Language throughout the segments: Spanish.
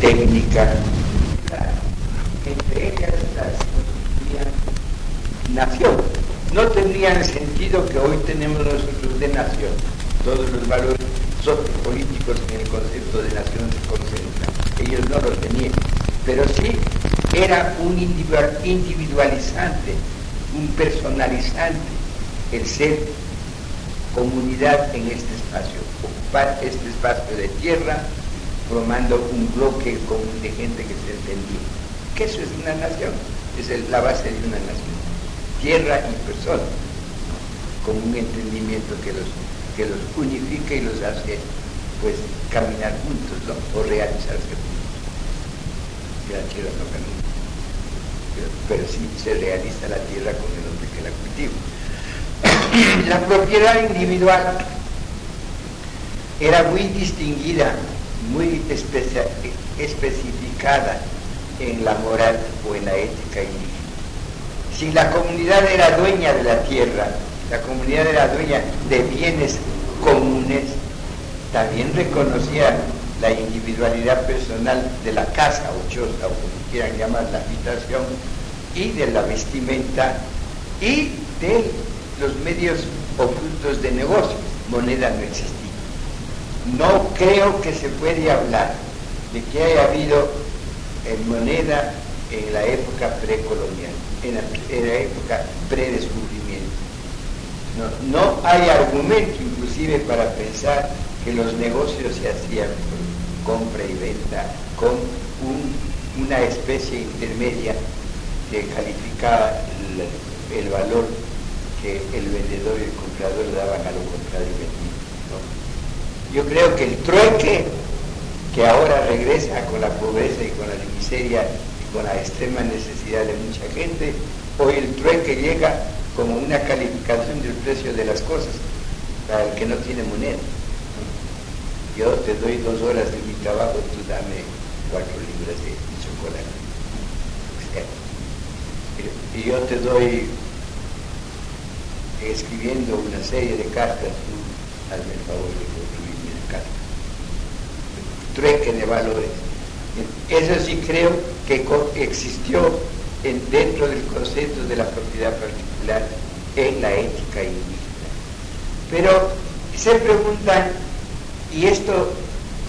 técnica, entre ellas las nación. No tendrían sentido que hoy tenemos nosotros de nación. Todos los valores sociopolíticos en el concepto de nación se concentran. Ellos no lo tenían. Pero sí era un individualizante, un personalizante el ser comunidad en este espacio, ocupar este espacio de tierra formando un bloque común de gente que se entendía. Que eso es una nación, es la base de una nación. Tierra y persona, con un entendimiento que los, que los unifica y los hace pues caminar juntos o realizarse juntos. la tierra no camina, pero, pero sí se realiza la tierra con el hombre que la cultiva. La propiedad individual era muy distinguida, muy especificada en la moral o en la ética indígena. Si la comunidad era dueña de la tierra, la comunidad era dueña de bienes comunes, también reconocía la individualidad personal de la casa o choza o como quieran llamar la habitación y de la vestimenta y de los medios ocultos de negocio. Moneda no existía. No creo que se puede hablar de que haya habido moneda en la época precolonial, en la, época predescubrimiento. No, hay argumento inclusive para pensar que los negocios se hacían por compra y venta con una especie intermedia que calificaba el valor que el vendedor y el comprador daban a lo comprado y vendido. Yo creo que el trueque que ahora regresa con la pobreza y con la miseria y con la extrema necesidad de mucha gente, hoy el trueque llega como una calificación del precio de las cosas para el que no tiene moneda. Yo te doy dos horas de mi trabajo, tú dame cuatro libras de chocolate. Y yo te doy escribiendo una serie de cartas, tú hazme el favor. Trueque de valores. Eso sí creo que existió dentro del concepto de la propiedad particular en la ética indígena. Pero se preguntan, ¿y esto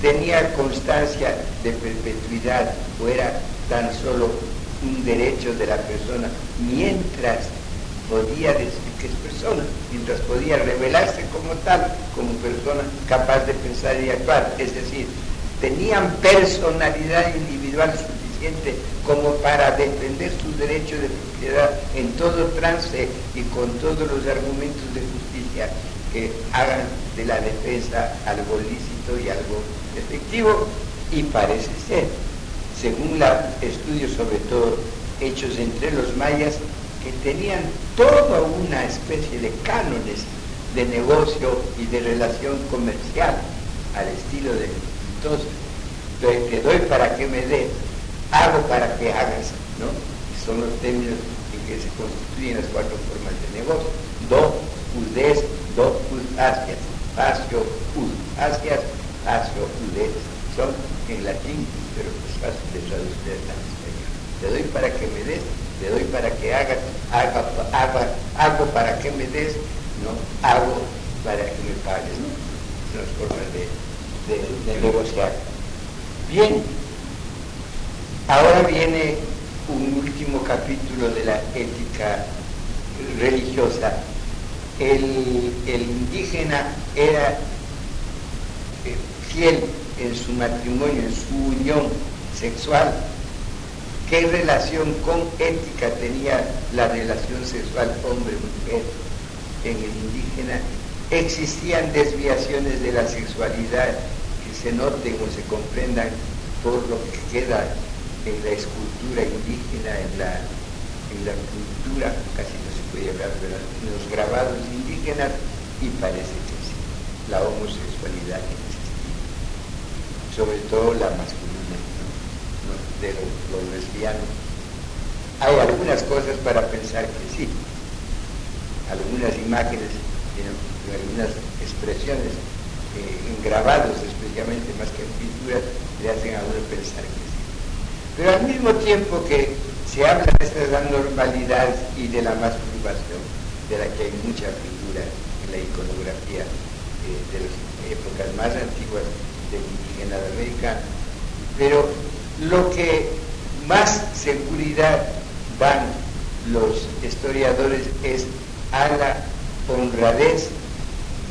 tenía constancia de perpetuidad o era tan solo un derecho de la persona mientras podía decir que es persona, mientras podía revelarse como tal, como persona capaz de pensar y actuar. Es decir, tenían personalidad individual suficiente como para defender su derecho de propiedad en todo trance y con todos los argumentos de justicia que hagan de la defensa algo lícito y algo efectivo. Y parece ser, según los estudios sobre todo hechos entre los mayas, que tenían toda una especie de cánones de negocio y de relación comercial al estilo de entonces te doy para que me des, hago para que hagas, ¿no? Son los términos en que se constituyen las cuatro formas de negocio. Do, udes, do, asias, asio, ud, asias, asio, udes. Son en latín, pero es fácil de traducir. Te doy para que me des, te doy para que hagas, hago para que me des, no hago para que me pagues, ¿no? Las formas de, negociar. Bien, ahora viene un último capítulo de la ética religiosa. El, el indígena era eh, fiel en su matrimonio, en su unión sexual ¿Qué relación con ética tenía la relación sexual hombre-mujer en el indígena? ¿Existían desviaciones de la sexualidad que se noten o se comprendan por lo que queda en la escultura indígena, en la, en la cultura, casi no se puede hablar, pero en los grabados indígenas? Y parece que sí, la homosexualidad existía, sobre todo la masculina de los, lesbianos. Hay algunas cosas para pensar que sí, algunas imágenes, algunas expresiones eh, en grabados especialmente más que en pinturas, le hacen a uno pensar que sí. Pero al mismo tiempo que se habla de esta normalidad y de la masturbación, de la que hay mucha figura en la iconografía eh, de las épocas más antiguas del indígena americano, pero lo que más seguridad dan los historiadores es a la honradez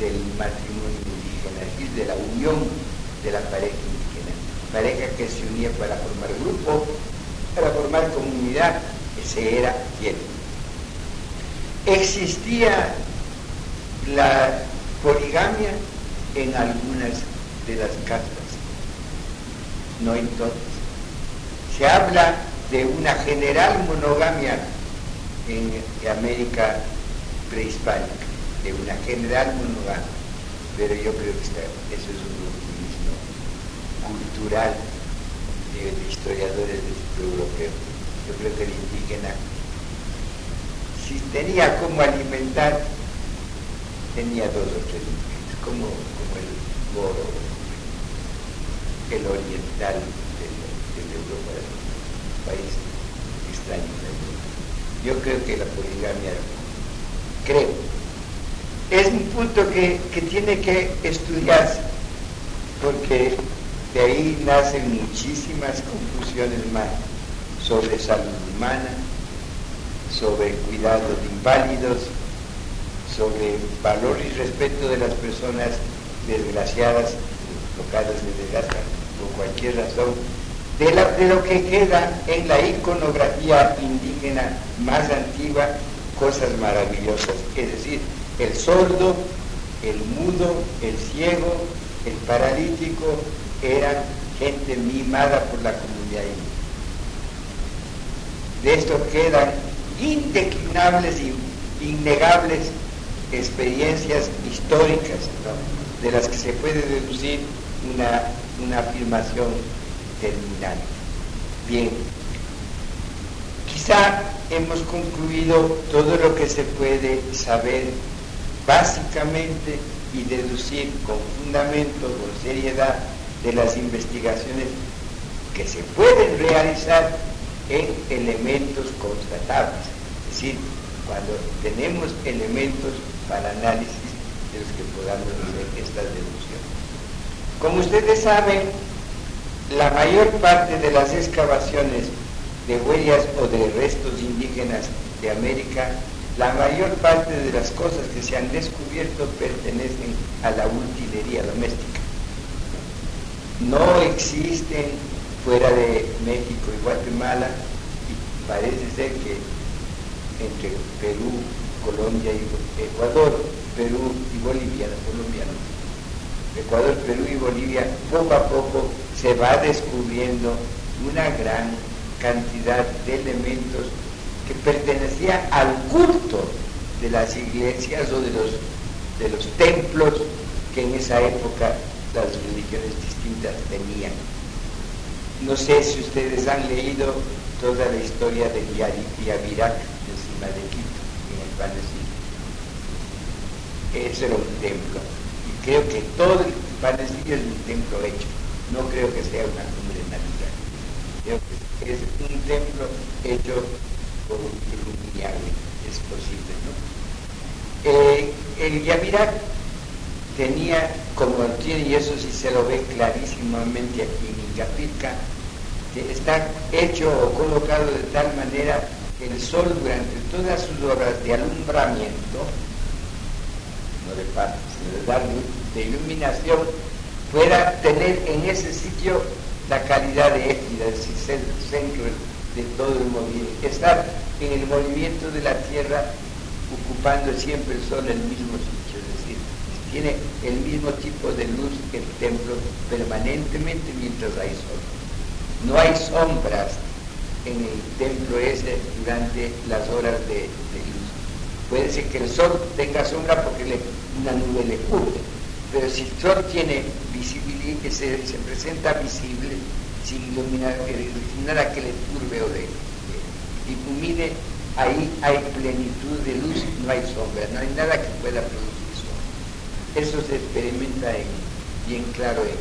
del matrimonio indígena, es decir, de la unión de la pareja indígena, pareja que se unía para formar grupo, para formar comunidad, ese era quien. Existía la poligamia en algunas de las castas, no en todas. Se habla de una general monogamia en América prehispánica, de una general monogamia, pero yo creo que eso es un optimismo cultural de, historiadores del europeo. Yo creo que el indígena, si tenía cómo alimentar, tenía dos o tres mujeres, como, como el moro, el oriental de, de Europa, país extraño. Yo creo que la poligamia creo. Es un punto que, tiene que estudiarse, porque de ahí nacen muchísimas confusiones más sobre salud humana, sobre cuidado de inválidos, sobre valor y respeto de las personas desgraciadas, tocadas de desgracia por cualquier razón, de, lo que queda en la iconografía indígena más antigua cosas maravillosas, es decir, el sordo, el mudo, el ciego, el paralítico, eran gente mimada por la comunidad indígena. De esto quedan indeclinables y innegables experiencias históricas, de las que se puede deducir una, una afirmación terminante. Bien, quizá hemos concluido todo lo que se puede saber básicamente y deducir con fundamento, con seriedad, de las investigaciones que se pueden realizar en elementos constatables. Es decir, cuando tenemos elementos para análisis de los que podamos hacer estas deducciones. Como ustedes saben, la mayor parte de las excavaciones de huellas o de restos indígenas de América, la mayor parte de las cosas que se han descubierto pertenecen a la utilería doméstica. No existen fuera de México y Guatemala, y parece ser que entre Perú, Colombia y Ecuador, Perú y Bolivia, colombiano, Ecuador, Perú y Bolivia, poco a poco se va descubriendo una gran cantidad de elementos que pertenecían al culto de las iglesias o de los, de los templos que en esa época las religiones distintas tenían. No sé si ustedes han leído toda la historia de Yavirac encima de Quito, en el Panecillo. Ese era un templo. Y creo que todo el Panecillo es un templo hecho. No creo que sea una cumbre natural. Creo que es un templo hecho por un iluminable, es posible, ¿no? Eh, el Yavirac tenía, como tiene, y eso sí se lo ve clarísimamente aquí en Ingapirca, está hecho o colocado de tal manera que el sol durante todas sus horas de alumbramiento, no de paz, sino de de iluminación, pueda tener en ese sitio la calidad de égida, es decir, ser el centro de todo el movimiento, estar en el movimiento de la Tierra ocupando siempre el sol en el mismo sitio, es decir, tiene el mismo tipo de luz que el templo permanentemente mientras hay sol. No hay sombras en el templo ese durante las horas de, luz. Puede ser que el sol tenga sombra porque una nube le cubre, pero si el sol tiene visibilidad, que se, presenta visible, sin iluminar, nada que le turbe o le, ilumine, ahí hay plenitud de luz, no hay sombra, no hay nada que pueda producir sombra. Eso se experimenta en bien claro en,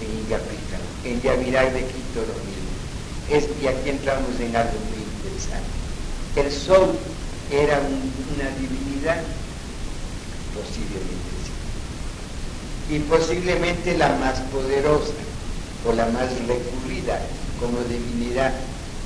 en Ingapica, en Yaviray de Quito lo mismo. Es, y aquí entramos en algo muy interesante. El sol era una divinidad, posiblemente y posiblemente la más poderosa o la más recurrida como divinidad,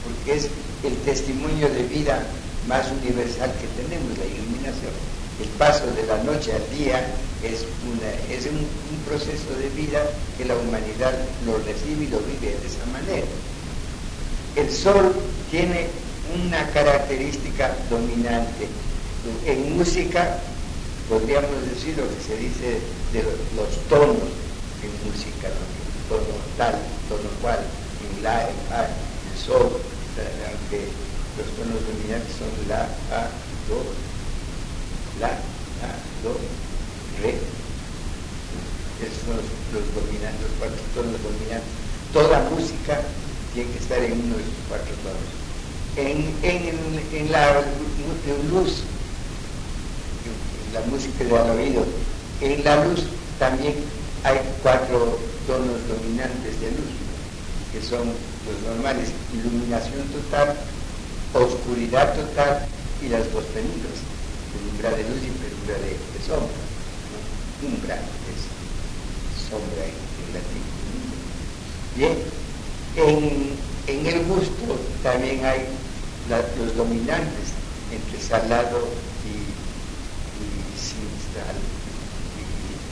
porque es el testimonio de vida más universal que tenemos, la iluminación. El paso de la noche al día es, una, es un, proceso de vida que la humanidad lo recibe y lo vive de esa manera. El sol tiene una característica dominante. En música podríamos decir lo que se dice de los tonos en música, tono tal, tono cual, en la, en fa, en sol, aunque los tonos dominantes son la, a, do, la, a, do, re. Esos son los, dominantes, los cuatro tonos dominantes. Toda música tiene que estar en uno de esos cuatro tonos. En, en, la luz, la música de al oído, en la luz también hay cuatro tonos dominantes de luz, que son los normales, iluminación total, oscuridad total y las dos penumbras, penumbra de luz y penumbra de, sombra. Umbra es sombra en, latín. Bien, en, el gusto también hay los dominantes entre salado y,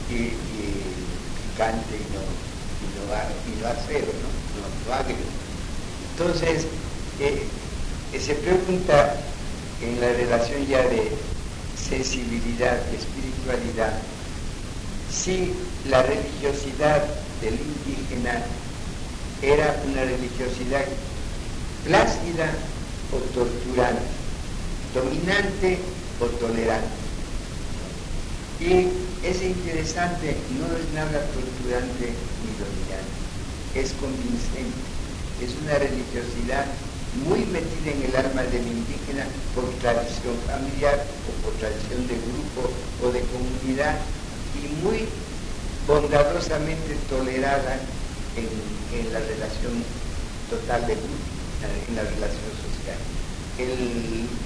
y y, picante y no, y no, y no acero, ¿no? no. Entonces, eh, se pregunta en la relación ya de sensibilidad y espiritualidad si la religiosidad del indígena era una religiosidad plácida o torturante, dominante o tolerante. Y es interesante, no es nada torturante ni dominante, es convincente, es una religiosidad muy metida en el alma del indígena por tradición familiar o por tradición de grupo o de comunidad y muy bondadosamente tolerada en, la relación total de culto, en la relación social.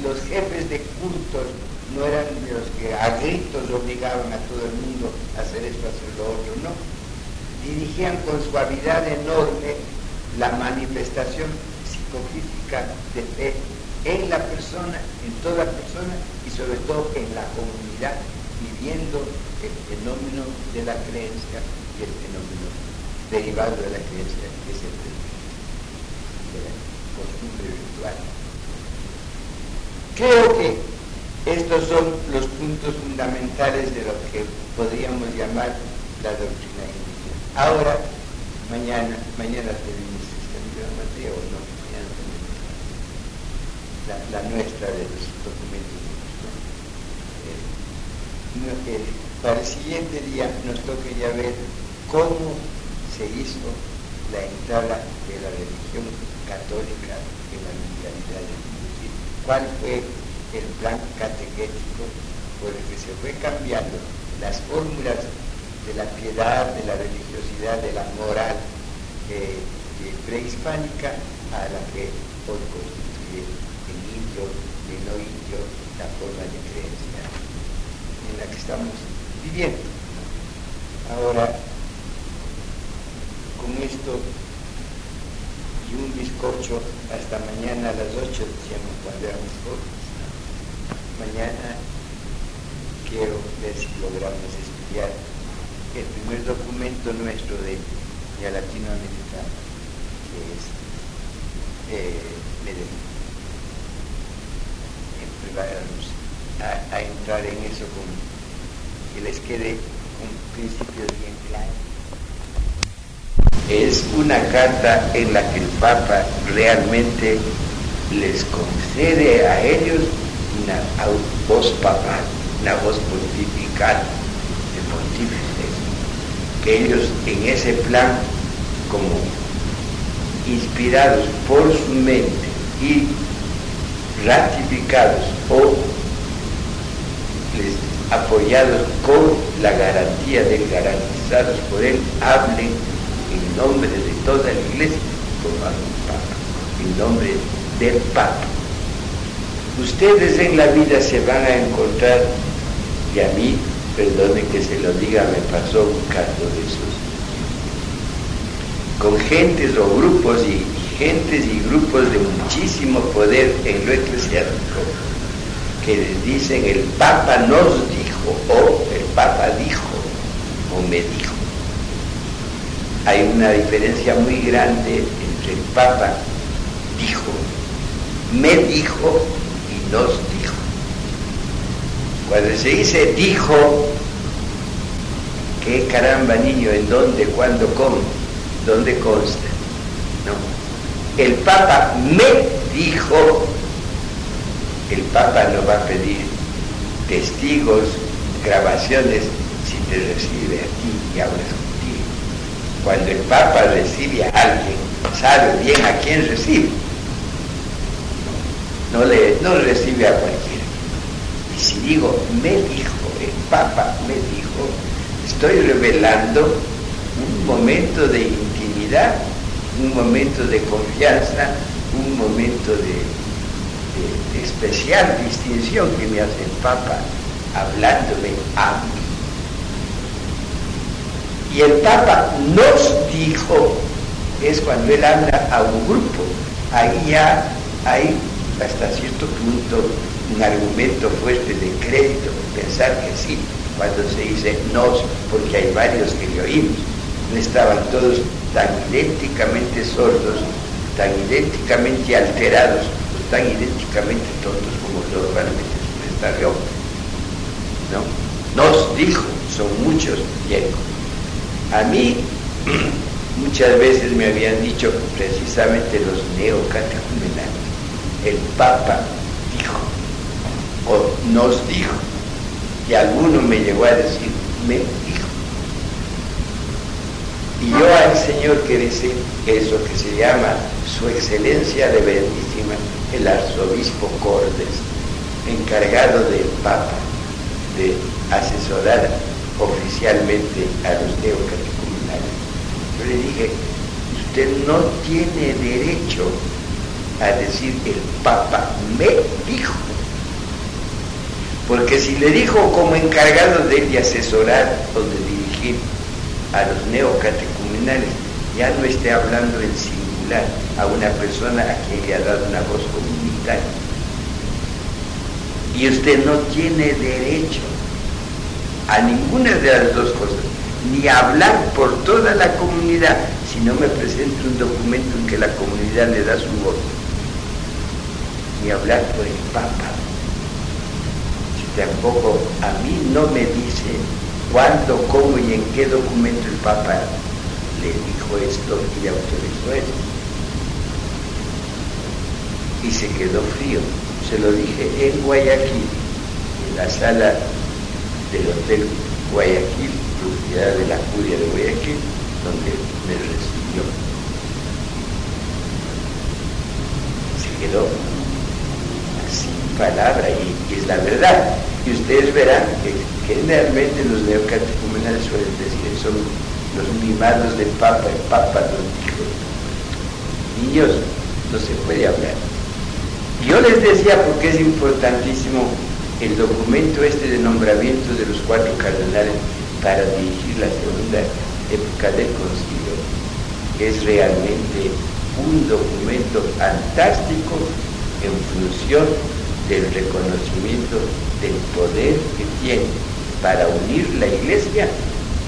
los jefes de cultos no eran los que a gritos obligaban a todo el mundo a hacer esto, a hacer lo otro, no. Dirigían con suavidad enorme la manifestación física de fe en la persona, en toda persona y sobre todo en la comunidad, viviendo el fenómeno de la creencia y el fenómeno derivado de la creencia, que es el de la costumbre ritual. Creo que estos son los puntos fundamentales de lo que podríamos llamar la doctrina indígena. Ahora, mañana, mañana tenemos esta materia o no la, nuestra de los documentos. Eh, para el siguiente día nos toca ya ver cómo se hizo la entrada de la religión católica en la mundialidad decir, cuál fue el plan catequético por el que se fue cambiando las fórmulas de la piedad, de la religiosidad, de la moral eh, prehispánica a la que hoy constituye de no indio, la forma de creencia en la que estamos viviendo. Ahora, con esto y un bizcocho hasta mañana a las 8, decíamos cuando éramos jóvenes. Mañana quiero ver si logramos estudiar el primer documento nuestro de, de Latinoamérica, que es eh, Medellín a, entrar en eso con que les quede un principio bien claro. Es una carta en la que el Papa realmente les concede a ellos una voz papal, una voz pontifical de pontífices, que ellos en ese plan, como inspirados por su mente y ratificados o apoyados con la garantía del garante bautizados por él hablen en nombre de toda la iglesia como Papa, en nombre del Papa. Ustedes en la vida se van a encontrar, y a mí, perdone que se lo diga, me pasó un caso de esos, con gentes o grupos y gentes y grupos de muchísimo poder en lo eclesiástico, que les dicen el Papa nos dijo, o el Papa dijo, o me dijo. Hay una diferencia muy grande entre el Papa dijo, me dijo nos dijo. Cuando se dice dijo, ¿qué caramba niño? ¿En dónde? ¿Cuándo? ¿Cómo? ¿Dónde consta? No. El Papa me dijo, el Papa no va a pedir testigos, grabaciones, si te recibe a ti y hablas contigo. Cuando el Papa recibe a alguien, sabe bien a quién recibe. No, le, no recibe a cualquiera. Y si digo, me dijo, el Papa me dijo, estoy revelando un momento de intimidad, un momento de confianza, un momento de, especial distinción que me hace el Papa hablándome a mí. Y el Papa nos dijo, es cuando él habla a un grupo, ahí ya hay hasta cierto punto un argumento fuerte de crédito, pensar que sí, cuando se dice nos, porque hay varios que le oímos, no estaban todos tan idénticamente sordos, tan idénticamente alterados, tan idénticamente tontos como normalmente estar de ¿No? Nos dijo, son muchos, bien. A mí muchas veces me habían dicho precisamente los neocatecumenales, el Papa dijo, o nos dijo, y alguno me llegó a decir, me dijo. Y yo al Señor que dice eso que se llama Su Excelencia Reverendísima, el Arzobispo Cordes, encargado del Papa de asesorar oficialmente a los neocatecumenales. Yo le dije, usted no tiene derecho a decir el Papa me dijo. Porque si le dijo como encargado de, asesorar o de dirigir a los neocatecumenales, ya no esté hablando en singular a una persona a quien le ha dado una voz comunitaria. Y usted no tiene derecho a ninguna de las dos cosas, ni hablar por toda la comunidad, si no me presenta un documento en que la comunidad le da su voz, ni hablar por el Papa. Si tampoco a mí no me dice cuándo, cómo y en qué documento el Papa le dijo esto y le autorizó esto. Y se quedó frío. Se lo dije en Guayaquil, en la sala del Hotel Guayaquil, propiedad de la Curia de Guayaquil, donde me recibió. Se quedó sin palabra y, es la verdad. Y ustedes verán que generalmente los neocatecumenales suelen decir son los mimados del Papa, el Papa los dijo. Niños, no se puede hablar. Yo les decía porque es importantísimo el documento este de nombramiento de los cuatro cardenales para dirigir la segunda época del concilio es realmente un documento fantástico en función del reconocimiento del poder que tiene para unir la iglesia,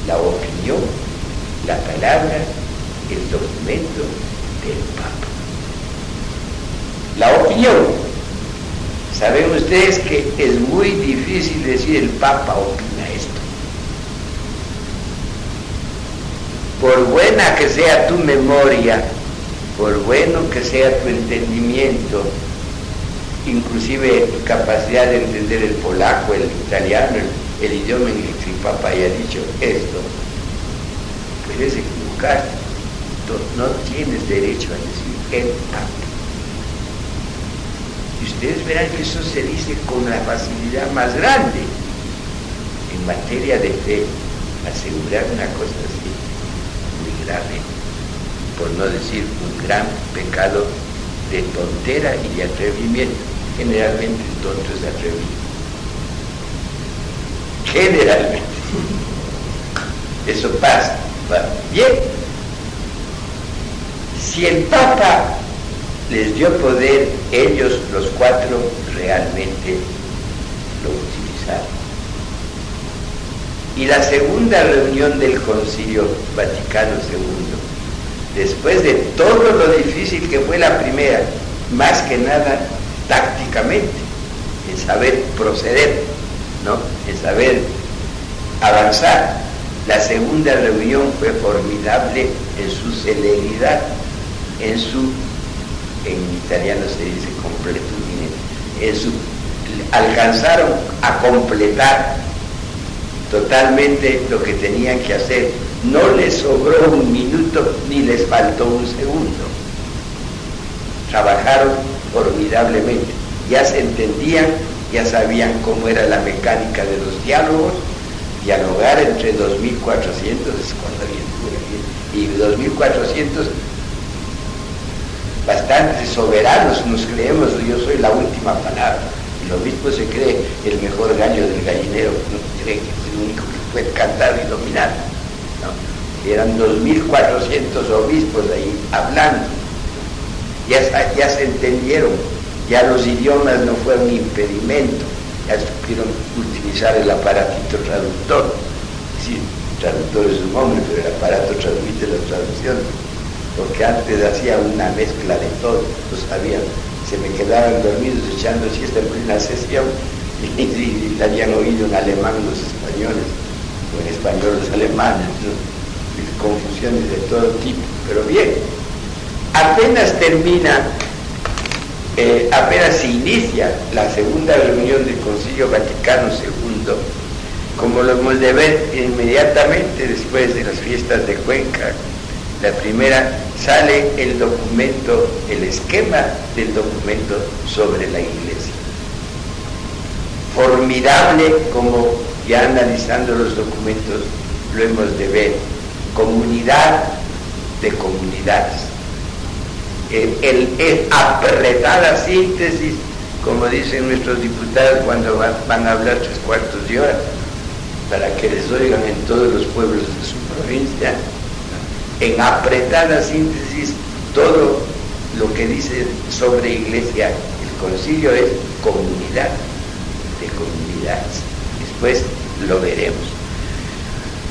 la opinión, la palabra, el documento del Papa. La opinión Saben ustedes que es muy difícil decir el Papa opina esto. Por buena que sea tu memoria, por bueno que sea tu entendimiento, inclusive capacidad de entender el polaco, el italiano, el, idioma en el que el Papa haya dicho esto, puedes equivocarte. No tienes derecho a decir el Papa. Y ustedes verán que eso se dice con la facilidad más grande en materia de fe. asegurar una cosa así muy grave, por no decir un gran pecado de tontera y de atrevimiento. Generalmente el tonto es atrevido. Generalmente. Eso pasa. Bien. Si el Papa les dio poder, ellos los cuatro realmente lo utilizaron. Y la segunda reunión del Concilio Vaticano II, después de todo lo difícil que fue la primera, más que nada tácticamente, en saber proceder, ¿no? en saber avanzar. La segunda reunión fue formidable en su celeridad, en su, en italiano se dice completudine, en su, alcanzaron a completar totalmente lo que tenían que hacer. No les sobró un minuto ni les faltó un segundo. Trabajaron formidablemente. Ya se entendían, ya sabían cómo era la mecánica de los diálogos. Dialogar entre 2.400 es cuando y 2.400 bastante soberanos nos creemos, yo soy la última palabra. Y lo mismo se cree el mejor gallo del gallinero, no cree que único que puede cantar y dominar. Eran 2.400 obispos ahí hablando. Ya, ya se entendieron, ya los idiomas no fueron impedimento, ya supieron utilizar el aparatito traductor. Sí, traductor es un hombre, pero el aparato transmite la traducción. Porque antes hacía una mezcla de todo, lo sabían. Se me quedaban dormidos echando siesta en plena sesión. Y, la habían oído en alemán los españoles, o en español los alemanes, confusiones de todo tipo, pero bien, apenas termina, eh, apenas se inicia la segunda reunión del Concilio Vaticano II, como lo hemos de ver inmediatamente después de las fiestas de Cuenca, la primera sale el documento, el esquema del documento sobre la iglesia. Formidable como ya analizando los documentos lo hemos de ver, comunidad de comunidades. El, apretada síntesis, como dicen nuestros diputados cuando van, a hablar tres cuartos de hora, para que les oigan en todos los pueblos de su provincia, en apretada síntesis todo lo que dice sobre iglesia el concilio es comunidad de comunidades. Después lo veremos.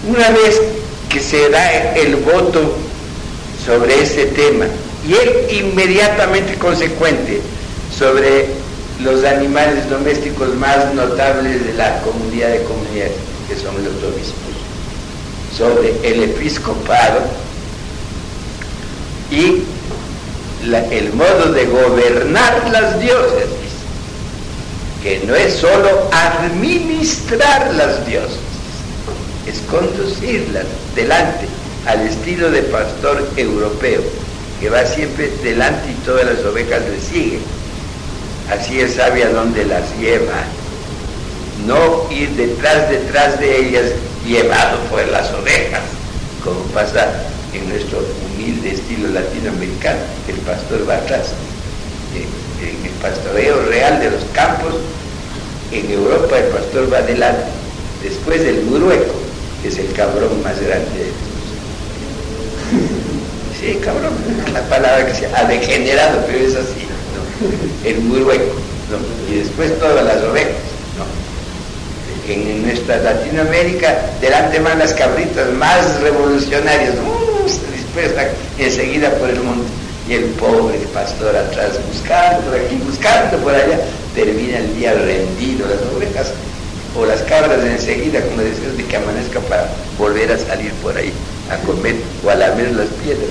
Una vez que se da el voto sobre ese tema y el inmediatamente consecuente sobre los animales domésticos más notables de la comunidad de comunidades, que son los obispos, sobre el episcopado y el modo de gobernar las dioses que no es solo administrar las dioses, es conducirlas delante al estilo de pastor europeo, que va siempre delante y todas las ovejas le siguen. Así él sabe a dónde las lleva. No ir detrás, detrás de ellas, llevado por las ovejas, como pasa en nuestro humilde estilo latinoamericano. El pastor va atrás. En el pastoreo real de los campos, en Europa el pastor va adelante, después el murueco, que es el cabrón más grande de. Sí, cabrón, la palabra que se ha degenerado, pero es así, el murueco, y después todas las ovejas. En nuestra Latinoamérica, delante van las cabritas más revolucionarias, uh, dispuestas enseguida por el mundo y el pobre pastor atrás buscando por aquí, buscando por allá, termina el día rendido, las ovejas o las cabras enseguida como deseos de que amanezca para volver a salir por ahí a comer o a lamer las piedras,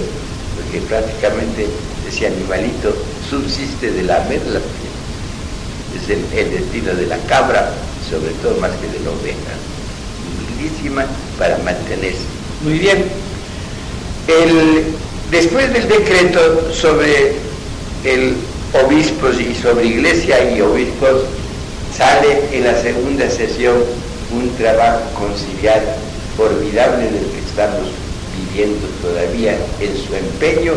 porque prácticamente ese animalito subsiste de lamer las piedras. Es el, destino de la cabra, sobre todo más que de la oveja, humildísima para mantenerse. Muy bien. El, Después del decreto sobre el obispos y sobre iglesia y obispos, sale en la segunda sesión un trabajo conciliar formidable del que estamos viviendo todavía en su empeño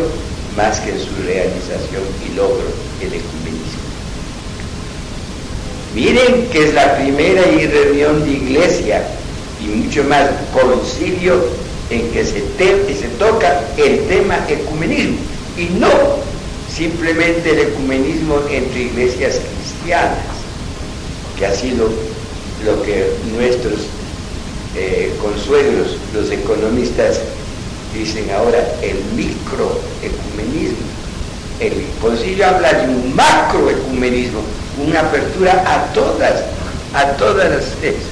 más que en su realización y logro, el ecumenismo. Miren que es la primera reunión de iglesia y mucho más concilio en que se, se toca el tema ecumenismo y no simplemente el ecumenismo entre iglesias cristianas, que ha sido lo que nuestros eh, consuegros, los economistas, dicen ahora el microecumenismo. El concilio habla de un macroecumenismo, una apertura a todas, a todas las iglesias,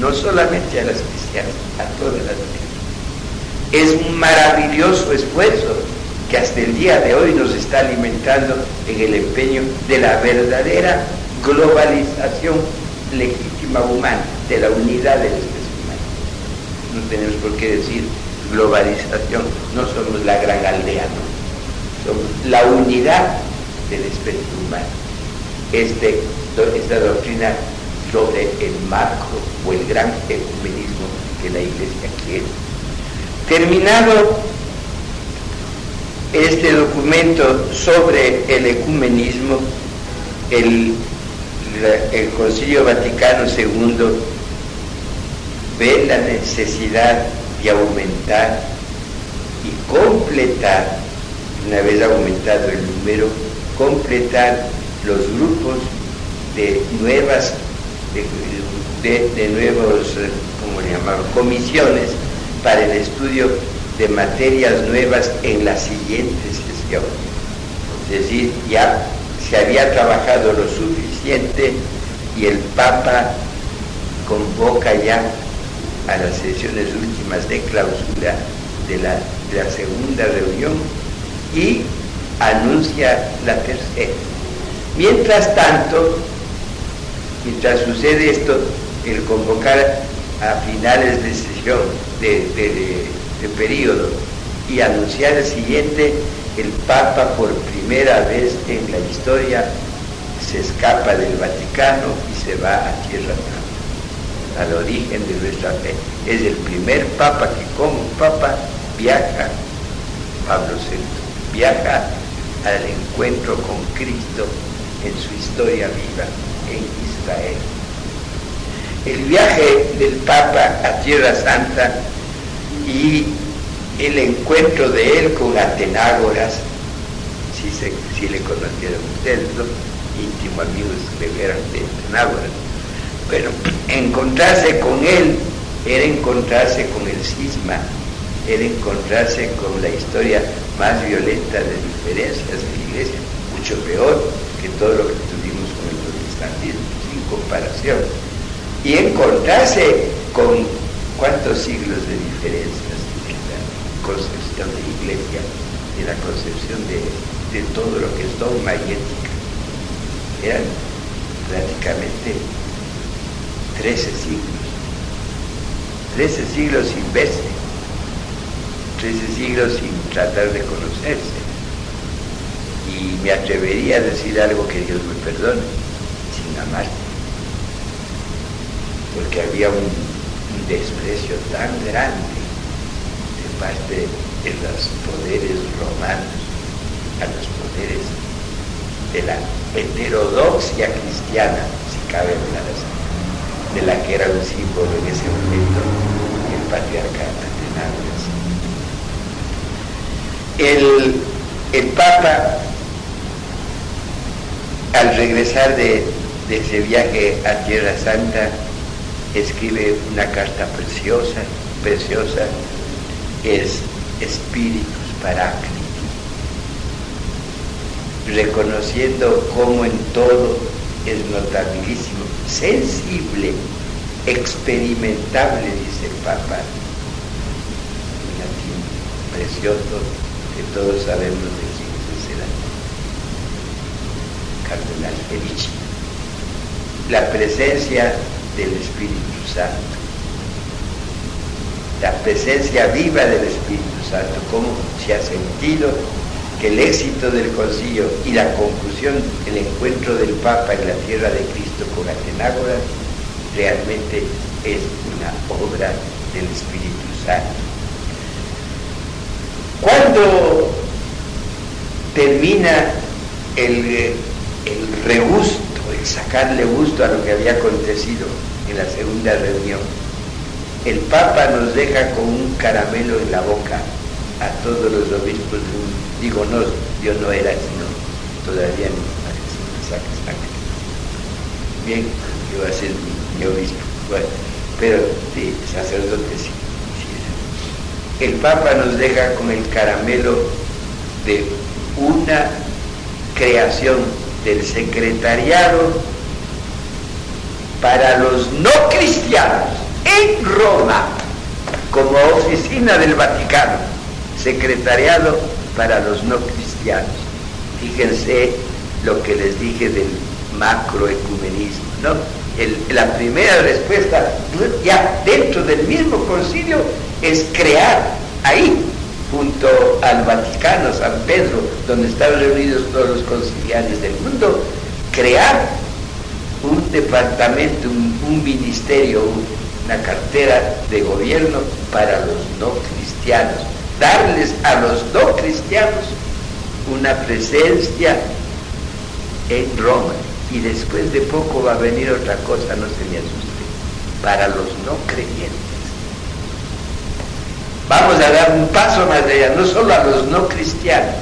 no solamente a las cristianas, a todas las iglesias. Es un maravilloso esfuerzo que hasta el día de hoy nos está alimentando en el empeño de la verdadera globalización legítima humana, de la unidad de la especie humana. No tenemos por qué decir globalización, no somos la gran aldea, no. Somos la unidad de la especie humana. Este, esta doctrina sobre el macro o el gran ecumenismo que la iglesia quiere. Terminado este documento sobre el ecumenismo, el, el Concilio Vaticano II ve la necesidad de aumentar y completar, una vez aumentado el número, completar los grupos de nuevas, de, nuevos, como le comisiones para el estudio de materias nuevas en la siguiente sesión. Es decir, ya se había trabajado lo suficiente y el Papa convoca ya a las sesiones últimas de clausura de la, segunda reunión y anuncia la tercera. Mientras tanto, mientras sucede esto, el convocar a finales de sesión, de, de periodo, y anunciar el siguiente, el Papa por primera vez en la historia se escapa del Vaticano y se va a Tierra al origen de nuestra fe. Es el primer papa que como papa viaja, Pablo VI, viaja al encuentro con Cristo en su historia viva en Israel. El viaje del Papa a Tierra Santa y el encuentro de él con Atenágoras, si, si le conocieron ustedes, los íntimos amigos que eran de Atenágoras, bueno, encontrarse con él era encontrarse con el cisma, era encontrarse con la historia más violenta de diferencias de la iglesia, mucho peor que todo lo que tuvimos con el protestantismo, sin comparación. Y encontrarse con cuántos siglos de diferencias en la concepción de iglesia, en la concepción de, de todo lo que es dogma y ética. Eran prácticamente 13 siglos. 13 siglos sin verse. 13 siglos sin tratar de conocerse. Y me atrevería a decir algo que Dios me perdone, sin amar. Porque había un, desprecio tan grande de parte de los poderes romanos a los poderes de la heterodoxia cristiana, si cabe hablar así de la que era un símbolo en ese momento el patriarca El, el Papa, al regresar de, de ese viaje a Tierra Santa, escribe una carta preciosa, preciosa, es Espíritus Paráclitos, reconociendo cómo en todo es notabilísimo sensible, experimentable, dice el Papa, un latín precioso que todos sabemos de quién es el Cardenal Felici. La presencia del Espíritu Santo, la presencia viva del Espíritu Santo, cómo se ha sentido el éxito del concilio y la conclusión, el encuentro del Papa en la tierra de Cristo con Atenágoras, realmente es una obra del Espíritu necesario. Cuando termina el, el regusto, el sacarle gusto a lo que había acontecido en la segunda reunión, el Papa nos deja con un caramelo en la boca a todos los obispos del mundo. Digo, no, yo no era, sino todavía no parece, Bien, iba a ser mi, obispo, bueno, pero de sacerdote sí. El Papa nos deja con el caramelo de una creación del secretariado para los no cristianos en Roma como oficina del Vaticano, secretariado para los no cristianos. Fíjense lo que les dije del macroecumenismo, la primera respuesta, ya dentro del mismo concilio, es crear ahí, junto al Vaticano, San Pedro, donde están reunidos todos los conciliares del mundo, crear un departamento, un ministerio, una cartera de gobierno para los no cristianos, darles a los no cristianos una presencia en Roma. Y después de poco va a venir otra cosa, no se me asuste, para los no creyentes. Vamos a dar un paso más allá, no solo a los no cristianos,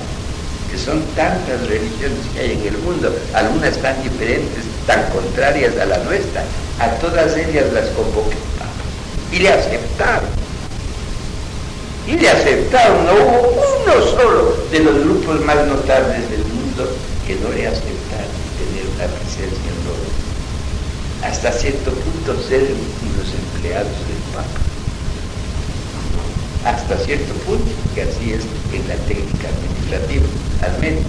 que son tantas religiones que hay en el mundo, algunas tan diferentes, tan contrarias a la nuestra, a todas ellas las convoqué y le aceptaron. Y le aceptaron, no hubo uno solo de los grupos más notables del mundo que no le aceptaron tener una presencia en Roma. Hasta cierto punto ser los empleados del Papa. Hasta cierto punto, que así es en la técnica administrativa, al menos.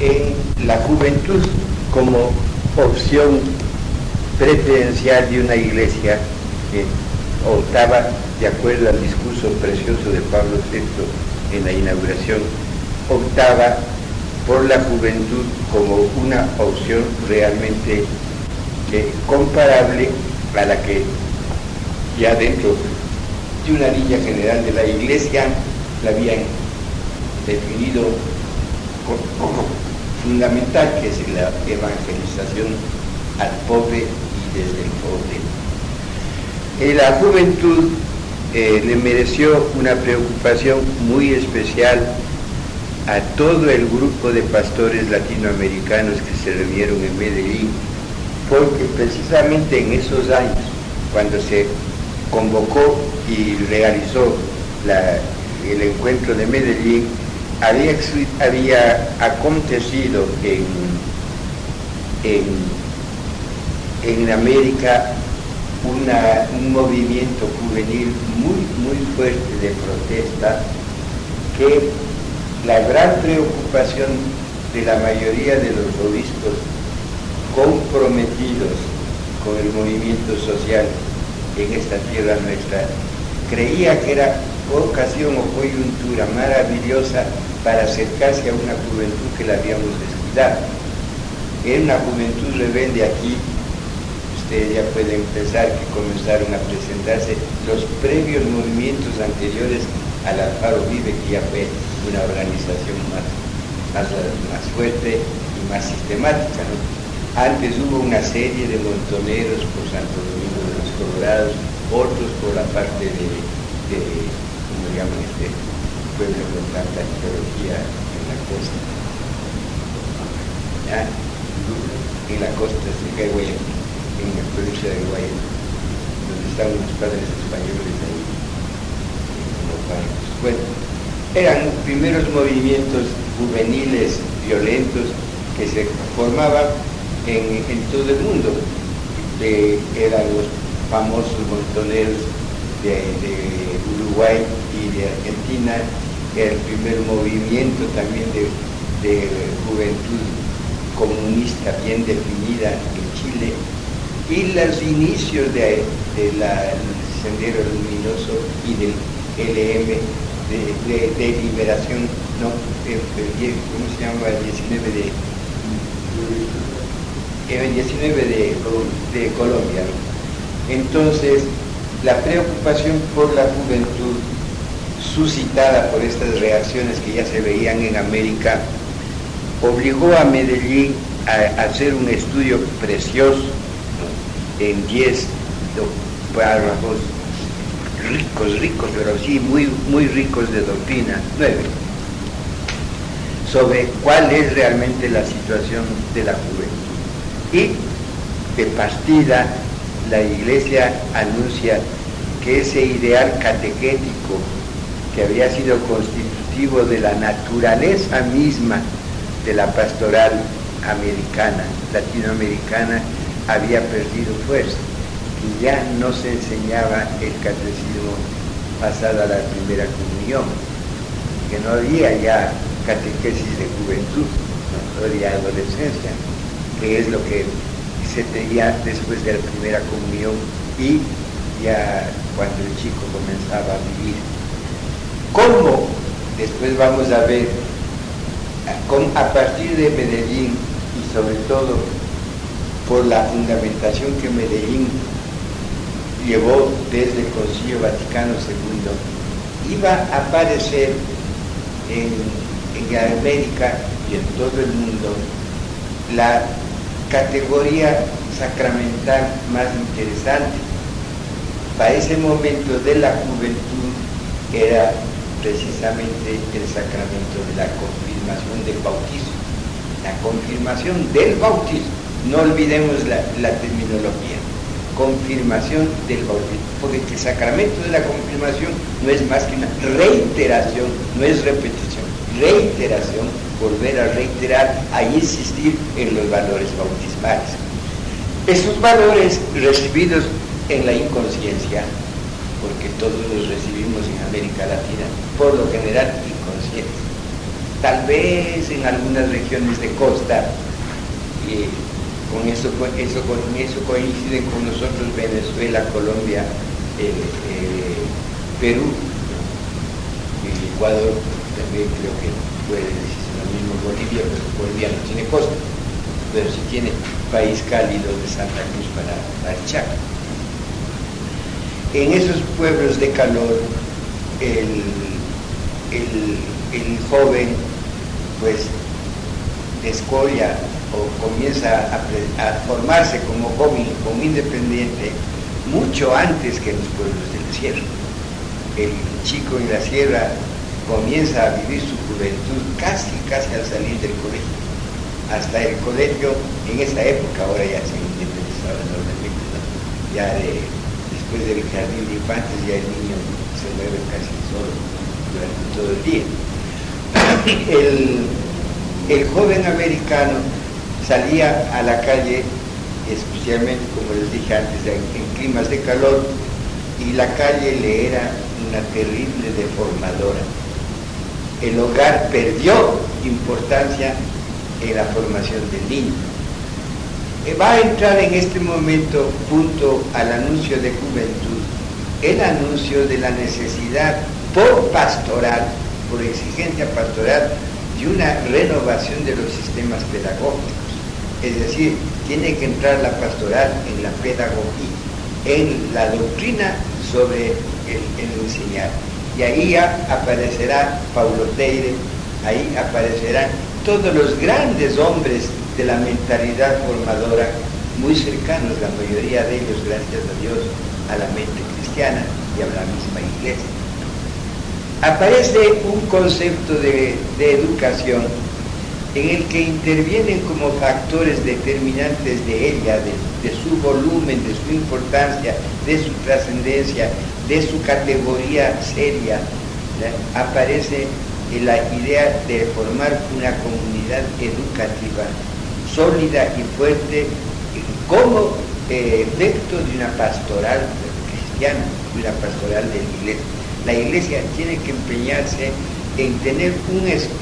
En la juventud como opción preferencial de una iglesia que optaba, de acuerdo al discurso precioso de Pablo VI en la inauguración, optaba por la juventud como una opción realmente eh, comparable a la que ya dentro de una línea general de la iglesia la habían definido como fundamental que es la evangelización al pobre y desde el pobre. Eh, la juventud eh, le mereció una preocupación muy especial a todo el grupo de pastores latinoamericanos que se reunieron en Medellín, porque precisamente en esos años, cuando se convocó y realizó el encuentro de Medellín, había, había acontecido en, en, América un movimiento juvenil muy, muy fuerte de protesta que la gran preocupación de la mayoría de los obispos comprometidos con el movimiento social en esta tierra nuestra creía que era ocasión o coyuntura maravillosa para acercarse a una juventud que la habíamos descuidado. Era una juventud rebelde aquí, ustedes ya pueden pensar que comenzaron a presentarse los previos movimientos anteriores al Alfaro Vive, que ya fue una organización más, más, fuerte y más sistemática. Antes hubo una serie de montoneros por Santo Domingo de los Colorados, otros por la parte de, de ¿cómo llaman este pueblo con tanta arqueología en la costa? En la costa de Guayaquil en la provincia de Guayana, donde estaban los padres españoles ahí, como Bueno, eran primeros movimientos juveniles violentos que se formaban en, todo el mundo. eran los famosos montoneros de, Uruguay de Argentina, el primer movimiento también de, de juventud comunista bien definida en Chile, y los inicios del Sendero Luminoso y del LM de, liberación, no, ¿cómo se llama? El 19 de, el 19 de, Colombia. Entonces, la preocupación por la juventud suscitada por estas reacciones que ya se veían en América, obligó a Medellín a hacer un estudio precioso en 10 párrafos ricos, ricos, pero sí muy, muy ricos de doctrina, 9, sobre cuál es realmente la situación de la juventud. Y de partida la iglesia anuncia que ese ideal catequético que había sido constitutivo de la naturaleza misma de la pastoral americana, latinoamericana, había perdido fuerza y ya no se enseñaba el catecismo pasado a la primera comunión, que no había ya catequesis de juventud, no había adolescencia, que es lo que se tenía después de la primera comunión y ya cuando el chico comenzaba a vivir. ¿Cómo? Después vamos a ver, a partir de Medellín y sobre todo por la fundamentación que Medellín llevó desde el Concilio Vaticano II, iba a aparecer en, en América y en todo el mundo la categoría sacramental más interesante. Para ese momento de la juventud era precisamente el sacramento de la confirmación del bautismo, la confirmación del bautismo no olvidemos la, terminología. Confirmación del bautismo. Porque el sacramento de la confirmación no es más que una reiteración, no es repetición. Reiteración, volver a reiterar, a insistir en los valores bautismales. Esos valores recibidos en la inconsciencia, porque todos los recibimos en América Latina, por lo general inconscientes. Tal vez en algunas regiones de costa, eh, con eso, eso, con eso coinciden con nosotros Venezuela, Colombia, Perú, y Ecuador, también creo que puede decirse lo mismo Bolivia, pero Bolivia no tiene costa, pero sí tiene país cálido de Santa Cruz para, para Chaco. En esos pueblos de calor, el, el joven pues descolla o comienza a, formarse como joven, como independiente, mucho antes que en los pueblos del sierra. El chico en la sierra comienza a vivir su juventud casi, casi al salir del colegio. Hasta el colegio, en esa época, ahora ya se independizaba enormemente, ya después del jardín de infantes ya el niño se mueve casi solo durante todo el día. el joven americano salía a la calle, especialmente como les dije antes, en, climas de calor, y la calle le era una terrible deformadora. El hogar perdió importancia en la formación del niño. Eh, va a entrar en este momento, junto al anuncio de juventud, el anuncio de la necesidad por pastoral, por exigencia pastoral, de una renovación de los sistemas pedagógicos. Es decir, tiene que entrar la pastoral en la pedagogía, en la doctrina sobre el, enseñar. Y ahí ya aparecerá Paulo Teire, ahí aparecerán todos los grandes hombres de la mentalidad formadora, muy cercanos, la mayoría de ellos, gracias a Dios, a la mente cristiana y a la misma iglesia. Aparece un concepto de, educación en el que intervienen como factores determinantes de ella, de, su volumen, de su importancia, de su trascendencia, de su categoría seria, aparece la idea de formar una comunidad educativa sólida y fuerte como eh, efecto de una pastoral cristiana, de una pastoral de la iglesia. La iglesia tiene que empeñarse en tener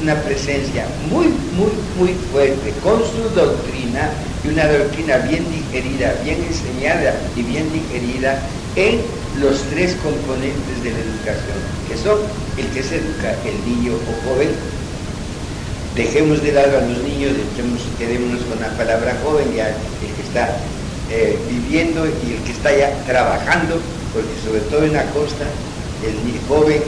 una presencia muy, muy, muy fuerte con su doctrina y una doctrina bien digerida, bien enseñada y bien digerida en los tres componentes de la educación, que son el que se educa, el niño o joven. Dejemos de lado a los niños, quedémonos con la palabra joven, ya el que está eh, viviendo y el que está ya trabajando, porque sobre todo en la costa, el joven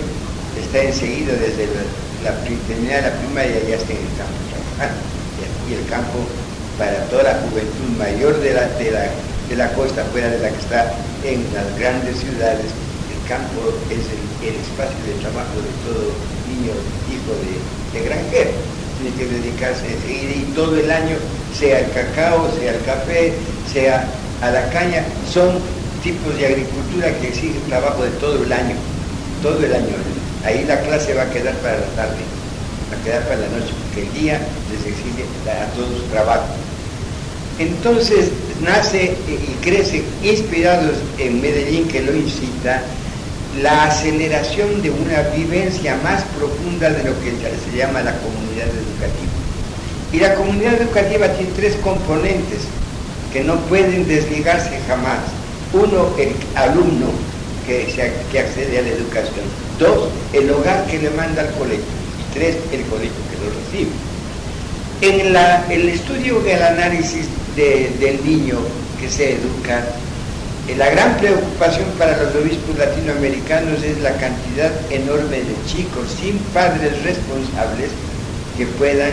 está enseguida desde la, la, la primaria ya está en el campo trabajando. Y el campo para toda la juventud mayor de la, de la, costa, fuera de la que está en las grandes ciudades, el campo es el, espacio de trabajo de todo niño, hijo de, de granjero. Tiene que dedicarse enseguida y todo el año, sea el cacao, sea el café, sea a la caña, son tipos de agricultura que exigen trabajo de todo el año, todo el año. Ahí la clase va a quedar para la tarde, va a quedar para la noche, porque el día les exige a todos trabajo. Entonces nace y crece, inspirados en Medellín, que lo incita, la aceleración de una vivencia más profunda de lo que se llama la comunidad educativa. Y la comunidad educativa tiene tres componentes que no pueden desligarse jamás. Uno, el alumno que, que accede a la educación. Dos, el hogar que le manda al colegio. Y tres, el colegio que lo recibe. En el estudio y el análisis del niño que se educa, eh, la gran preocupación para los obispos latinoamericanos es la cantidad enorme de chicos sin padres responsables que puedan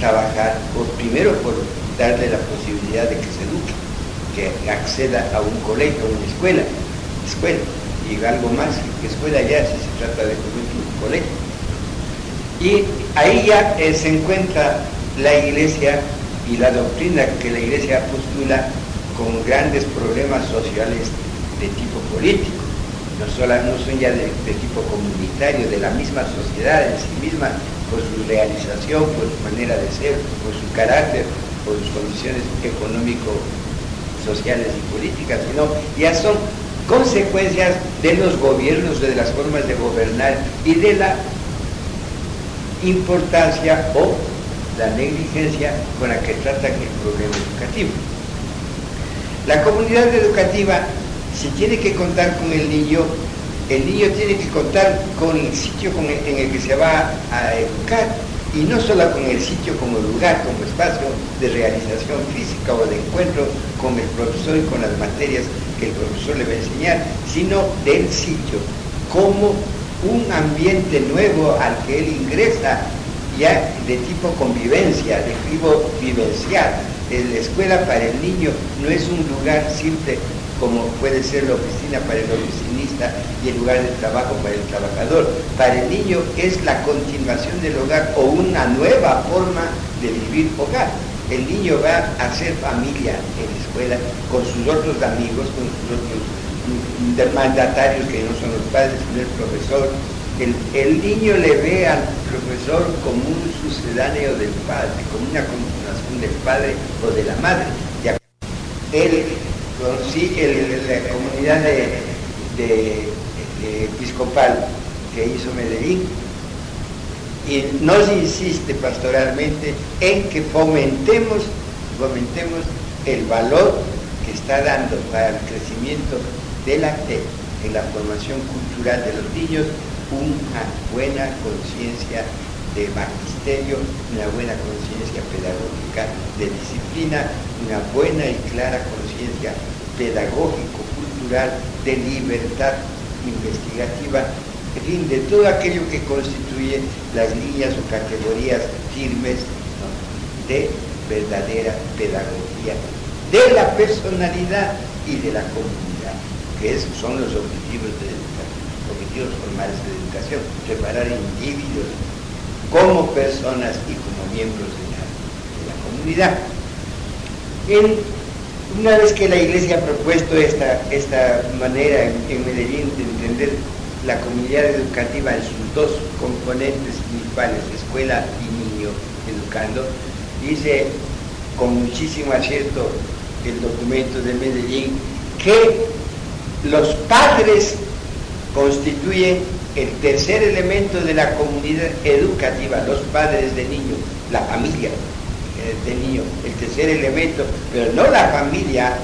trabajar, por, primero por darle la posibilidad de que se eduque, que acceda a un colegio, a una escuela, escuela, y algo más que escuela ya si se trata de un colegio. Y ahí ya eh, se encuentra la iglesia y la doctrina que la iglesia postula con grandes problemas sociales de tipo político, no, solo, no son ya de, de tipo comunitario, de la misma sociedad en sí misma, por su realización, por su manera de ser, por su carácter, por sus condiciones económico-sociales y políticas, sino ya son consecuencias de los gobiernos, de las formas de gobernar y de la importancia o la negligencia con la que tratan el problema educativo. La comunidad educativa, si tiene que contar con el niño, el niño tiene que contar con el sitio en el que se va a educar y no solo con el sitio como lugar, como espacio de realización física o de encuentro con el profesor y con las materias que el profesor le va a enseñar, sino del sitio como un ambiente nuevo al que él ingresa ya de tipo convivencia, de tipo vivencial. La escuela para el niño no es un lugar simple como puede ser la oficina para el oficinista y el lugar de trabajo para el trabajador. Para el niño es la continuación del hogar o una nueva forma de vivir hogar. El niño va a hacer familia en la escuela con sus otros amigos, con sus otros mandatarios que no son los padres, sino el profesor. El, niño le ve al profesor como un sucedáneo del padre, como una continuación del padre o de la madre. Él sí la comunidad de, episcopal que hizo Medellín y nos insiste pastoralmente en que fomentemos, fomentemos el valor que está dando para el crecimiento de la en la formación cultural de los niños, una buena conciencia de magisterio, una buena conciencia pedagógica de disciplina, una buena y clara conciencia pedagógico-cultural de libertad investigativa, en fin, de todo aquello que constituye las líneas o categorías firmes de verdadera pedagogía, de la personalidad y de la comunidad, que son los objetivos, formales de educación, preparar individuos como personas y como miembros de la, comunidad. una vez que la Iglesia ha propuesto esta, esta manera en, Medellín de entender la comunidad educativa en sus dos componentes principales, escuela y niño educando, dice con muchísimo acierto el documento de Medellín que los padres constituyen el tercer elemento de la comunidad educativa, los padres de niños, la familia eh, de niño, el tercer elemento, pero no la familia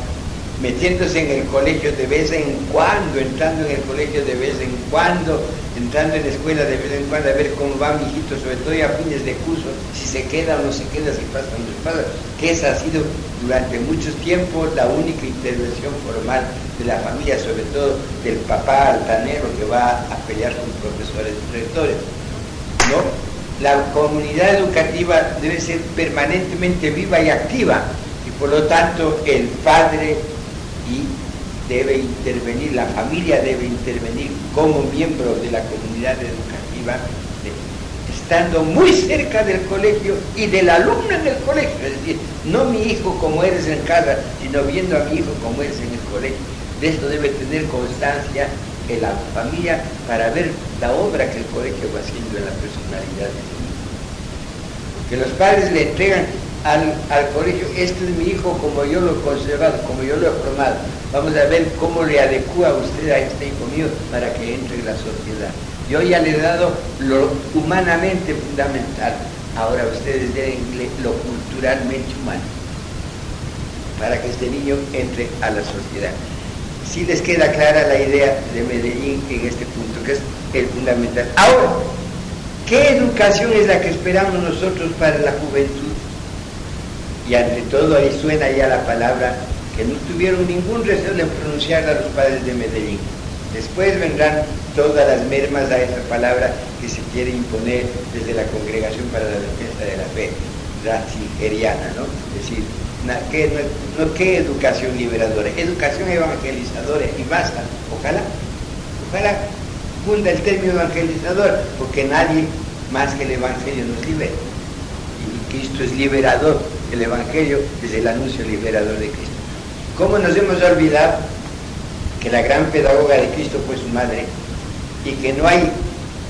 metiéndose en el colegio de vez en cuando, entrando en el colegio de vez en cuando, entrando en la escuela de vez en cuando a ver cómo va mi hijito, sobre todo a fines de curso, si se queda o no se queda, si pasa o no pasa, que esa ha sido durante mucho tiempo la única intervención formal de la familia, sobre todo del papá altanero que va a pelear con profesores y rectores. ¿no? La comunidad educativa debe ser permanentemente viva y activa y por lo tanto el padre debe intervenir, la familia debe intervenir como miembro de la comunidad educativa, estando muy cerca del colegio y del alumno en el colegio, es decir, no mi hijo como eres en casa, sino viendo a mi hijo como eres en el colegio. De esto debe tener constancia en la familia para ver la obra que el colegio va haciendo en la personalidad de niño. Que los padres le entregan al, colegio, este es mi hijo como yo lo he conservado, como yo lo he formado. Vamos a ver cómo le adecua usted a este hijo mío para que entre en la sociedad. Yo ya le he dado lo humanamente fundamental. Ahora ustedes den lo culturalmente humano para que este niño entre a la sociedad. Si les queda clara la idea de Medellín en este punto, que es el fundamental. Ahora, ¿qué educación es la que esperamos nosotros para la juventud? Y ante todo ahí suena ya la palabra que no tuvieron ningún recelo de pronunciarla los padres de Medellín. Después vendrán todas las mermas a esa palabra que se quiere imponer desde la Congregación para la Defensa de la Fe, ratzingeriana, ¿no? Es decir, ¿qué, no, ¿qué educación liberadora? Educación evangelizadora y basta. Ojalá, ojalá funda el término evangelizador, porque nadie más que el Evangelio nos libera. Y Cristo es liberador el Evangelio es el anuncio liberador de Cristo. ¿Cómo nos hemos olvidado que la gran pedagoga de Cristo fue su madre y que no hay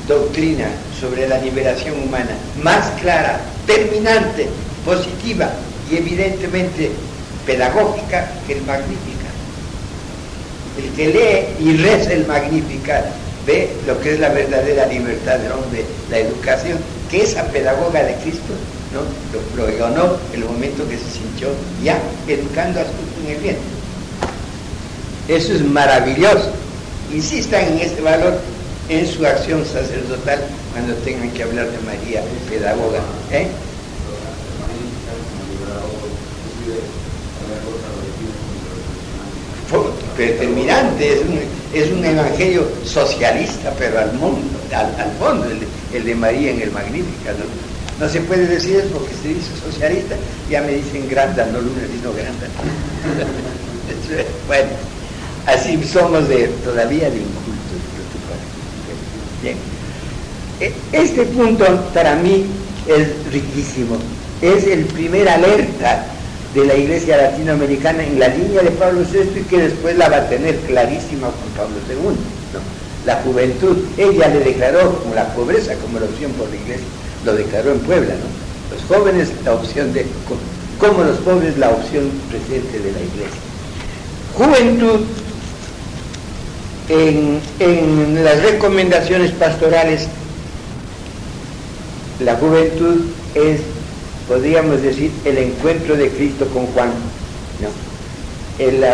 doctrina sobre la liberación humana más clara, terminante, positiva y evidentemente pedagógica que el Magnífica? El que lee y reza el Magnífica ve lo que es la verdadera libertad del hombre, la educación, que esa pedagoga de Cristo ¿no? Lo, lo ganó el momento que se sintió ya educando a su en el bien. Eso es maravilloso. Insistan en este valor en su acción sacerdotal cuando tengan que hablar de María, pedagoga. ¿eh? determinante, es un, es un evangelio socialista, pero al mundo, al, fondo, el, de María en el Magnífica, no se puede decir eso porque se dice socialista, ya me dicen granda, no luna, sino granda. bueno, así somos de, todavía de incultos. Bien. E, este punto para mí es riquísimo. Es el primer alerta de la iglesia latinoamericana en la línea de Pablo VI y que después la va a tener clarísima con Pablo II. La juventud, ella le declaró como la pobreza como la opción por la iglesia lo declaró en Puebla, ¿no? Los jóvenes, la opción de, como los pobres, la opción presente de la iglesia. Juventud, en, en las recomendaciones pastorales, la juventud es, podríamos decir, el encuentro de Cristo con Juan, ¿no? el,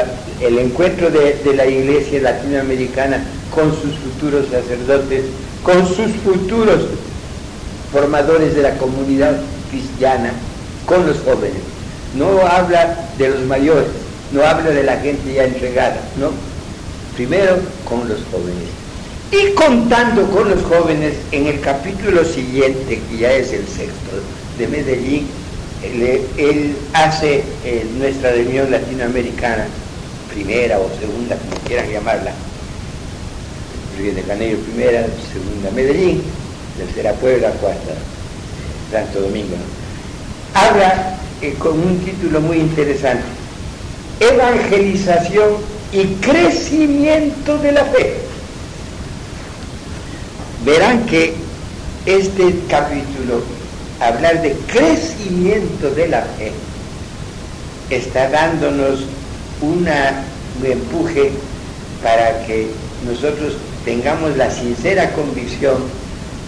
el, encuentro de, de, la iglesia latinoamericana con sus futuros sacerdotes con sus futuros formadores de la comunidad cristiana, con los jóvenes. No habla de los mayores, no habla de la gente ya entregada, no. Primero con los jóvenes. Y contando con los jóvenes, en el capítulo siguiente, que ya es el sexto, de Medellín, él, hace eh, nuestra reunión latinoamericana, primera o segunda, como quieran llamarla, Río de Janeiro primera, segunda Medellín, tercera Puebla, cuarta Santo Domingo. Habla eh, con un título muy interesante, Evangelización y crecimiento de la fe. Verán que este capítulo, hablar de crecimiento de la fe, está dándonos una, un empuje para que nosotros tengamos la sincera convicción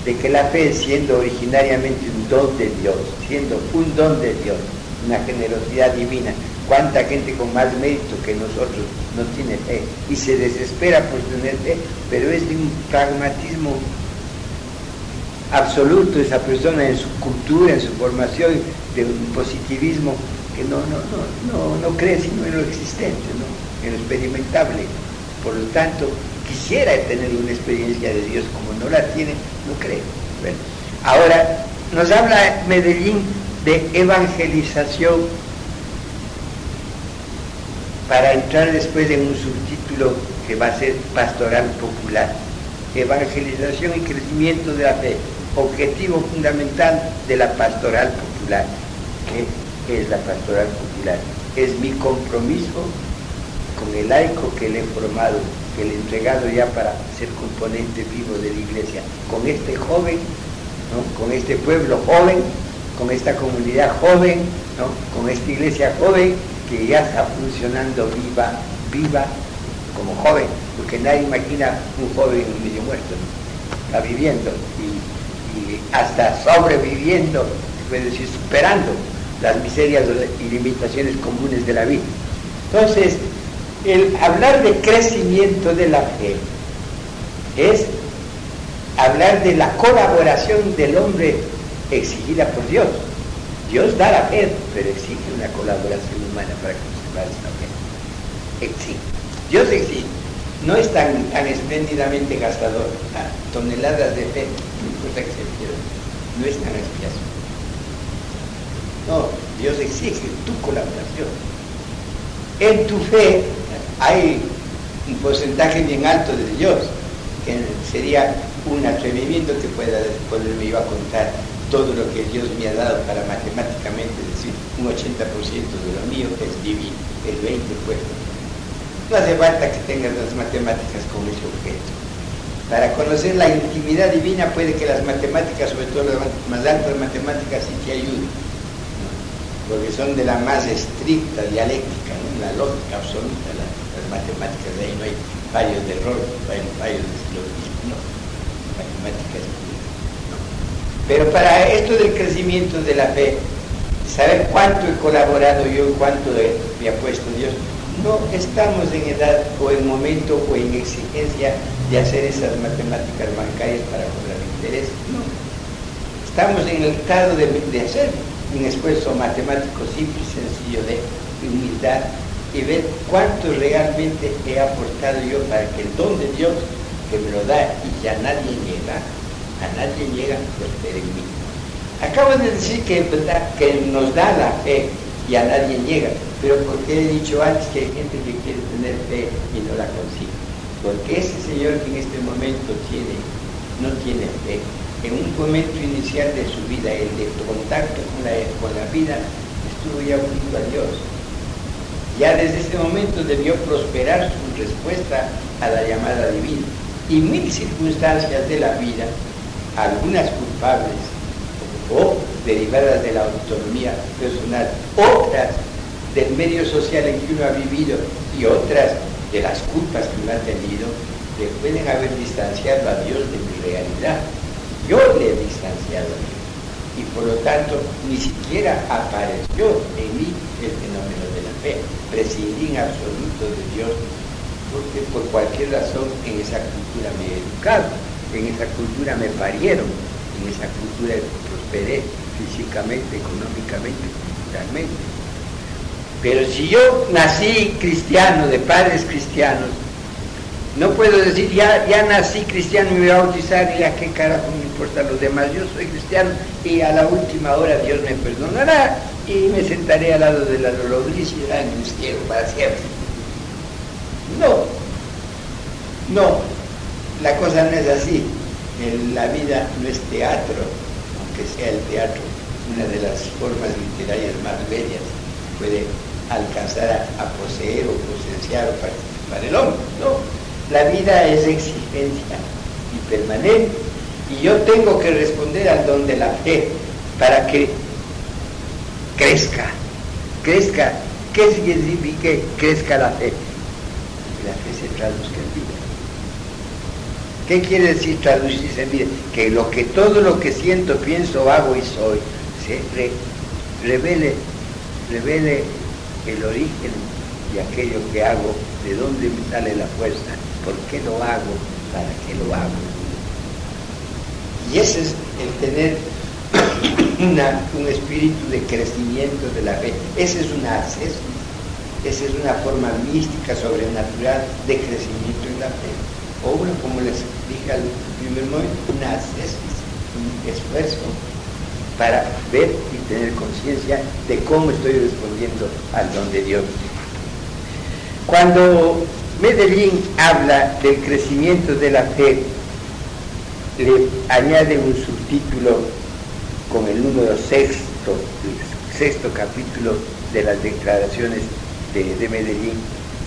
de que la fe, siendo originariamente un don de Dios, siendo un don de Dios, una generosidad divina, cuánta gente con más mérito que nosotros no tiene fe y se desespera por tener fe, pero es de un pragmatismo absoluto esa persona en su cultura, en su formación, de un positivismo que no, no, no, no, no cree sino en lo existente, ¿no? en lo experimentable. Por lo tanto, quisiera tener una experiencia de Dios como no la tiene, no creo. Bueno, ahora nos habla Medellín de evangelización para entrar después en un subtítulo que va a ser pastoral popular. Evangelización y crecimiento de la fe, objetivo fundamental de la pastoral popular. ¿Qué es la pastoral popular? Es mi compromiso con el laico que le he formado el entregado ya para ser componente vivo de la iglesia, con este joven, con este pueblo joven, con esta comunidad joven, con esta iglesia joven que ya está funcionando viva, viva como joven, porque nadie imagina un joven medio muerto, está viviendo y, y, hasta sobreviviendo, se puede decir, superando las miserias y limitaciones comunes de la vida. Entonces, el hablar de crecimiento de la fe es hablar de la colaboración del hombre exigida por Dios. Dios da la fe, pero exige una colaboración humana para conservar esa fe. Exige. Dios exige. No es tan, tan espléndidamente gastador. Ah, toneladas de fe, importa que se pierda. No es tan escaso. No, Dios exige tu colaboración. En tu fe hay un porcentaje bien alto de Dios, que sería un atrevimiento que pueda ponerme yo a contar todo lo que Dios me ha dado para matemáticamente decir un 80% de lo mío es divino, el 20% pues. No hace falta que tengas las matemáticas como ese objeto. Para conocer la intimidad divina puede que las matemáticas, sobre todo las más altas matemáticas, sí te ayuden, porque son de la más estricta dialéctica, la lógica absoluta, matemáticas, ahí no hay fallos de error, fallos de silogismo, no, matemáticas no. Pero para esto del crecimiento de la fe, saber cuánto he colaborado yo, cuánto me ha puesto Dios, no estamos en edad o en momento o en exigencia de hacer esas matemáticas bancarias para cobrar interés, no. Estamos en el estado de, de hacer un esfuerzo matemático simple y sencillo de humildad y ver cuánto realmente he aportado yo para que el don de Dios que me lo da y ya nadie llega, a nadie llega, prospere en mí. Acabo de decir que, que nos da la fe y a nadie llega, pero porque he dicho antes que hay gente que quiere tener fe y no la consigue. Porque ese Señor que en este momento tiene, no tiene fe, en un momento inicial de su vida, el de contacto con la, con la vida, estuvo ya unido a Dios ya desde ese momento debió prosperar su respuesta a la llamada divina. Y mil circunstancias de la vida, algunas culpables o derivadas de la autonomía personal, otras del medio social en que uno ha vivido y otras de las culpas que uno ha tenido, le pueden haber distanciado a Dios de mi realidad. Yo le he distanciado a Dios. Y por lo tanto, ni siquiera apareció en mí el fenómeno de la fe prescindí en absoluto de Dios, porque por cualquier razón en esa cultura me he educado. en esa cultura me parieron, en esa cultura prosperé físicamente, económicamente, culturalmente. Pero si yo nací cristiano, de padres cristianos, no puedo decir, ya, ya nací cristiano y me voy a bautizar y a qué carajo me importa los demás. Yo soy cristiano y a la última hora Dios me perdonará y me sentaré al lado de la y en cielo para siempre. No, no, la cosa no es así. La vida no es teatro, aunque sea el teatro una de las formas literarias más bellas puede alcanzar a, poseer o presenciar o participar el hombre. No, la vida es exigencia y permanente. Y yo tengo que responder al don de la fe para que crezca, crezca. ¿Qué significa crezca la fe? La fe se traduzca en vida. ¿Qué quiere decir traducirse en vida? Que lo que todo lo que siento, pienso, hago y soy, se revele, revele el origen de aquello que hago, de dónde me sale la fuerza, por qué lo hago, para qué lo hago. Y ese es el tener un espíritu de crecimiento de la fe. Ese es un acceso, esa es una forma mística, sobrenatural de crecimiento en la fe. O como les dije al primer momento, un acceso, un esfuerzo para ver y tener conciencia de cómo estoy respondiendo al don de Dios. Cuando Medellín habla del crecimiento de la fe, le añade un subtítulo con el número sexto, sexto capítulo de las declaraciones de, de Medellín,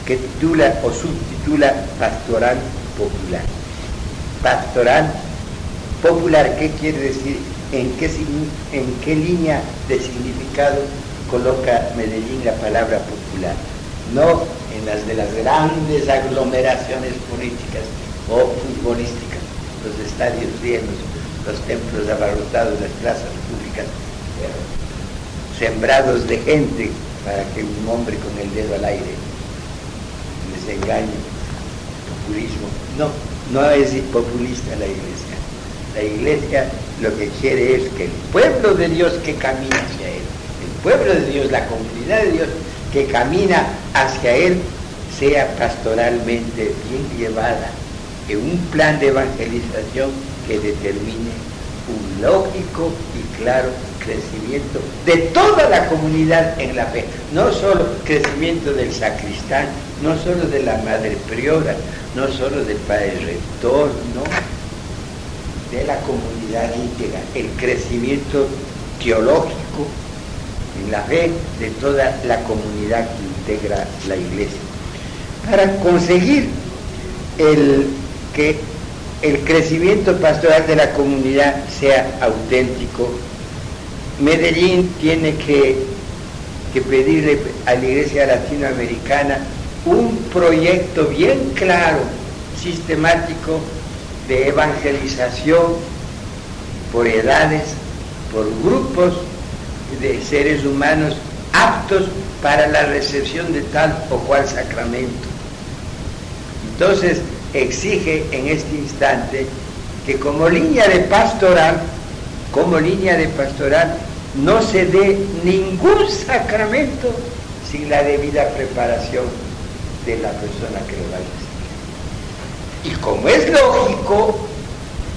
que titula o subtitula Pastoral Popular. Pastoral Popular, ¿qué quiere decir? ¿En qué, ¿En qué línea de significado coloca Medellín la palabra popular? No en las de las grandes aglomeraciones políticas o futbolísticas, los estadios llenos, los templos abarrotados, las plazas públicas sembrados de gente para que un hombre con el dedo al aire les engañe. Populismo. No, no es populista la iglesia. La iglesia lo que quiere es que el pueblo de Dios que camina hacia Él, el pueblo de Dios, la comunidad de Dios, que camina hacia Él sea pastoralmente bien llevada en un plan de evangelización que determine un lógico y claro crecimiento de toda la comunidad en la fe, no solo crecimiento del sacristán, no solo de la madre priora, no solo del padre rector, no, de la comunidad íntegra, el crecimiento teológico en la fe de toda la comunidad que integra la iglesia. Para conseguir el, que el crecimiento pastoral de la comunidad sea auténtico, Medellín tiene que, que pedirle a la iglesia latinoamericana un proyecto bien claro, sistemático, de evangelización por edades, por grupos de seres humanos aptos para la recepción de tal o cual sacramento. Entonces exige en este instante que como línea de pastoral, como línea de pastoral, no se dé ningún sacramento sin la debida preparación de la persona que lo va a recibir. Y como es lógico,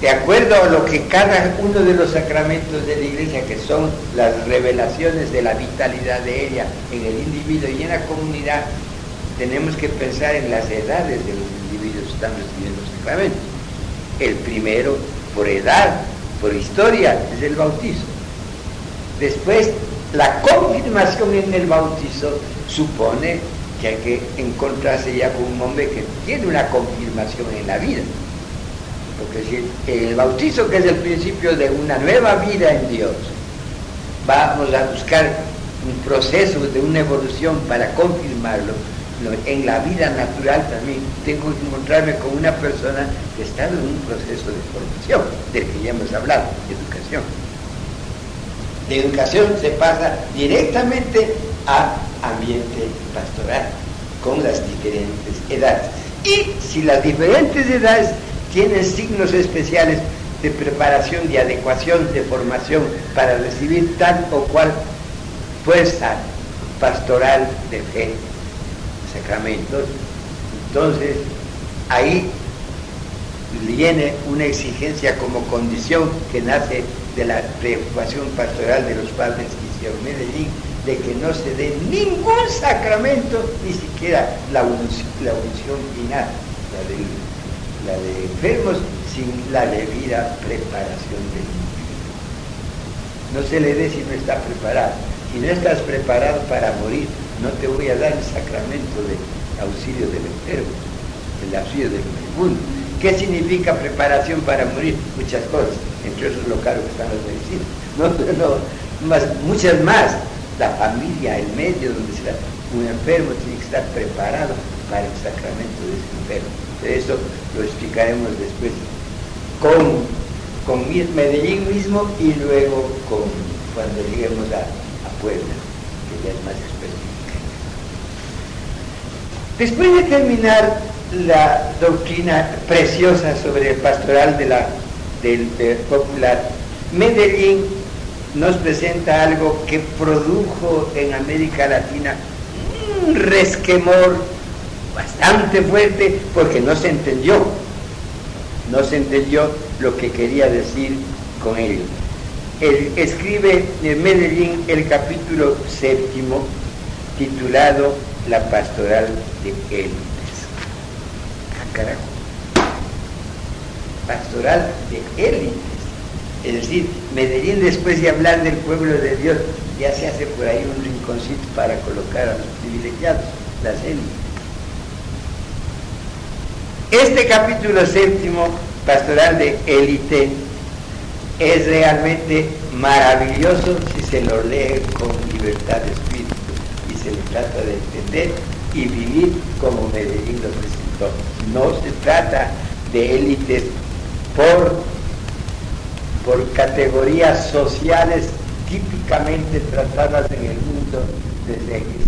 de acuerdo a lo que cada uno de los sacramentos de la iglesia, que son las revelaciones de la vitalidad de ella en el individuo y en la comunidad, tenemos que pensar en las edades de los individuos que están recibiendo los sacramentos. El primero, por edad, por historia, es el bautizo. Después, la confirmación en el bautizo supone que hay que encontrarse ya con un hombre que tiene una confirmación en la vida porque el bautizo que es el principio de una nueva vida en Dios, vamos a buscar un proceso de una evolución para confirmarlo. En la vida natural también tengo que encontrarme con una persona que está en un proceso de formación, del que ya hemos hablado, de educación. De educación se pasa directamente a ambiente pastoral, con las diferentes edades. Y si las diferentes edades tienen signos especiales de preparación, de adecuación, de formación para recibir tal o cual fuerza pastoral de fe, sacramentos. Entonces, ahí viene una exigencia como condición que nace de la preocupación pastoral de los padres que hicieron Medellín, de que no se dé ningún sacramento, ni siquiera la unción, la unción final, la de, la de enfermos, sin la debida preparación del individuo. No se le dé si no está preparado. Si no estás preparado para morir, no te voy a dar el sacramento de auxilio del enfermo, el auxilio del moribundo. ¿Qué significa preparación para morir? Muchas cosas, entre esos lo caro que están las medicinas. No, más, muchas más. La familia, el medio donde será un enfermo tiene que estar preparado para el sacramento de ese enfermo. Eso lo explicaremos después con, con Medellín mismo y luego cuando lleguemos a, a Puebla, que ya es más específica. Después de terminar la doctrina preciosa sobre el pastoral del, popular. Medellín nos presenta algo que produjo en América Latina un resquemor bastante fuerte porque no se entendió, no se entendió lo que quería decir con. Él escribe en Medellín el capítulo séptimo titulado La pastoral de él carajo. Pastoral de élites. Es decir, Medellín después de hablar del pueblo de Dios, ya se hace por ahí un rinconcito para colocar a los privilegiados, las élites. Este capítulo séptimo, pastoral de élite, es realmente maravilloso si se lo lee con libertad de espíritu y se le trata de entender y vivir como Medellín lo presentó. No se trata de élites por, por categorías sociales típicamente tratadas en el mundo desde que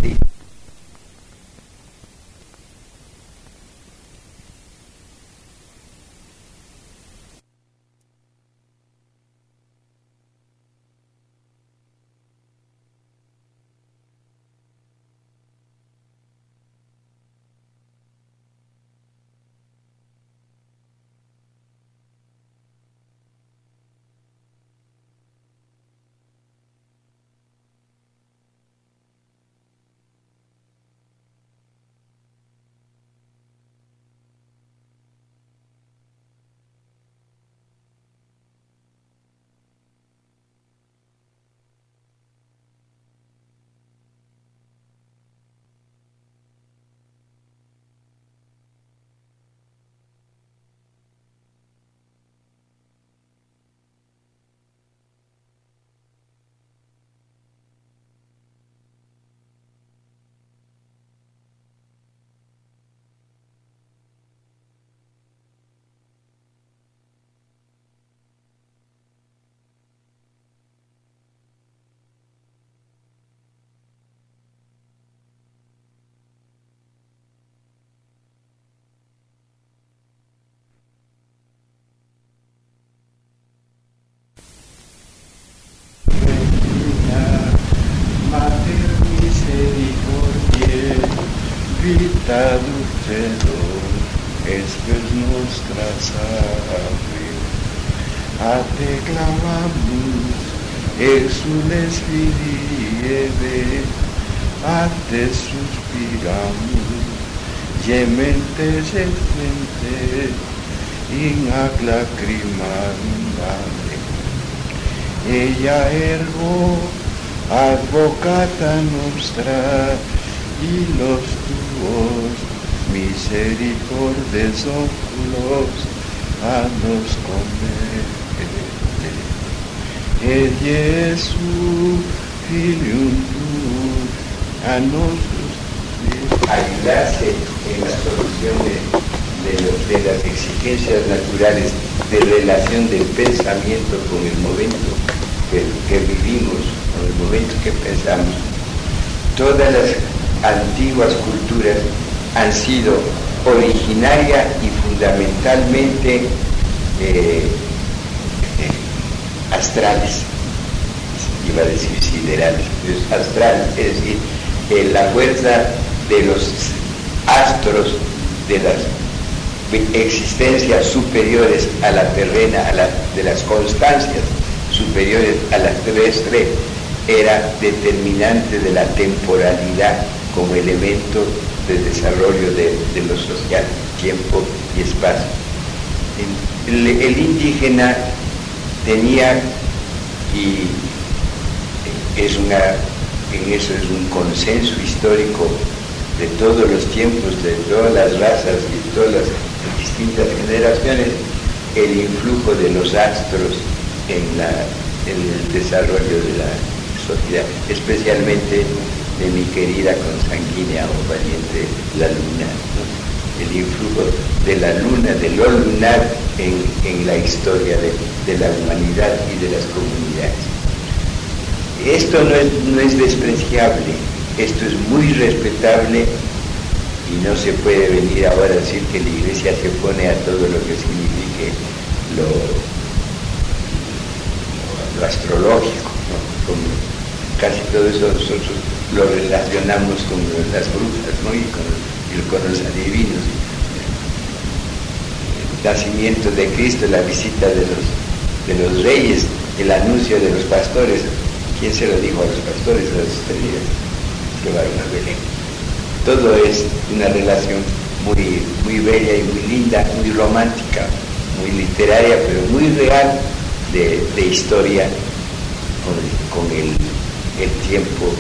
espes nostra salve. A te clamamus, exules filieve, a te suspiramus, gementes et frente, in ac. Ella ergo, advocata nostra, y los tuos misericordes oculos a nos Filium tu, a ayudarse en la solución de, las exigencias naturales de relación del pensamiento con el momento que, que vivimos, con el momento que pensamos. Todas las antiguas culturas han sido originaria y fundamentalmente eh, astrales, iba a decir siderales, astrales, es decir, la fuerza de los astros, de las existencias superiores a la terrena, de las constancias superiores a la terrestre, era determinante de la temporalidad como elemento de desarrollo de, lo social, tiempo y espacio. el indígena tenía, y es una, en eso es un consenso histórico de todos los tiempos, de todas las razas y todas las distintas generaciones, el influjo de los astros en, el desarrollo de la sociedad, especialmente de mi querida consanguínea o valiente la luna el influjo de la luna, de lo lunar en, la historia de, la humanidad y de las comunidades. Esto no es, no es despreciable, esto es muy respetable y no se puede venir ahora a decir que la iglesia se opone a todo lo que signifique lo, astrológico, casi todo eso nosotros lo relacionamos con las brujas ¿no? y con con los adivinos, el nacimiento de Cristo, la visita de los, de los reyes, el anuncio de los pastores. ¿Quién se lo dijo a los pastores? A las estrellas. Llevaron a Belén. Todo es una relación muy, muy bella y muy linda, muy romántica, muy literaria, pero muy real de, historia con, el, el tiempo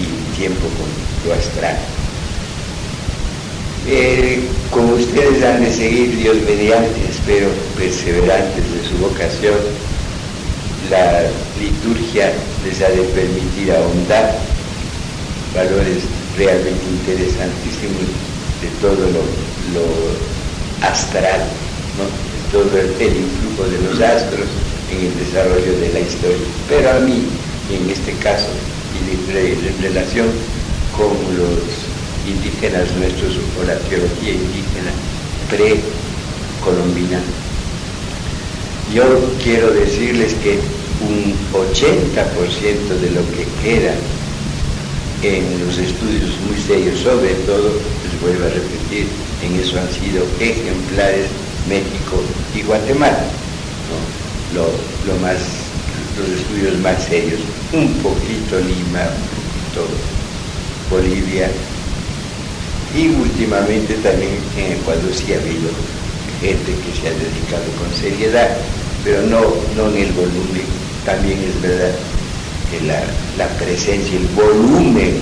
y tiempo con lo astral. Eh, como ustedes han de seguir, Dios mediante, espero, perseverantes de su vocación, la liturgia les ha de permitir ahondar valores realmente interesantísimos de todo lo, astral, de todo el, influjo de los astros en el desarrollo de la historia. Pero a mí, en este caso, en relación con los indígenas nuestros o la teología indígena precolombina. Yo quiero decirles que un 80% de lo que queda en los estudios muy serios, sobre todo, les vuelvo a repetir, en eso han sido ejemplares México y Guatemala, lo, más, los estudios más serios, un poquito Lima, un poquito Bolivia, y últimamente también en Ecuador sí ha habido gente que se ha dedicado con seriedad, pero no, no en el volumen. También es verdad que la, presencia, el volumen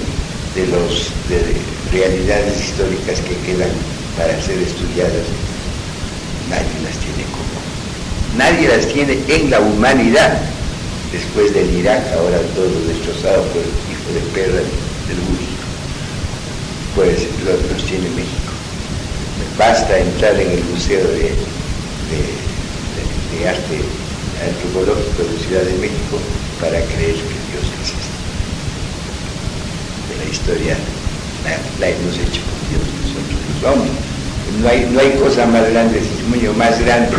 de, de realidades históricas que quedan para ser estudiadas, nadie las tiene como. Nadie las tiene en la humanidad. Después del Irak, ahora todo destrozado por el hijo de perra del Bush pues los, tiene México. Basta entrar en el Museo de, Arte Antropológico de Ciudad de México para creer que Dios existe. De la historia la, hemos hecho con Dios nosotros los hombres. No hay, no hay cosa más grande, testimonio más grande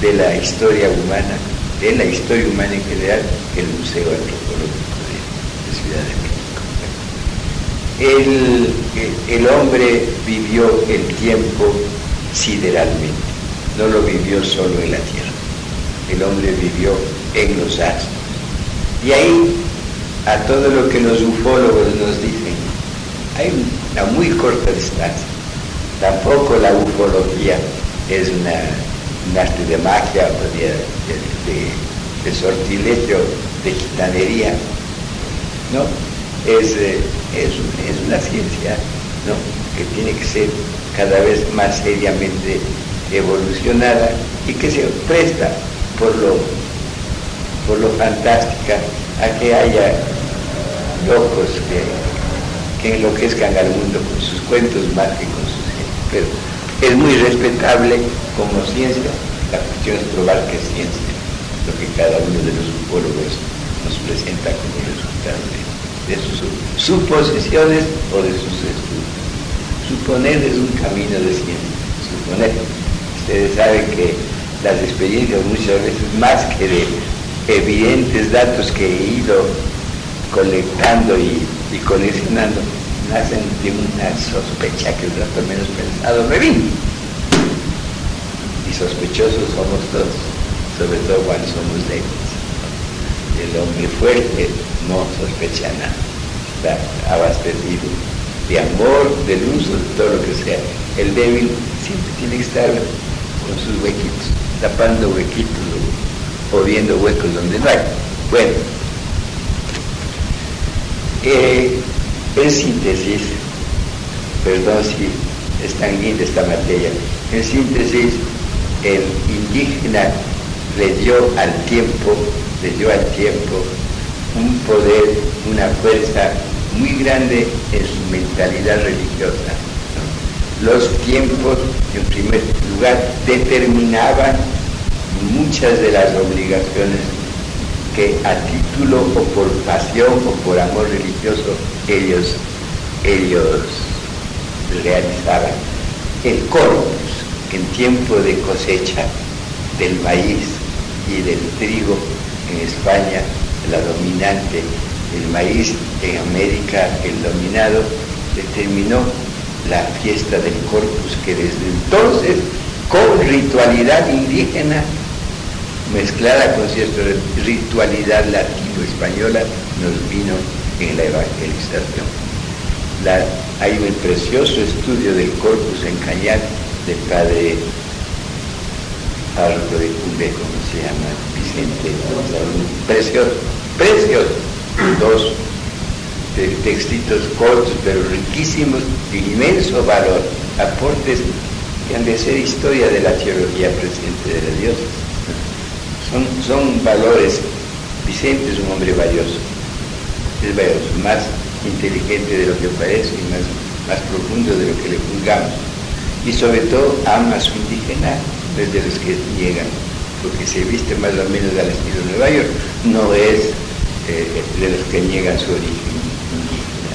de la historia humana, de la historia humana en general, que el Museo Antropológico de Ciudad de México el, hombre vivió el tiempo sideralmente, no lo vivió solo en la tierra, el hombre vivió en los astros. Y ahí, a todo lo que los ufólogos nos dicen, hay una muy corta distancia. Tampoco la ufología es una, un arte de magia de, de, de sortilegio, de gitanería, ¿no? Es, eh, es, una ciencia que tiene que ser cada vez más seriamente evolucionada y que se presta por lo, por lo fantástica a que haya locos que, que enloquezcan al mundo con sus cuentos mágicos. Pero es muy respetable como ciencia, la cuestión es probar que es ciencia, lo que cada uno de los ufólogos nos presenta como resultado de sus suposiciones o de sus estudios. Suponer es un camino de ciencia, suponer. Ustedes saben que las experiencias muchas veces más que de evidentes datos que he ido colectando y, y coleccionando, nacen de una sospecha que un rato menos pensado me. Y sospechosos somos todos, sobre todo cuando somos débiles. El hombre fuerte no sospecha nada, está abastecido de amor, de luz, de todo lo que sea. El débil siempre tiene que estar con sus huequitos, tapando huequitos o viendo huecos donde no hay. Bueno, eh, en síntesis, perdón si es tan linda esta materia, en síntesis, el indígena le dio al tiempo, le dio al tiempo un poder, una fuerza muy grande en su mentalidad religiosa. Los tiempos, en primer lugar, determinaban muchas de las obligaciones que a título o por pasión o por amor religioso ellos, ellos realizaban. El corpus en tiempo de cosecha del maíz y del trigo en España, la dominante, el maíz en América, el dominado, determinó la fiesta del corpus que desde entonces, con ritualidad indígena, mezclada con cierta ritualidad latino-española, nos vino en la evangelización. hay un precioso estudio del corpus en Cañar del padre algo de Cumbe, ¿cómo se llama? Vicente, precioso, precioso, dos textitos cortos pero riquísimos, de inmenso valor, aportes que han de ser historia de la teología presente de la Dios son, valores. Vicente es un hombre valioso, es más inteligente de lo que parece y más, más profundo de lo que le juzgamos. Y sobre todo ama a su indígena, desde los que niegan, porque se viste más o menos al estilo de Nueva York, no es eh, de los que niegan su origen indígena.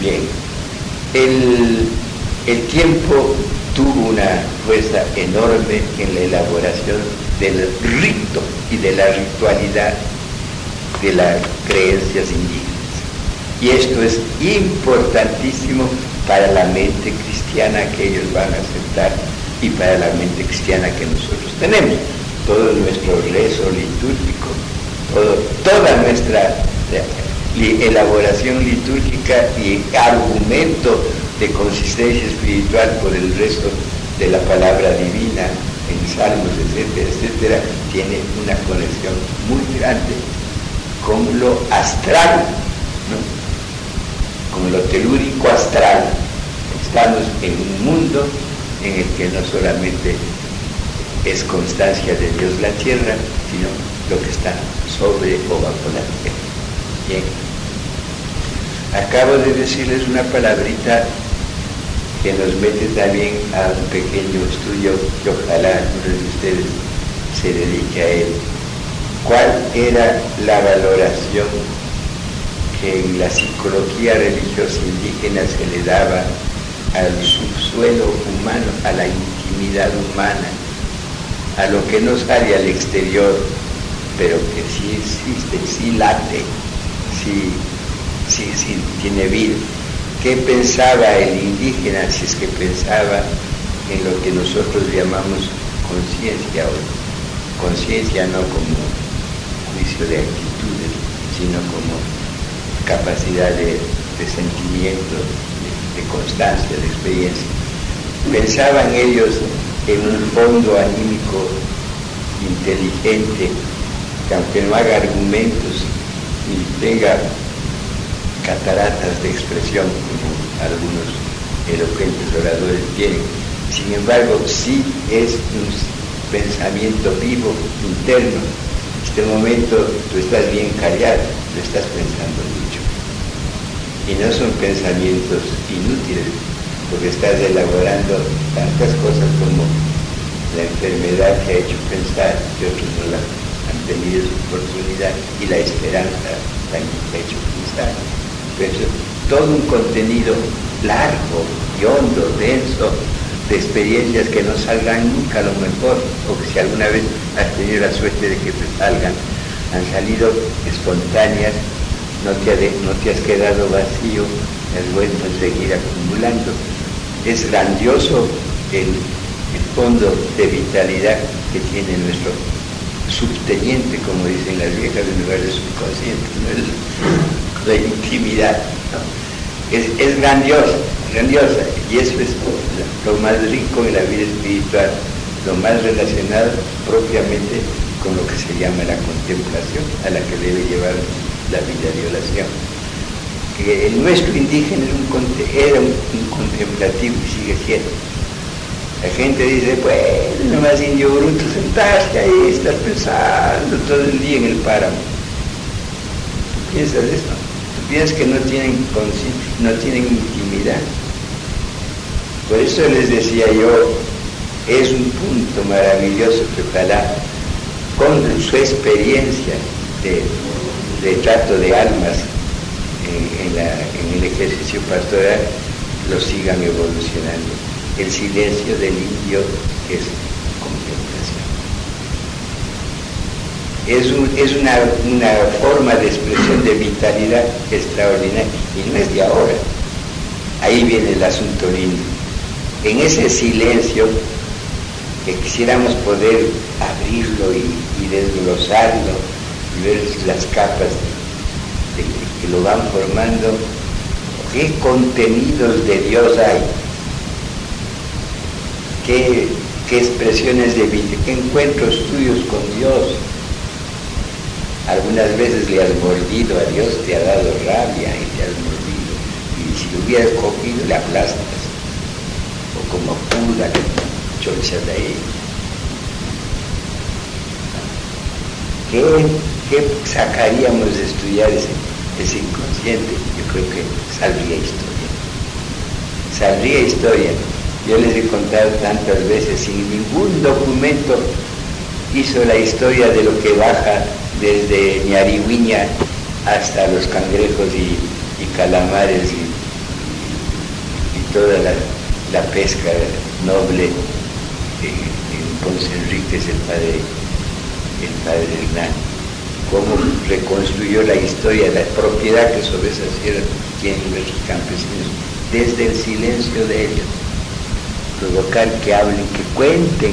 Bien, el, el tiempo tuvo una fuerza enorme en la elaboración del rito y de la ritualidad de las creencias indígenas. Y esto es importantísimo para la mente cristiana que ellos van a aceptar y para la mente cristiana que nosotros tenemos. Todo nuestro rezo litúrgico, toda nuestra elaboración litúrgica y argumento de consistencia espiritual por el resto de la palabra divina en salmos, etcétera, etcétera, tiene una conexión muy grande con lo astral, ¿no? con lo telúrico astral. Estamos en un mundo en el que no solamente es constancia de Dios la tierra, sino lo que está sobre o bajo la tierra. Bien. Acabo de decirles una palabrita que nos mete también a un pequeño estudio que ojalá uno de ustedes se dedique a él. ¿Cuál era la valoración que en la psicología religiosa indígena se le daba al subsuelo humano, a la intimidad humana, a lo que no sale al exterior, pero que sí existe, sí late, sí, sí, sí tiene vida? ¿Qué pensaba el indígena si es que pensaba en lo que nosotros llamamos conciencia hoy? Conciencia no como juicio de actitudes, sino como capacidad de, sentimiento, de, de constancia, de experiencia. Pensaban ellos en un fondo anímico inteligente que aunque no haga argumentos ni tenga cataratas de expresión como algunos elocuentes oradores tienen. Sin embargo, sí es un pensamiento vivo, interno. Este momento tú estás bien callado, lo estás pensando mucho. Y no son pensamientos inútiles, porque estás elaborando tantas cosas como la enfermedad que ha hecho pensar que otros no la han tenido su oportunidad y la esperanza también que ha hecho pensar todo un contenido largo y hondo, denso, de experiencias que no salgan nunca a lo mejor, o que si alguna vez has tenido la suerte de que te salgan, han salido espontáneas, no te, no te has quedado vacío, es bueno seguir acumulando. Es grandioso el, el fondo de vitalidad que tiene nuestro subteniente, como dicen las viejas, en lugar de subconsciente, la intimidad. Es, es grandiosa, grandiosa, y eso es lo más rico en la vida espiritual, lo más relacionado propiamente con lo que se llama la contemplación, a la que debe llevar la vida de oración. El nuestro indígena era un, un contemplativo y sigue siendo la gente dice, pues, nomás indio bruto, sentaste ahí, estás pensando todo el día en el páramo. ¿Tú piensas eso? ¿Tú piensas que no tienen no tienen intimidad? Por eso les decía yo, es un punto maravilloso que ojalá con su experiencia de, trato de almas en, en el ejercicio pastoral lo sigan evolucionando el silencio del indio es contemplación. Es, una, forma de expresión de vitalidad extraordinaria y no es de ahora. Ahí viene el asunto lindo. En ese silencio que quisiéramos poder abrirlo y, desglosarlo y ver las capas que lo van formando, qué contenidos de Dios hay qué, expresiones de vida, qué encuentros tuyos con Dios. Algunas veces le has mordido a Dios, te ha dado rabia y te has mordido. Y si lo hubieras cogido, le aplastas. O como puda, chochas de ahí. ¿Qué, sacaríamos de estudiar ese inconsciente? Yo creo que saldría historia. Saldría historia yo les he contado tantas veces, sin ningún documento hizo la historia de lo que baja desde Ñariguiña hasta los cangrejos y, calamares y, toda la, pesca noble en Ponce Enríquez, el padre, el padre Hernán. Cómo reconstruyó la historia, la propiedad que sobre esas nuestros campesinos, desde el silencio de ellos provocar que hablen, que cuenten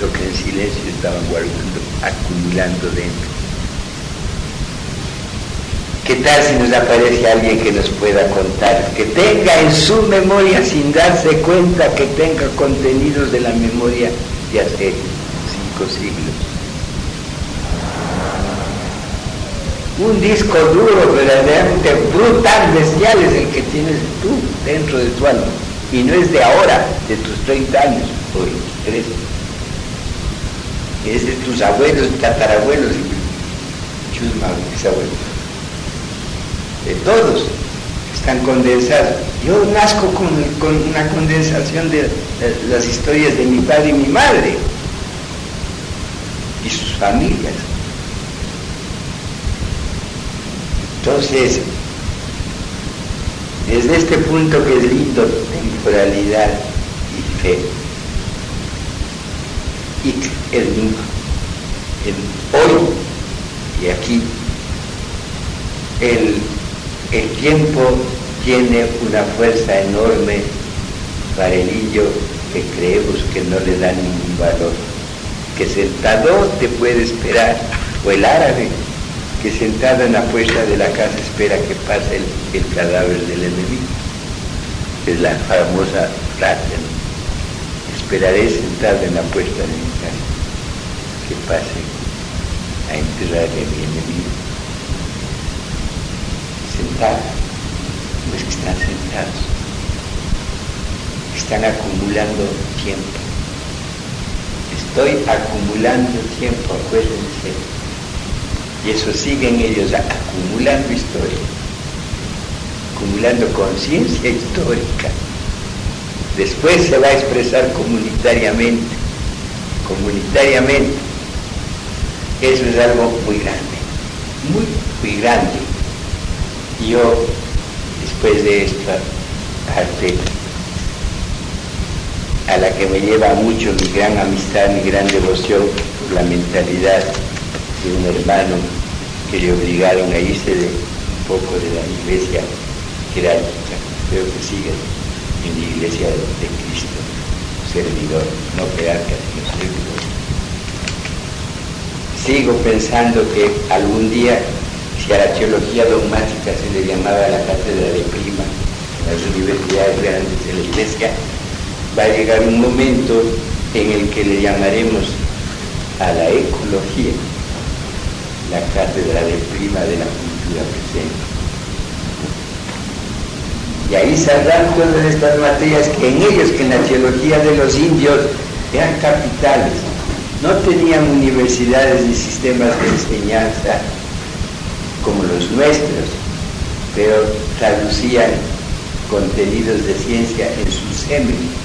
lo que en silencio estaban guardando, acumulando dentro. ¿Qué tal si nos aparece alguien que nos pueda contar, que tenga en su memoria, sin darse cuenta, que tenga contenidos de la memoria de hace cinco siglos? Un disco duro, verdaderamente brutal, bestial es el que tienes tú dentro de tu alma. Y no es de ahora, de tus 30 años o 23. Es de tus abuelos, tatarabuelos, chusma, bisabuelos. De todos están condensados. Yo nazco con, una condensación de, las historias de mi padre y mi madre y sus familias. Entonces, desde este punto que es lindo, temporalidad y fe. Y el, hoy y aquí, el, el tiempo tiene una fuerza enorme para el hillo que creemos que no le da ningún valor, que sentado te puede esperar, o el árabe que sentado en la puerta de la casa espera que pase el, cadáver del enemigo. Es la famosa frase. Esperaré sentado en la puerta de mi casa que pase a enterrar a mi enemigo. Sentado, no es que están sentados, están acumulando tiempo. Estoy acumulando tiempo, acuérdense y eso siguen ellos acumulando historia, acumulando conciencia histórica. Después se va a expresar comunitariamente, comunitariamente. Eso es algo muy grande, muy, muy grande. Yo, después de esta arte a la que me lleva mucho mi gran amistad, mi gran devoción por la mentalidad de un hermano que le obligaron a irse de un poco de la iglesia jerárquica. Creo que sigue en la iglesia de Cristo, servidor, no jerarca, sino servidor. Sigo pensando que algún día, si a la teología dogmática se le llamaba la cátedra de prima, las universidades grandes de la iglesia, va a llegar un momento en el que le llamaremos a la ecología la cátedra de prima de la cultura presente. Y ahí saldrán todas estas materias que en ellos, que en la teología de los indios eran capitales, no tenían universidades ni sistemas de enseñanza como los nuestros, pero traducían contenidos de ciencia en su semen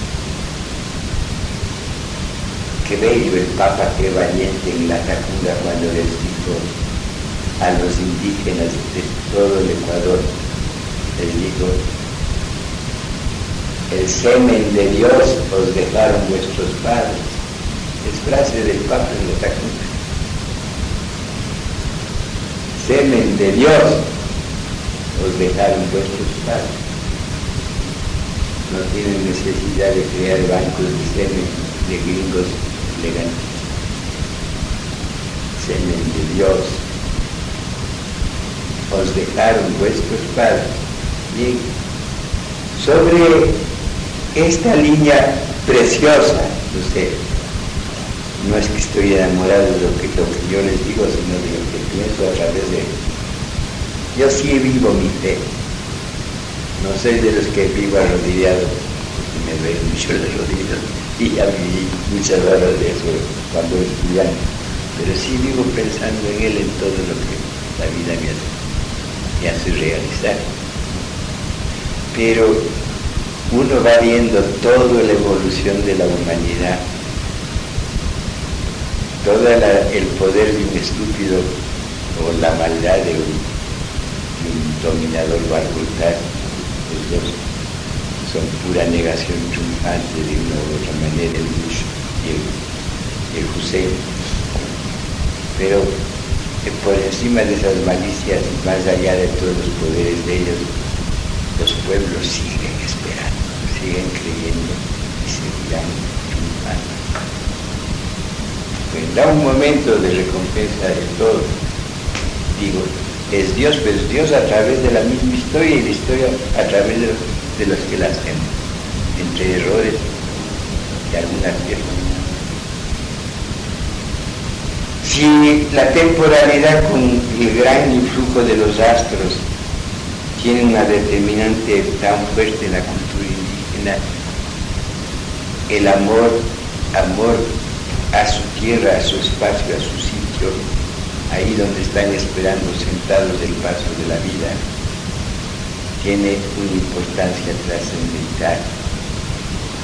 Qué bello el Papa, qué valiente en la Tacuda cuando les dijo a los indígenas de todo el Ecuador, les dijo, el semen de Dios os dejaron vuestros padres. Es frase del Papa en la Tacuda. Semen de Dios os dejaron vuestros padres. No tienen necesidad de crear bancos de semen de gringos Semen de Dios, os dejaron vuestros padres. Bien, sobre esta línea preciosa, usted, no es que estoy enamorado de lo que, yo les digo, sino de lo que pienso a través de Yo sí vivo mi fe. No soy de los que vivo arrodillado, porque me veo mucho de rodillas y ya viví muchas horas de eso cuando estudiante, pero sí vivo pensando en él en todo lo que la vida me hace, me hace realizar. Pero uno va viendo toda la evolución de la humanidad, todo el poder de un estúpido o la maldad de un, dominador barbutar, los dos son pura negación triunfante de una u otra manera el Bush y el, Hussein. Pero eh, por encima de esas malicias, más allá de todos los poderes de ellos, los pueblos siguen esperando, siguen creyendo y seguirán triunfando. Vendrá un momento de recompensa de todo. Digo, es Dios, pero es Dios a través de la misma historia y la historia a través de los que la hacemos, entre errores y algunas ciertas. Si la temporalidad con el gran influjo de los astros tiene una determinante tan fuerte en la cultura indígena, el amor, amor a su tierra, a su espacio, a su sitio, ahí donde están esperando sentados el paso de la vida, tiene una importancia trascendental.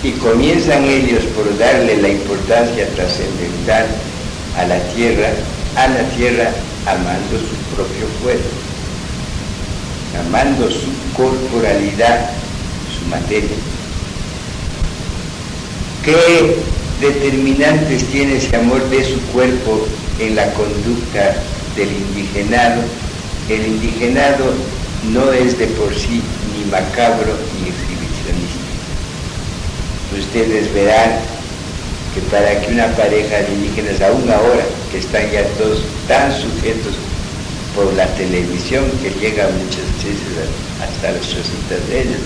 Y comienzan ellos por darle la importancia trascendental a la tierra, a la tierra amando su propio cuerpo, amando su corporalidad, su materia. ¿Qué determinantes tiene ese amor de su cuerpo en la conducta del indigenado? El indigenado no es de por sí ni macabro ni exhibicionista. Ustedes verán que para que una pareja de indígenas, aún ahora que están ya todos tan sujetos por la televisión que llega muchas veces hasta las cositas de ellos,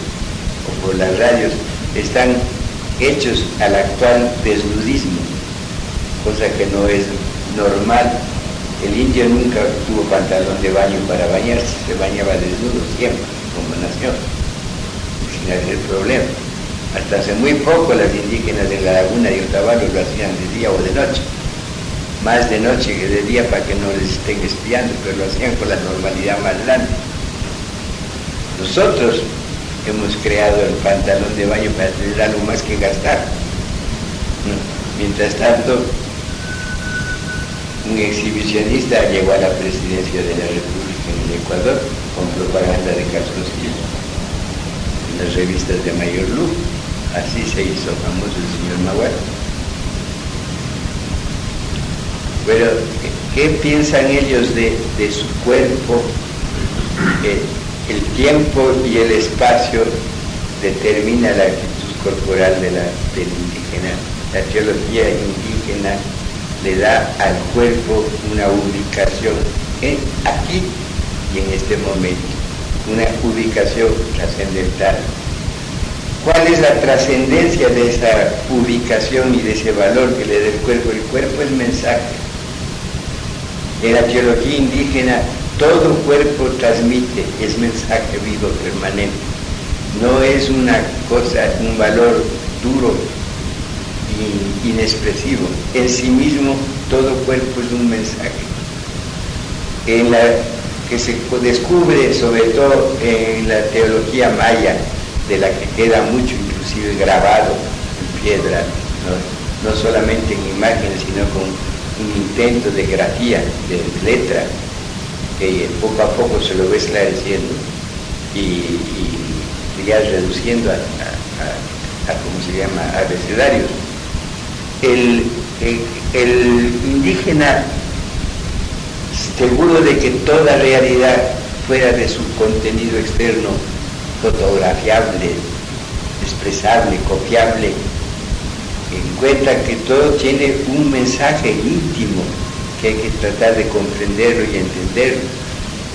o por las radios, están hechos al actual desnudismo, cosa que no es normal el indio nunca tuvo pantalón de baño para bañarse, se bañaba desnudo siempre, como nació, sin hacer problema. Hasta hace muy poco las indígenas de la laguna de Otavalo lo hacían de día o de noche. Más de noche que de día para que no les estén espiando, pero lo hacían con la normalidad más grande. Nosotros hemos creado el pantalón de baño para tener algo más que gastar. Mientras tanto, un exhibicionista llegó a la presidencia de la República en el Ecuador con propaganda de calzoncillos. las revistas de mayor luz. Así se hizo famoso el señor Nahuatl. Pero, ¿qué piensan ellos de, su cuerpo? El tiempo y el espacio determina la actitud corporal de la, del indígena. La teología indígena le da al cuerpo una ubicación aquí y en este momento, una ubicación trascendental. ¿Cuál es la trascendencia de esa ubicación y de ese valor que le da el cuerpo? El cuerpo es mensaje. En la teología indígena todo cuerpo transmite, es mensaje vivo permanente. No es una cosa, un valor duro e inexpresivo. En sí mismo todo cuerpo es un mensaje. En la que se descubre sobre todo en la teología maya, de la que queda mucho inclusive grabado en piedra, no, no solamente en imágenes, sino con un intento de grafía, de letra, que poco a poco se lo ve esclareciendo y, ya reduciendo a, a, ¿cómo se llama?, abecedarios. El, el, indígena, seguro de que toda realidad fuera de su contenido externo, fotografiable, expresable, copiable, encuentra que todo tiene un mensaje íntimo que hay que tratar de comprenderlo y entenderlo.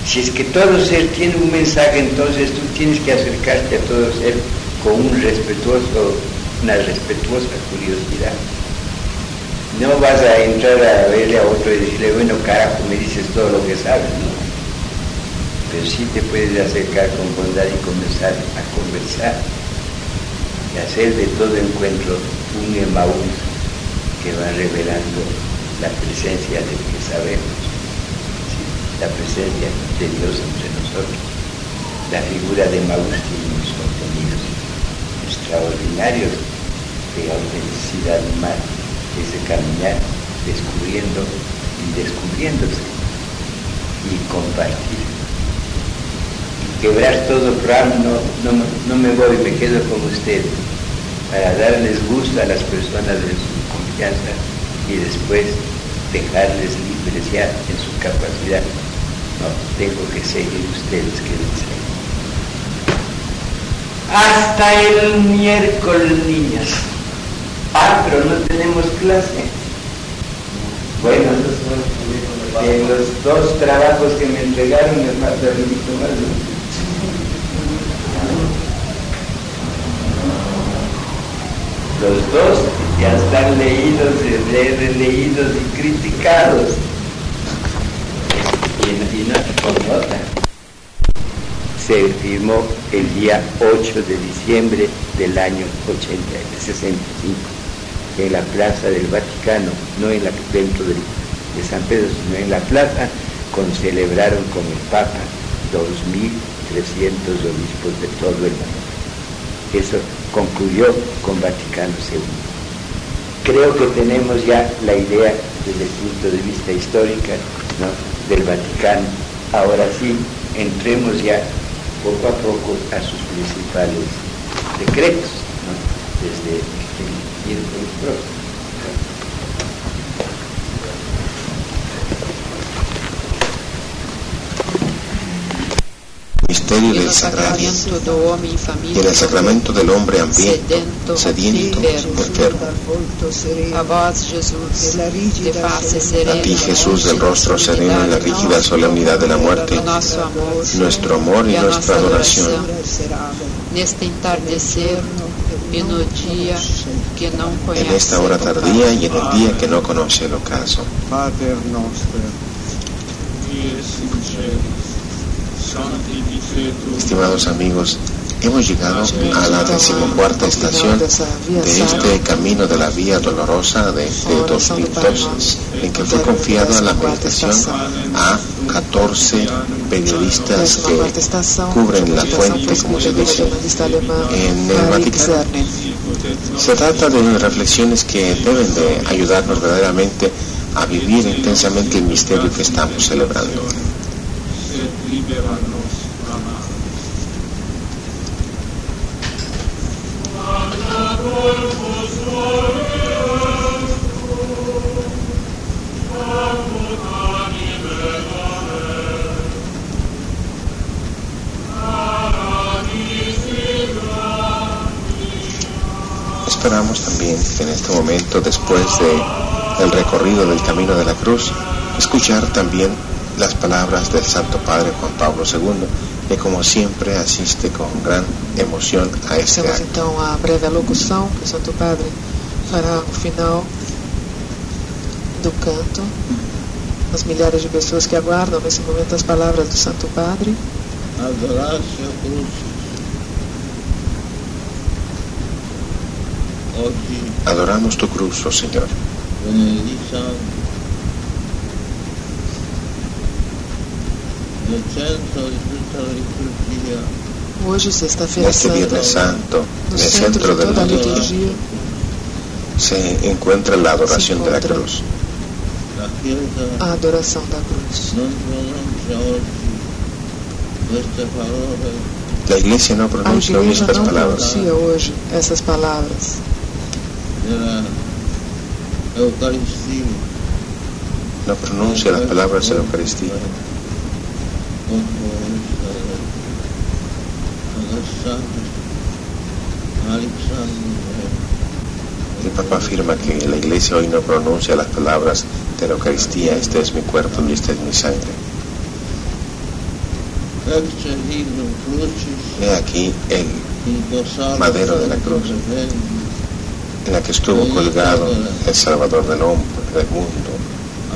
Si es que todo ser tiene un mensaje, entonces tú tienes que acercarte a todo ser con un respetuoso, una respetuosa curiosidad. No vas a entrar a verle a otro y decirle, bueno, carajo, me dices todo lo que sabes, no. Pero sí te puedes acercar con bondad y comenzar a conversar y hacer de todo encuentro un emaús que va revelando la presencia del que sabemos, la presencia de Dios entre nosotros. La figura de Maús tiene unos contenidos extraordinarios de autenticidad humana, es de caminar descubriendo y descubriéndose y compartir. Quebrar todo no, no, no me voy, me quedo con ustedes para darles gusto a las personas de su confianza y después dejarles libres ya en su capacidad. No, tengo que seguir ustedes que dicen. Hasta el miércoles, niñas. Ah, pero no tenemos clase. Bueno, en los dos trabajos que me entregaron falta un poquito más. Los dos ya están leídos, releídos y criticados. Y, no con nota. Se firmó el día 8 de diciembre del año 80, 65 en la plaza del Vaticano, no en la, dentro de, de San Pedro, sino en la plaza, con, celebraron con el Papa 2.300 obispos de todo el mundo. Eso concluyó con Vaticano II. Creo que tenemos ya la idea desde el punto de vista histórico del Vaticano. Ahora sí, entremos ya poco a poco a sus principales decretos, desde el miércoles próximo. Misterio del sagrario en el sacramento del hombre hambriento, sediento, enfermo. A ti Jesús del rostro sereno en la rígida solemnidad de la muerte, nuestro amor y nuestra adoración. En esta hora tardía y en el día que no conoce el ocaso. Estimados amigos, hemos llegado a la decimocuarta estación de este camino de la vía dolorosa de, 2002, en que fue confiado a la meditación a 14 periodistas que cubren la fuente, como se dice, en el Vaticano. Se trata de reflexiones que deben de ayudarnos verdaderamente a vivir intensamente el misterio que estamos celebrando. Esperamos también en este momento, después de el recorrido del camino de la cruz, escuchar también las palabras del Santo Padre Juan Pablo II, que como siempre asiste con gran emoción a este Temos acto. então a breve alocução que o Santo Padre fará no final do canto. As milhares de pessoas que aguardam nesse momento as palavras do Santo Padre. Adoratio crucis. Adoramos tu cruz, oh Señor. benediciamo Hoje, sexta-feira En este Viernes Santa, Santo, no en el centro centro de toda a del liturgia, se encuentra la adoración de la cruz. la Chiesa a adoração da cruz. non pronuncia oggi queste parole La iglesia no A pronuncia hoy igreja estas não palabras. pronuncia hoje essas palavras della Eucaristia No pronuncia las palabras El Papa afirma que la iglesia hoy no pronuncia las palabras de la Eucaristía, este es mi cuerpo y este es mi sangre. He aquí el, madero de la cruz en la que estuvo colgado el Salvador del hombre, del mundo.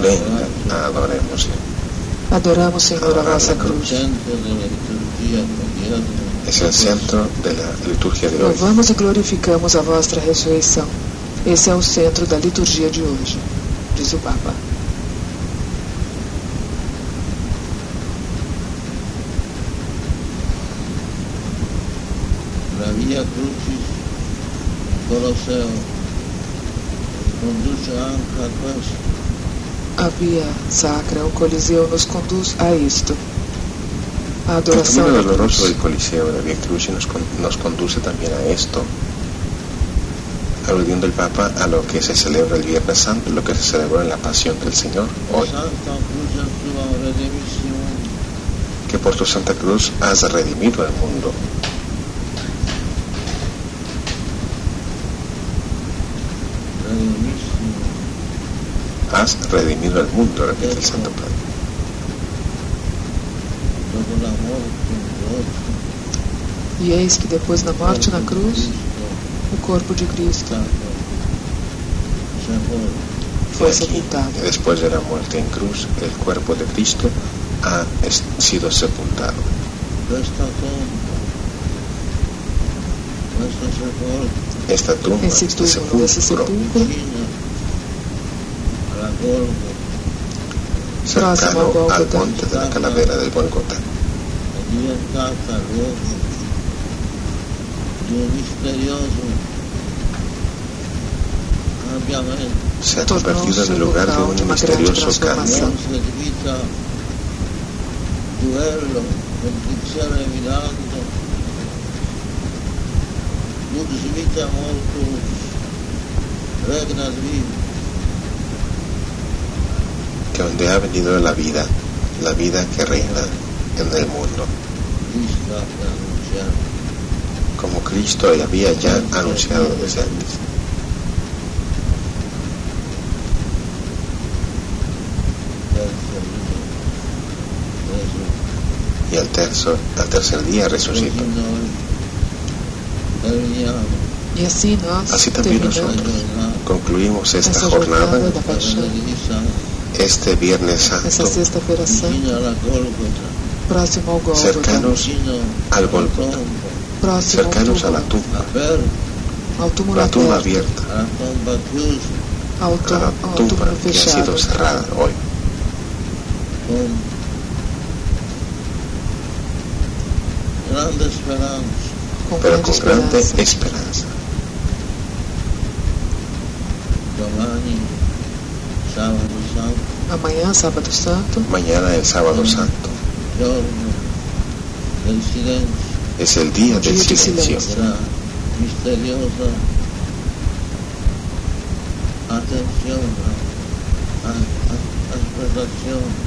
Venga, adorémosle. Adoramos, Senhor, a vossa cruz. Es el centro de la liturgia de hoy. Louvamos e glorificamos a vossa ressurreição. Esse é o centro da liturgia de hoje, diz o Papa. La via Crucis Colosseo conduce anche a questo. A via sacra, o Coliseu, nos conduz a isto. A El adoração camino da doloroso del Coliseo de Via Crucis nos, con- nos conduce también a esto, aludiendo el Papa a lo que se celebra el Viernes Santo, lo que se celebró en la Pasión del Señor hoy, que por tu Santa Cruz has redimido al mundo. Has redimido al mundo, repite el Santo Padre. E eis que depois da morte na cruz, o corpo de Cristo foi aquí, sepultado. después de la muerte en cruz, el cuerpo de Cristo ha sido sepultado. Esta tumba, este sepulcro, sepulcro, vicino alla Golgota Próximo ao cercano al monte de la calavera del cambiamento, se ha convertido en el lugar de un misterioso cambio. forse di vita, duello, competizione mirando, lux vita mortus, regna vivo, que donde ha venido la vida, la vida que reina en el mundo, como Cristo había ya anunciado desde antes. terzo. Y al tercer, al tercer día resucitó. Assim nós Así también nosotros concluimos esta jornada, este Viernes Santo, cercanos al Golgota, cercanos a la tumba, aperta, ao túmulo la tumba abierta, a la tumba que ha sido cerrada hoy, pero con grande esperanza sábado santo. Sábado santo. Mañana es sábado santo. El eh, silencio. Es el día del silencio. silencio. La misteriosa atención, a, a, a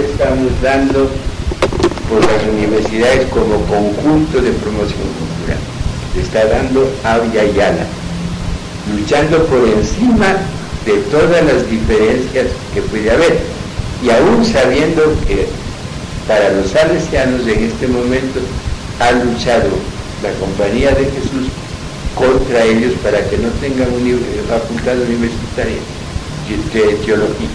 estamos dando por las universidades como conjunto de promoción cultural. Está dando Avia Yala, luchando por encima de todas las diferencias que puede haber. Y aún sabiendo que para los salesianos en este momento ha luchado la Compañía de Jesús contra ellos para que no tengan una facultad universitaria de teología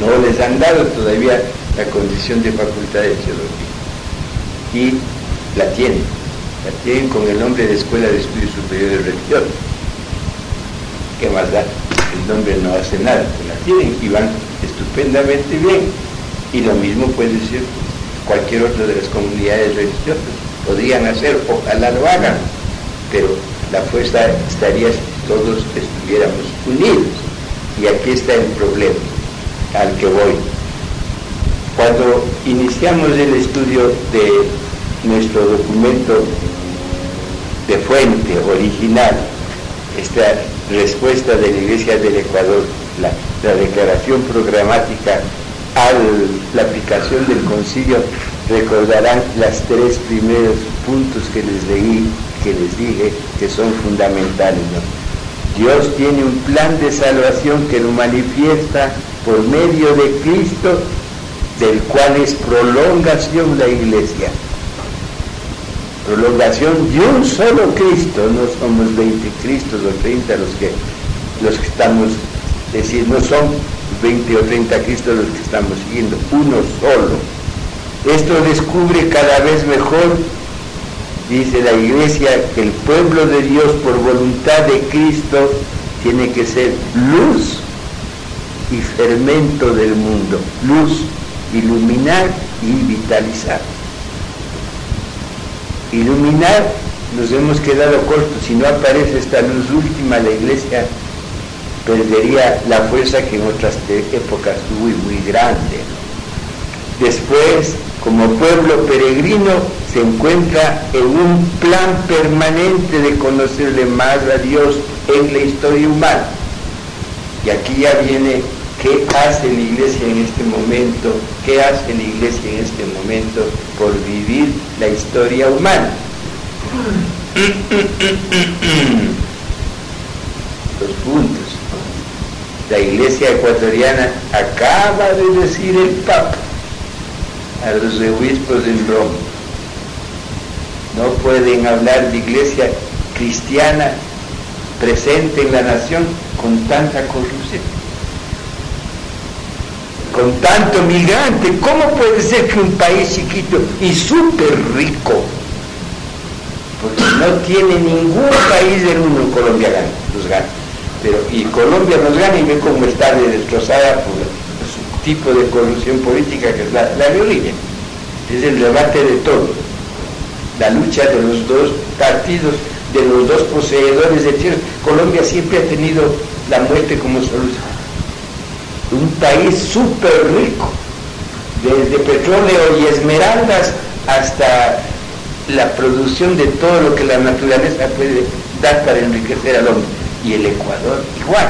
no les han dado todavía la condición de facultad de teología. Y la tienen, la tienen con el nombre de Escuela de Estudios Superiores de Religión. ¿Qué más da? El nombre no hace nada, la tienen y van estupendamente bien. Y lo mismo puede decir cualquier otra de las comunidades religiosas. Podrían hacer, ojalá lo hagan, pero la fuerza estaría si todos estuviéramos unidos. Y aquí está el problema al que voy. Cuando iniciamos el estudio de nuestro documento de fuente original, esta respuesta de la Iglesia del Ecuador, la, declaración programática a la aplicación del concilio, recordarán las tres primeros puntos que les leí, que les dije que son fundamentales. Dios tiene un plan de salvación que lo manifiesta por medio de Cristo, del cual es prolongación la iglesia. Prolongación de un solo Cristo, no somos 20 Cristos o 30 los que, los que estamos, es decir, no son 20 o 30 Cristos los que estamos siguiendo, uno solo. Esto descubre cada vez mejor, dice la iglesia, que el pueblo de Dios por voluntad de Cristo tiene que ser luz y fermento del mundo, luz, iluminar y vitalizar. Iluminar, nos hemos quedado cortos, si no aparece esta luz última, la iglesia perdería la fuerza que en otras épocas tuvo muy grande. Después, como pueblo peregrino, se encuentra en un plan permanente de conocerle más a Dios en la historia humana. Y aquí ya viene ¿Qué hace la iglesia en este momento? ¿Qué hace la iglesia en este momento por vivir la historia humana? Los puntos. La iglesia ecuatoriana acaba de decir el Papa a los obispos en Roma. No pueden hablar de iglesia cristiana presente en la nación con tanta corrupción con tanto migrante, ¿cómo puede ser que un país chiquito y súper rico, porque no tiene ningún país del mundo, Colombia gana, los gana, pero y Colombia nos gana y ve cómo está destrozada por su tipo de corrupción política que es la, la es el debate de todo, la lucha de los dos partidos, de los dos poseedores de tierras. Colombia siempre ha tenido la muerte como solución un país súper rico, desde petróleo y esmeraldas hasta la producción de todo lo que la naturaleza puede dar para enriquecer al hombre. Y el Ecuador igual.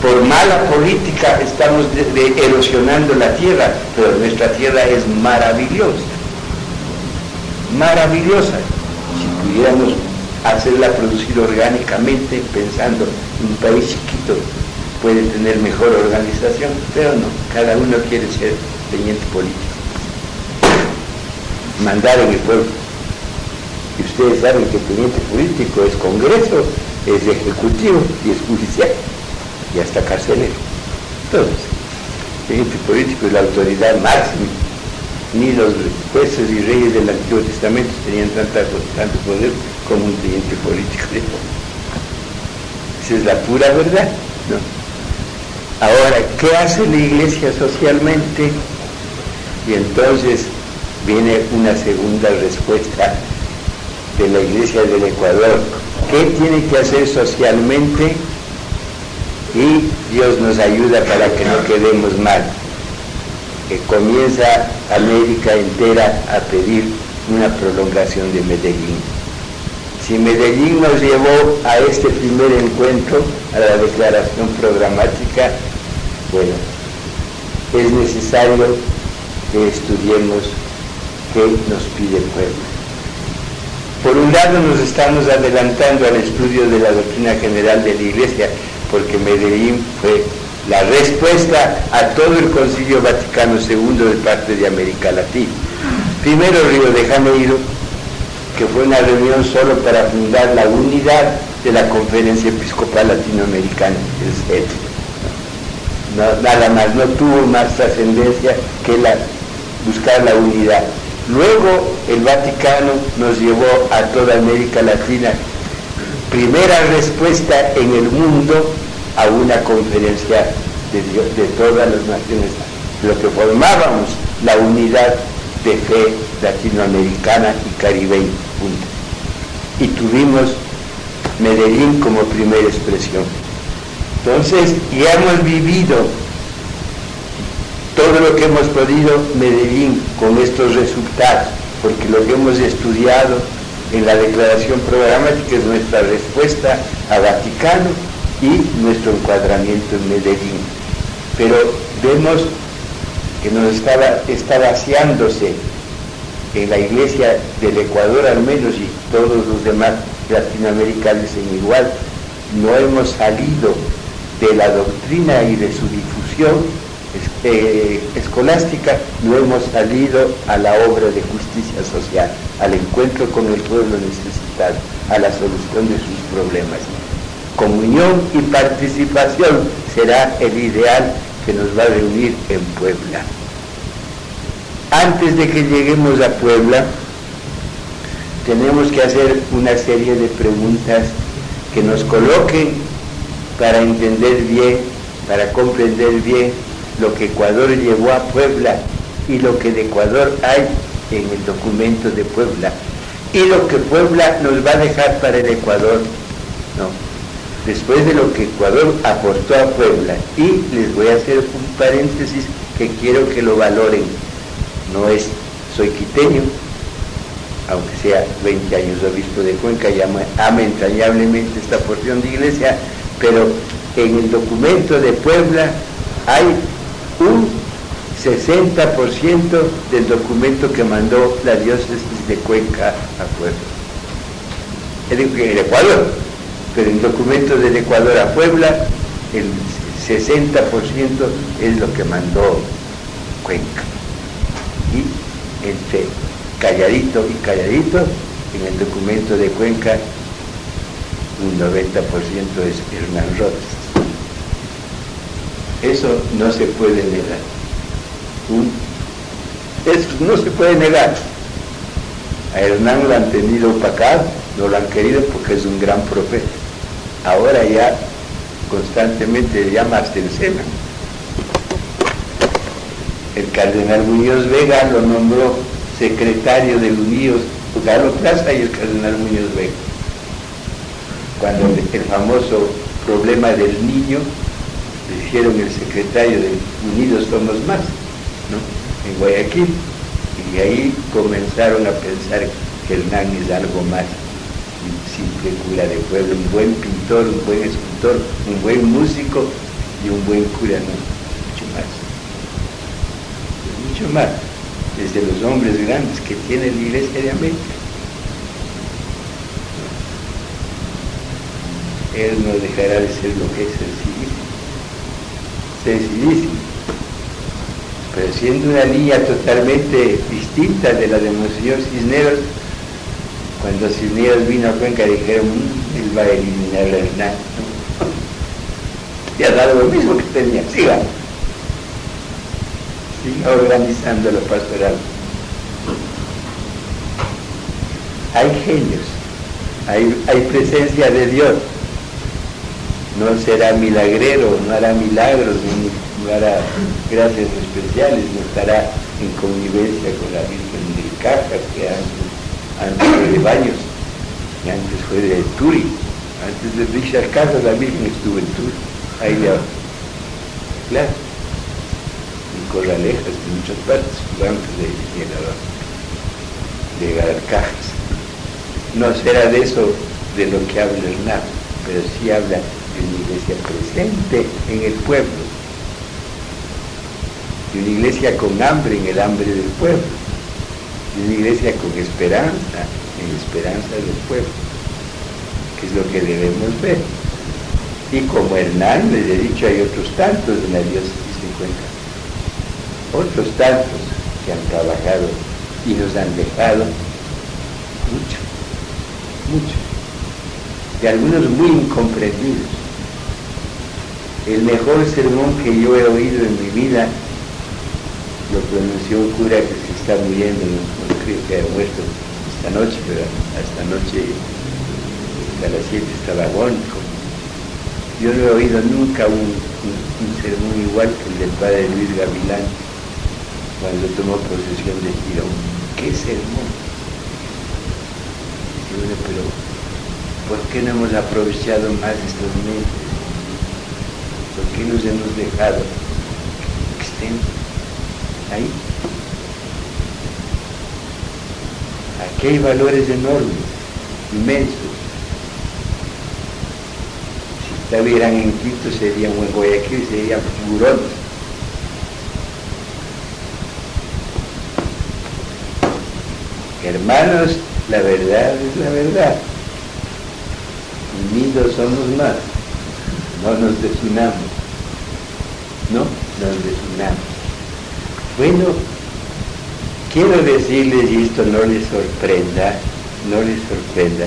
Por mala política estamos erosionando la tierra, pero nuestra tierra es maravillosa. maravillosa. Si pudiéramos hacerla producir orgánicamente, pensando un país chiquito puede tener mejor organización, pero no, cada uno quiere ser teniente político. Mandar en el pueblo. Y ustedes saben que teniente político es Congreso, es Ejecutivo y es Judicial, y hasta carcelero. Entonces, teniente político es la autoridad máxima. Ni los jueces y reyes del Antiguo Testamento tenían tanta, tanto poder como un teniente político. Esa es la pura verdad. ¿no? Ahora, ¿qué hace la iglesia socialmente? Y entonces viene una segunda respuesta de la iglesia del Ecuador. ¿Qué tiene que hacer socialmente? Y Dios nos ayuda para que no quedemos mal. Comienza América entera a pedir una prolongación de Medellín. Si Medellín nos llevó a este primer encuentro, a la declaración programática, bueno, es necesario que estudiemos qué nos pide el pueblo. Por un lado nos estamos adelantando al estudio de la doctrina general de la Iglesia, porque Medellín fue la respuesta a todo el Concilio Vaticano II de parte de América Latina. Primero Río de Janeiro, que fue una reunión solo para fundar la unidad de la Conferencia Episcopal Latinoamericana, el CET. Nada más, no tuvo más trascendencia que buscar la unidad. Luego el Vaticano nos llevó a toda América Latina, primera respuesta en el mundo a una conferencia de, de todas las naciones, lo que formábamos la unidad de fe latinoamericana y caribeña. Y tuvimos Medellín como primera expresión. Entonces, ya hemos vivido todo lo que hemos podido Medellín con estos resultados, porque lo que hemos estudiado en la declaración programática es nuestra respuesta a Vaticano y nuestro encuadramiento en Medellín. Pero vemos que nos estaba, está vaciándose en la iglesia del Ecuador al menos y todos los demás latinoamericanos en igual, no hemos salido de la doctrina y de su difusión eh, escolástica, no hemos salido a la obra de justicia social, al encuentro con el pueblo necesitado, a la solución de sus problemas. Comunión y participación será el ideal que nos va a reunir en Puebla. Antes de que lleguemos a Puebla, tenemos que hacer una serie de preguntas que nos coloquen para entender bien, para comprender bien lo que Ecuador llevó a Puebla y lo que de Ecuador hay en el documento de Puebla y lo que Puebla nos va a dejar para el Ecuador. No, después de lo que Ecuador aportó a Puebla. Y les voy a hacer un paréntesis que quiero que lo valoren. No es, soy quiteño, aunque sea 20 años obispo de Cuenca y ama entrañablemente esta porción de iglesia, pero en el documento de Puebla hay un 60% del documento que mandó la diócesis de Cuenca a Puebla. En el Ecuador, pero en documentos del Ecuador a Puebla, el 60% es lo que mandó Cuenca. Y entre calladito y calladito, en el documento de Cuenca, un 90% es Hernán Rodas. Eso no se puede negar. Eso no se puede negar. A Hernán lo han tenido opacado, no lo han querido porque es un gran profeta ahora ya constantemente llama hasta el Sena. El cardenal Muñoz Vega lo nombró secretario de Unidos, Galo Plaza y el cardenal Muñoz Vega. Cuando el famoso problema del niño, le hicieron el secretario de Unidos Somos Más, ¿no? en Guayaquil, y ahí comenzaron a pensar que el NAN es algo más simple cura de pueblo, un buen pintor, un buen escultor, un buen músico y un buen cura, no, mucho más. Mucho más. desde los hombres grandes que tiene la Iglesia de América. Él no dejará de ser lo que es sencillísimo, sencillísimo, pero siendo una línea totalmente distinta de la de Monseñor Cisneros, cuando Cisneros vino a Cuenca dijeron, mm, él va a eliminar la Hernán. y ha dado lo mismo que tenía, siga organizando la pastoral. Hay genios, hay, presencia de Dios. No será milagrero, no hará milagros, no hará gracias especiales, no estará en convivencia con la Virgen del Caja, que antes, antes fue de Baños, que antes fue de Turi, antes de Richard Casa la Virgen estuvo en Turi, ahí ya, claro. Corralejas en muchas partes, antes de llegar, de cajas. No será de eso de lo que habla Hernán, pero sí habla de una iglesia presente en el pueblo, de una iglesia con hambre en el hambre del pueblo, de una iglesia con esperanza en la esperanza del pueblo, que es lo que debemos ver. Y como Hernán, les he dicho, hay otros tantos en la diócesis de Cuenca otros tantos que han trabajado y nos han dejado mucho, mucho, y algunos muy incomprendidos. El mejor sermón que yo he oído en mi vida lo pronunció un cura que se está muriendo, no, creo que haya muerto esta noche, pero esta noche a las 7 estaba agónico. Yo no he oído nunca un, un sermón igual que el del padre Luis Gavilán cuando tomó posesión de Girón. ¡Qué sermón! pero ¿por qué no hemos aprovechado más estos meses? ¿Por qué nos hemos dejado que estén ahí? Aquí hay valores enormes, inmensos. Si estuvieran en Quito serían, o en Guayaquil serían Hermanos, la verdad es la verdad. Unidos somos más. No nos desunamos. No nos desunamos. Bueno, quiero decirles, y esto no les sorprenda, no les sorprenda,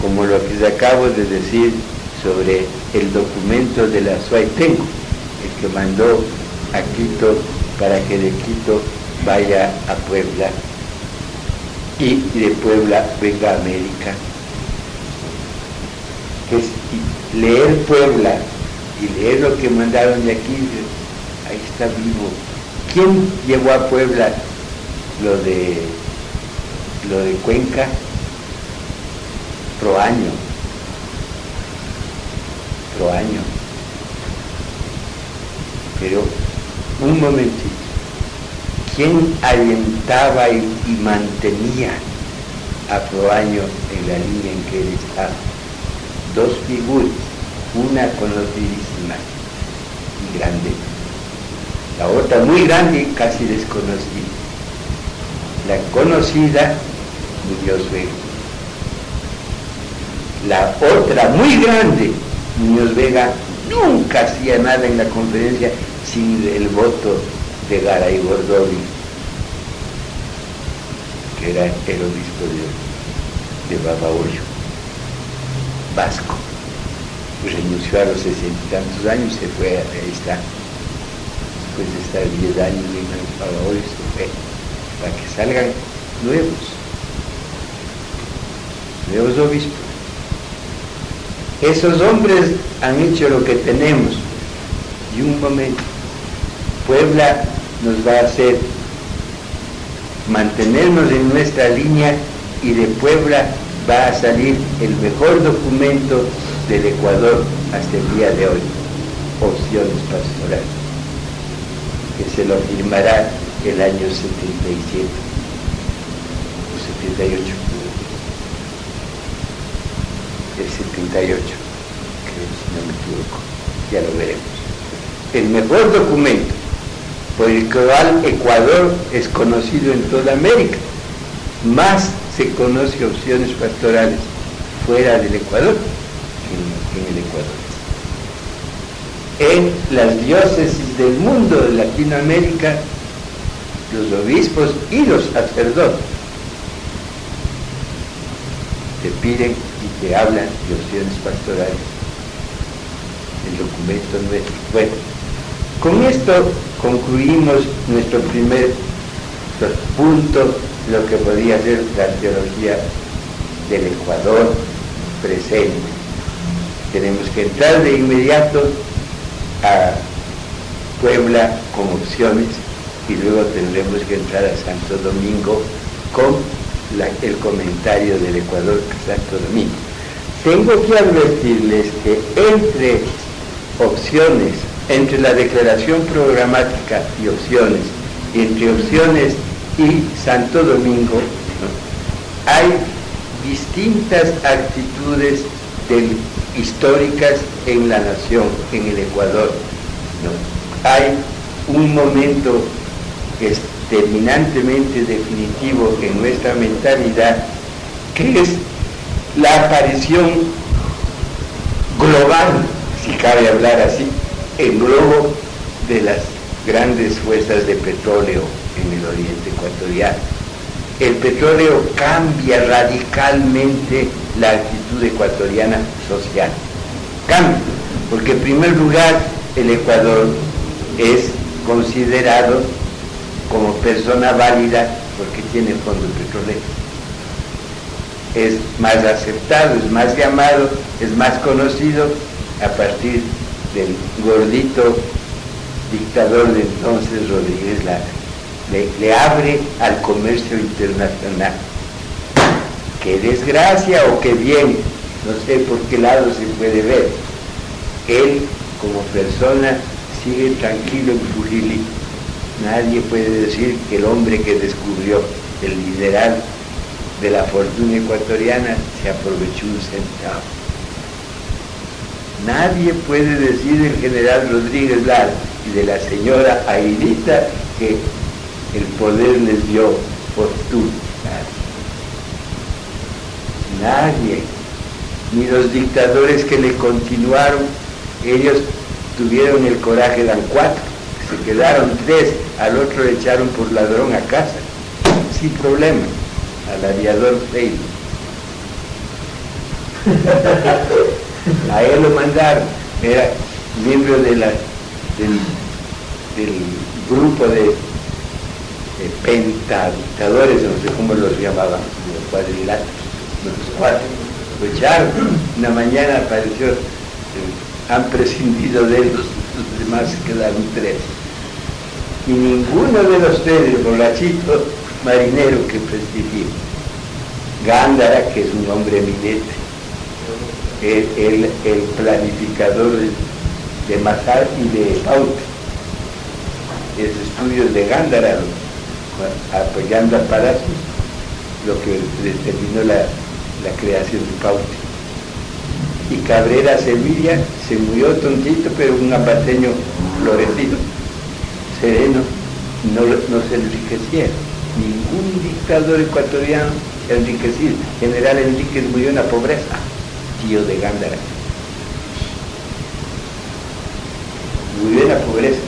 como lo que les acabo de decir sobre el documento de la Suaitengo, el que mandó a Quito para que de Quito vaya a Puebla y de Puebla venga a América. es leer Puebla y leer lo que mandaron de aquí, ahí está vivo. ¿Quién llevó a Puebla lo de lo de Cuenca? Proaño. Proaño. Pero un momentito quien alentaba y, mantenía a Proaño en la línea en que él estaba. Dos figuras, una conocidísima y grande, la otra muy grande y casi desconocida. La conocida, Muñoz Vega. La otra muy grande, Muñoz Vega, nunca hacía nada en la conferencia sin el voto de Garay Gordovi, que era el obispo de, de Babahoyo, vasco. Renunció a los sesenta y tantos años, se fue, ahí está. Después de estar diez años en Babahoyo, se fue, para que salgan nuevos, nuevos obispos. Esos hombres han hecho lo que tenemos. Y un momento, Puebla nos va a hacer mantenernos en nuestra línea y de Puebla va a salir el mejor documento del Ecuador hasta el día de hoy, opciones pastorales, que se lo firmará el año 77 o 78. El 78, creo si no me equivoco, ya lo veremos. El mejor documento por el cual Ecuador es conocido en toda América. Más se conoce opciones pastorales fuera del Ecuador en, el Ecuador. En las diócesis del mundo de Latinoamérica, los obispos y los sacerdotes te piden y te hablan de opciones pastorales. El documento nuestro. Bueno, con esto concluimos nuestro primer punto, lo que podría ser la teología del Ecuador presente. Tenemos que entrar de inmediato a Puebla con opciones y luego tendremos que entrar a Santo Domingo con el comentario del Ecuador a Santo Domingo. Tengo que advertirles que entre opciones, entre la declaración programática y opciones, entre opciones y Santo Domingo, hay distintas actitudes históricas en la nación, en el Ecuador. Hay un momento terminantemente definitivo en nuestra mentalidad, que es la aparición global, si cabe hablar así, en globo de las grandes fuerzas de petróleo en el oriente ecuatoriano. El petróleo cambia radicalmente la actitud ecuatoriana social. Cambia, porque en primer lugar el Ecuador es considerado como persona válida porque tiene fondo petrolero. Es más aceptado, es más llamado, es más conocido a partir del gordito dictador de entonces, Rodríguez Lara. Le, abre al comercio internacional. Qué desgracia o qué bien, no sé por qué lado se puede ver. Él como persona sigue tranquilo en Fujili Nadie puede decir que el hombre que descubrió el liderazgo de la fortuna ecuatoriana se aprovechó un centavo. Nadie puede decir del general Rodríguez Lara y de la señora Airita que el poder les dio fortuna. Nadie. Ni los dictadores que le continuaron, ellos tuvieron el coraje, dan cuatro se quedaron tres, al otro le echaron por ladrón a casa, sin problema, al aviador Freire. a él lo mandaron, era miembro del, grupo de, pentadictadores, no sé cómo los llamaban, los cuadriláteros, los cuatro. Lo echaron, una mañana apareció, eh, han prescindido de él, los demás quedaron tres y ninguno de los tres, borrachito marinero que prestigió. Gándara, que es un hombre eminente, el, el, planificador de, de Mazar y de Paute. Es estudios de Gándara, apoyando a Palacios, lo que determinó la, la creación de Paute. Y Cabrera Sevilla se murió tontito, pero un apateño florecido sereno, no, no se enriqueciera. Ningún dictador ecuatoriano se enriquecido. General Enríquez murió en la pobreza, tío de Gándara. Murió en la pobreza.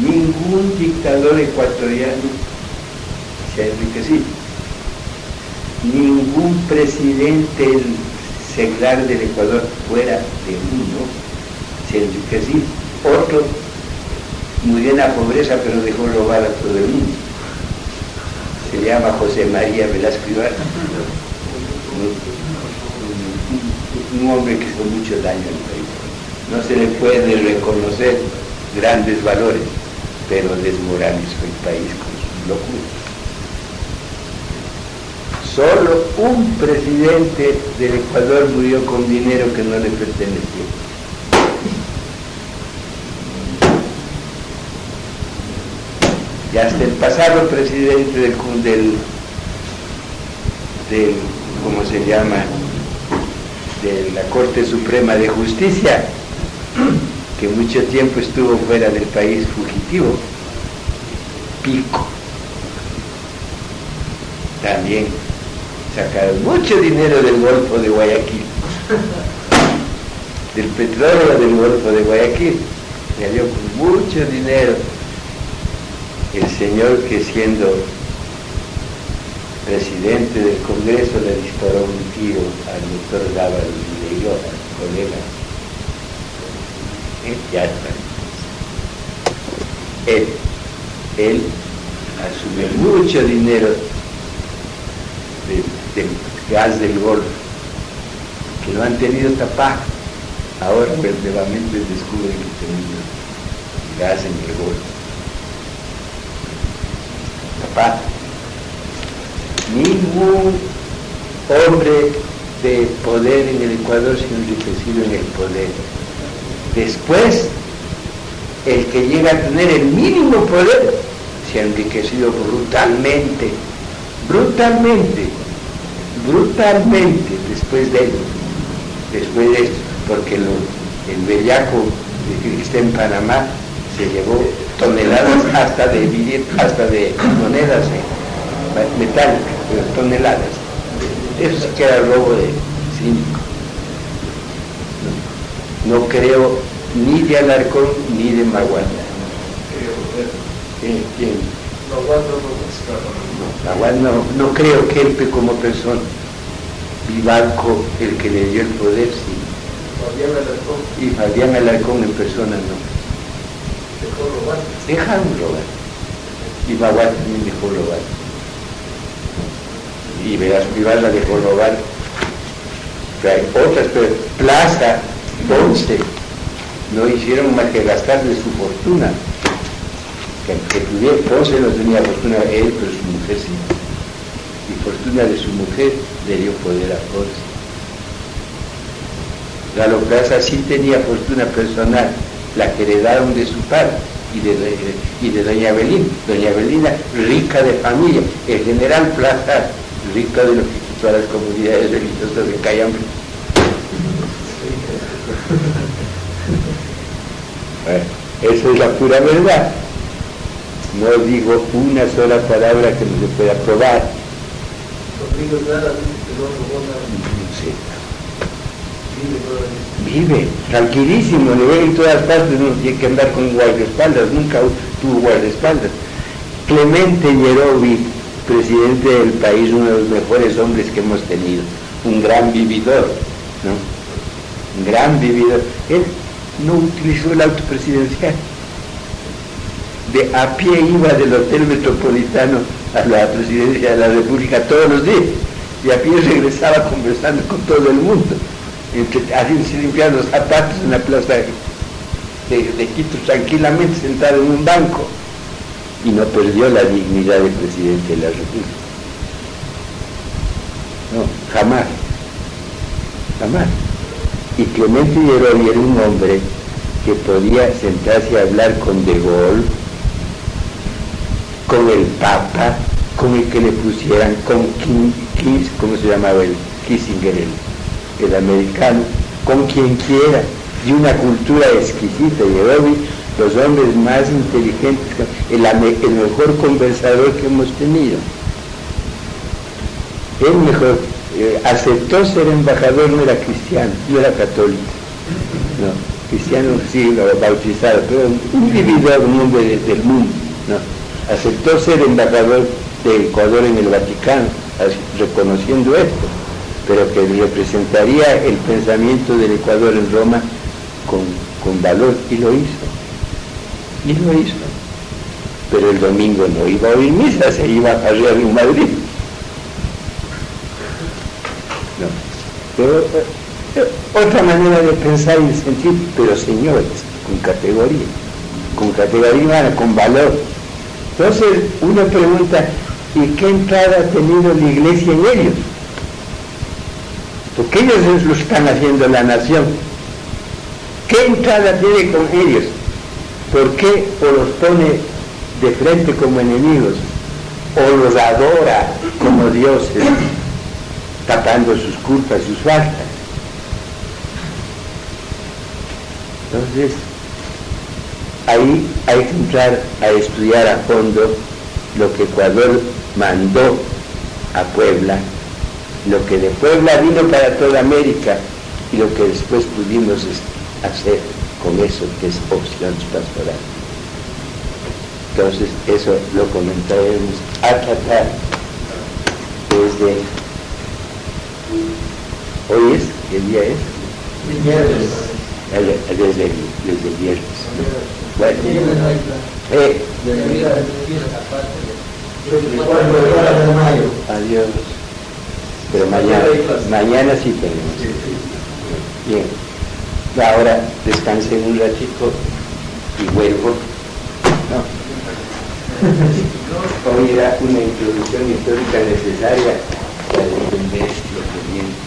Ningún dictador ecuatoriano se ha enriquecido. Ningún presidente seglar del Ecuador fuera de uno se ha enriquecido. Otro murió en la pobreza, pero dejó robar a todo el mundo. Se llama José María Velasco. Un, hombre que hizo mucho daño al país. No se le puede reconocer grandes valores, pero desmoralizó el país con sus locuras. Solo un presidente del Ecuador murió con dinero que no le pertenecía. y hasta el pasado presidente del, del, del ¿cómo se llama?, de la Corte Suprema de Justicia, que mucho tiempo estuvo fuera del país fugitivo, Pico. También sacaron mucho dinero del Golfo de Guayaquil, del petróleo del Golfo de Guayaquil. Salió con mucho dinero el señor que siendo presidente del Congreso le disparó un tiro al doctor Lava y le dio al colega. Eh, ya está. Él, él asume mucho dinero del gas del Golfo, que lo han tenido tapado. Ahora pues, nuevamente descubren que tenemos gas en el Golfo. Tapado. Ningún hombre de poder en el Ecuador se ha enriquecido en el poder. Después, el que llega a tener el mínimo poder se ha enriquecido brutalmente, brutalmente, brutalmente después de él, después de esto, porque el bellaco que está en Panamá se llevó toneladas hasta de, hasta de monedas metálicas, toneladas. Eso sí que era robo de cínico. No, creo ni de Alarcón ni de Maguana. ¿Quién? ¿Quién? No, no, no creo que él como persona. Vivanco, el que le dio el poder, sí. Fabián Alarcón. Y Fabián Alarcón en persona no. Dejó robar. Dejaron robar. Y Maguán también dejó robar. Y Veras Privas la dejó robar. Hay otras, pero Plaza, Ponce, no hicieron más que gastar de su fortuna. Que, tuviera, Ponce no tenía fortuna él, pero su mujer sí. Y fortuna de su mujer le dio poder a Ponce. Galo Plaza sí tenía fortuna personal, la que heredaron de su padre y de, y de doña Belín. Doña Belina, rica de familia. El general Plaza, rico de lo que quitó a las comunidades religiosas de Cayambe. Bueno, eso es la pura verdad. No digo una sola palabra que no se pueda probar. Sí. Vive tranquilísimo, le ve en todas partes, no tiene que andar con guardaespaldas, nunca tuvo guardaespaldas. Clemente Yerovi, presidente del país, uno de los mejores hombres que hemos tenido, un gran vividor, ¿no? Un gran vividor. Él no utilizó el auto presidencial. De a pie iba del Hotel Metropolitano a la presidencia de la República todos los días y a pie regresaba conversando con todo el mundo, entre, haciéndose limpiar los zapatos en la plaza de, de- Quito tranquilamente sentado en un banco y no perdió la dignidad de presidente de la República. No, jamás, jamás. Y Clemente Yerovi era un hombre que podía sentarse a hablar con De Gaulle, con el Papa, con el que le pusieran, con Kim, Kiss, ¿cómo se llamaba el Kissinger, el, el americano, con quien quiera, de una cultura exquisita. Yerovi, los hombres más inteligentes, el, el mejor conversador que hemos tenido. Él mejor eh, aceptó ser embajador, no era cristiano, no era católico. No, cristiano sí, bautizado, pero un vividor, un del mundo. No, aceptó ser embajador de Ecuador en el Vaticano, reconociendo esto, pero que representaría el pensamiento del Ecuador en Roma con, con valor, y lo hizo. Y lo hizo. Pero el domingo no iba a oír misa, se iba a Real en Madrid. Pero, eh, eh, otra manera de pensar y sentir, pero señores, con categoría, con categoría con valor. Entonces uno pregunta, ¿y qué entrada ha tenido la iglesia en ellos? Porque ellos es lo están haciendo la nación. ¿Qué entrada tiene con ellos? ¿Por qué o los pone de frente como enemigos o los adora como dioses? Tapando sus culpas, sus faltas. Entonces, ahí hay que entrar a estudiar a fondo lo que Ecuador mandó a Puebla, lo que de Puebla vino para toda América y lo que después pudimos hacer con eso que es opciones pastorales. Entonces, eso lo comentaremos a tratar desde hoy es, ¿qué día es? Desde, desde el viernes. Bueno, eh, adiós. Pero mañana, mañana sí tenemos. Bien. Ahora descansen un ratito y vuelvo. No. Hoy era una introducción histórica necesaria para entender lo que viene.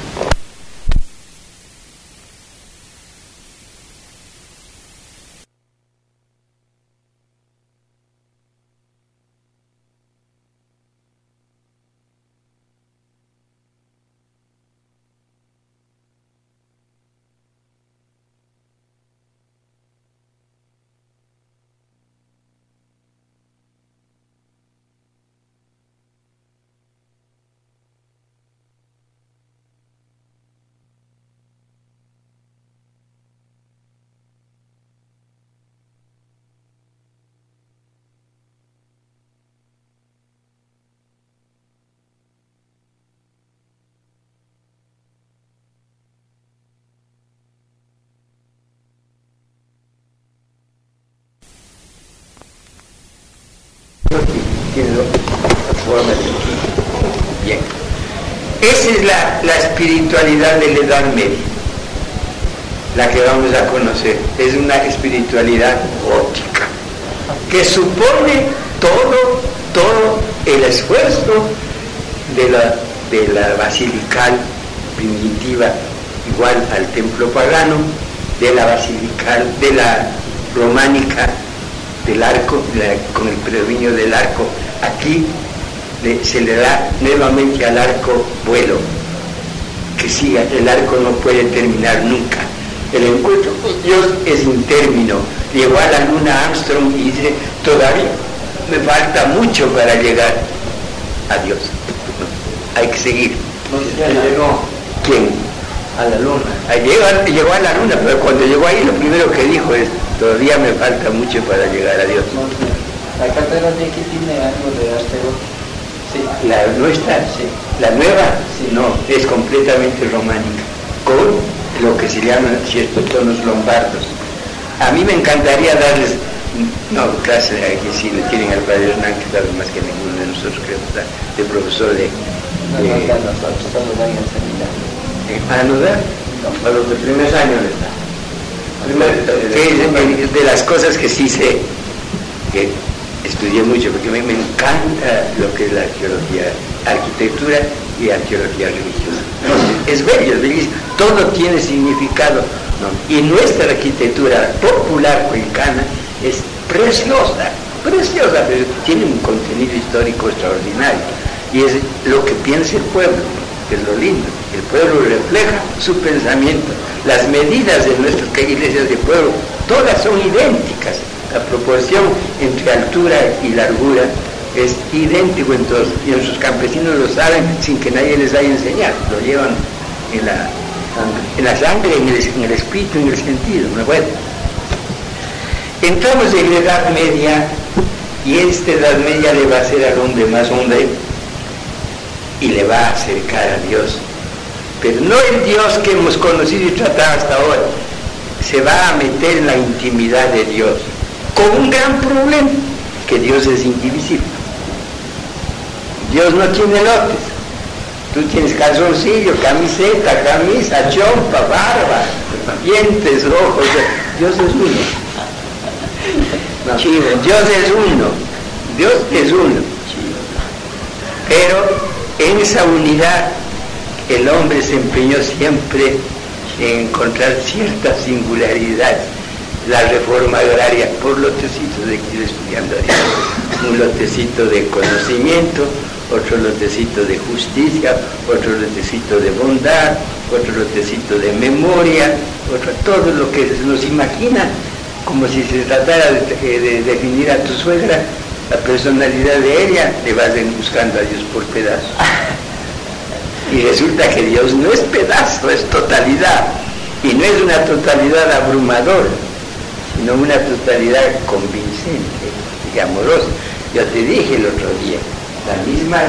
Bien. Esa es la, espiritualidad de la Edad Media, la que vamos a conocer. Es una espiritualidad óptica, que supone todo, todo el esfuerzo de la, de la basilical primitiva, igual al templo pagano, de la basilical, de la románica del arco, con el predominio del arco. Aquí se le da nuevamente al arco vuelo, que siga, el arco no puede terminar nunca. El encuentro con Dios es un término. Llegó a la luna Armstrong y dice, todavía me falta mucho para llegar a Dios. Hay que seguir. llegó? ¿Quién? A la luna. Llegó, llegó a la luna, pero cuando llegó ahí lo primero que dijo es, todavía me falta mucho para llegar a Dios. La catedral de aquí tiene algo de asteroide. Sí, la nuestra, sí. La nueva, sí. no, es completamente románica, con lo que se llaman ciertos tonos lombardos. A mí me encantaría darles, no, clase, aquí sí le tienen al padre Hernán, que sabe más que ninguno de nosotros, creo, está de profesor de... No, no, no, nosotros todos van a seminario. ¿Ah, no da? No, a los de primer año está. Primer, que es de las cosas que sí sé, que estudié mucho porque a mí me encanta lo que es la arqueología, arquitectura y arqueología religiosa. es bello, es bellísimo, todo tiene significado. Y nuestra arquitectura popular cuencana es preciosa, preciosa, pero tiene un contenido histórico extraordinario. Y es lo que piensa el pueblo, que es lo lindo. El pueblo refleja su pensamiento. Las medidas de nuestras iglesias de pueblo, todas son idénticas la proporción entre altura y largura es idéntico en y nuestros campesinos lo saben sin que nadie les haya enseñado, lo llevan en la, en la sangre, en el, en el espíritu, en el sentido, ¿no? Bueno, entramos en la Edad Media y esta Edad Media le va a hacer al hombre más hombre y le va a acercar a Dios, pero no el Dios que hemos conocido y tratado hasta ahora, se va a meter en la intimidad de Dios con un gran problema, que Dios es indivisible. Dios no tiene lotes. Tú tienes calzoncillo, camiseta, camisa, chompa, barba, dientes, ojos. Dios es uno. Dios es uno. Dios es uno. Pero en esa unidad el hombre se empeñó siempre en encontrar ciertas singularidades la reforma agraria por lotecitos de ir estudiando un lotecito de conocimiento, otro lotecito de justicia, otro lotecito de bondad, otro lotecito de memoria, otro, todo lo que se nos imagina, como si se tratara de, de definir a tu suegra, la personalidad de ella, le vas buscando a Dios por pedazos. Y resulta que Dios no es pedazo, es totalidad. Y no es una totalidad abrumadora, sino una totalidad convincente y amorosa. Yo te dije el otro día, la misma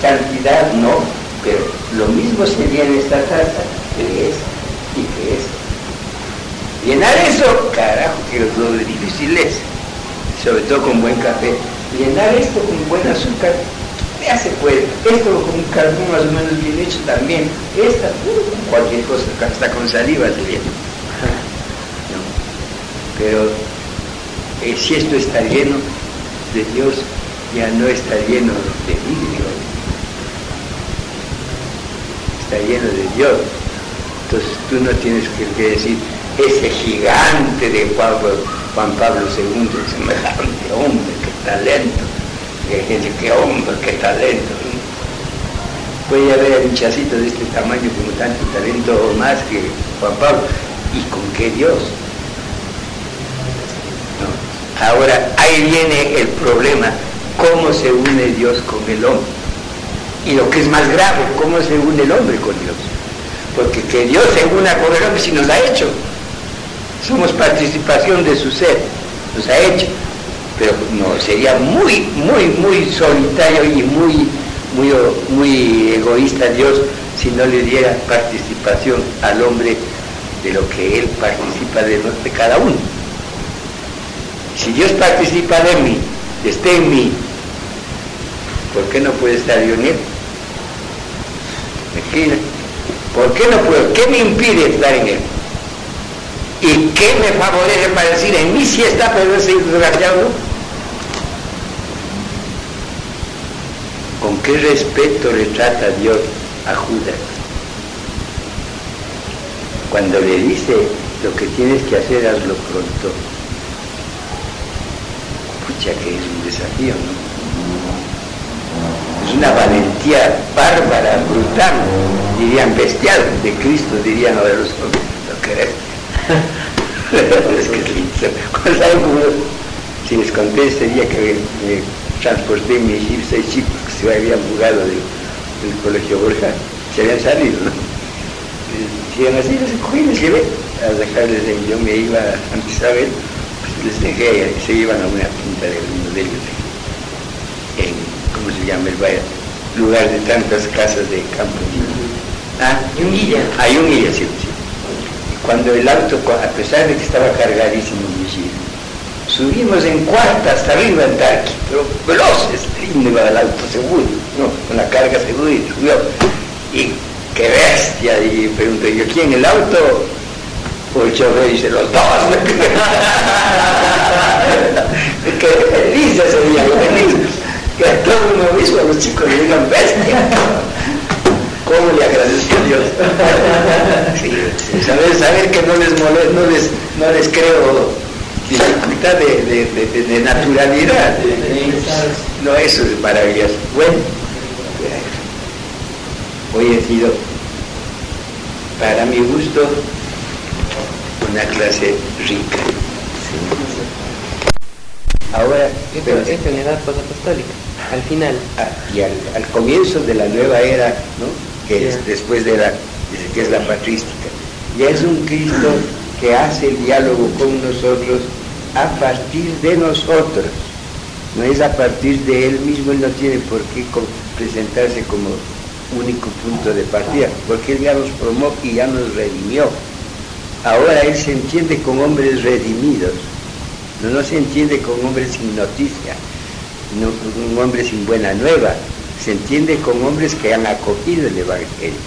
cantidad no, pero lo mismo sería en esta taza que es y que es. Llenar eso, carajo, que lo difícil es, sobre todo con buen café. Llenar esto con buen azúcar, ya se puede. Esto con un carbón más o menos bien hecho también. Esta, uh, cualquier cosa, hasta con saliva se viene. Pero eh, si esto está lleno de Dios, ya no está lleno de vidrio. Está lleno de Dios. Entonces tú no tienes que decir, ese gigante de Juan, Juan Pablo II, semejante hombre, qué talento. Y hay gente, qué hombre, qué talento. Puede haber un chacito de este tamaño con tanto talento más que Juan Pablo. ¿Y con qué Dios? Ahora, ahí viene el problema, cómo se une Dios con el hombre. Y lo que es más grave, cómo se une el hombre con Dios. Porque que Dios se una con el hombre si nos ha hecho somos participación de su ser, nos ha hecho, pero no, sería muy, muy, muy solitario y muy, muy, muy egoísta Dios si no le diera participación al hombre de lo que Él participa de, de cada uno. Si Dios participa de mí, esté en mí, ¿por qué no puede estar yo en Él? ¿Por qué no puedo? ¿Qué me impide estar en Él? ¿Y qué me favorece para decir en mí si está, pero ese desgraciado? ¿Con qué respeto le trata Dios a Judas? Cuando le dice lo que tienes que hacer, hazlo pronto. Pucha que es un desafío, ¿no? Es una valentía bárbara, brutal, dirían bestial de Cristo, dirían ahora los hombres. ¿Lo querés? es que si les conté ese día que me, transporté mi jeep, seis chicos que se habían jugado del, colegio Borja, se habían salido, ¿no? Decían así, los cogí y les llevé a dejarles, yo me iba a ver, pues les dejé, se iban a una punta de uno de ellos, en, ¿cómo se llama el valle? Lugar de tantas casas de campo. Ah, Yunguilla. Ah, Yunguilla, sí, sí cuando el auto, a pesar de que estaba cargadísimo subimos en cuarta hasta arriba el tarqui, pero veloces, iba el auto seguro, ¿no? con la carga segura y subió. Y qué bestia, y pregunté yo, ¿quién el auto? Pues el chofer dice, los dos. qué feliz ese día, feliz. Que a todo uno mismo, los chicos le digan bestia. ¿Cómo le agradezco a Dios? saber, saber que no les, no les, no les creo dificultad de, de, de, naturalidad. No, eso es maravilloso. Bueno, hoy he sido, para mi gusto, una clase rica. Ahora, esto, esto en edad posapostólica, al final. Ah, y al, al, comienzo de la nueva era, ¿no? que es después de la, que es la patrística. Ya es un Cristo que hace el diálogo con nosotros a partir de nosotros. No es a partir de él mismo, él no tiene por qué presentarse como único punto de partida, porque él ya nos promó y ya nos redimió. Ahora él se entiende con hombres redimidos, no, no se entiende con hombres sin noticia, no con hombres sin buena nueva, se entiende con hombres que han acogido el Evangelio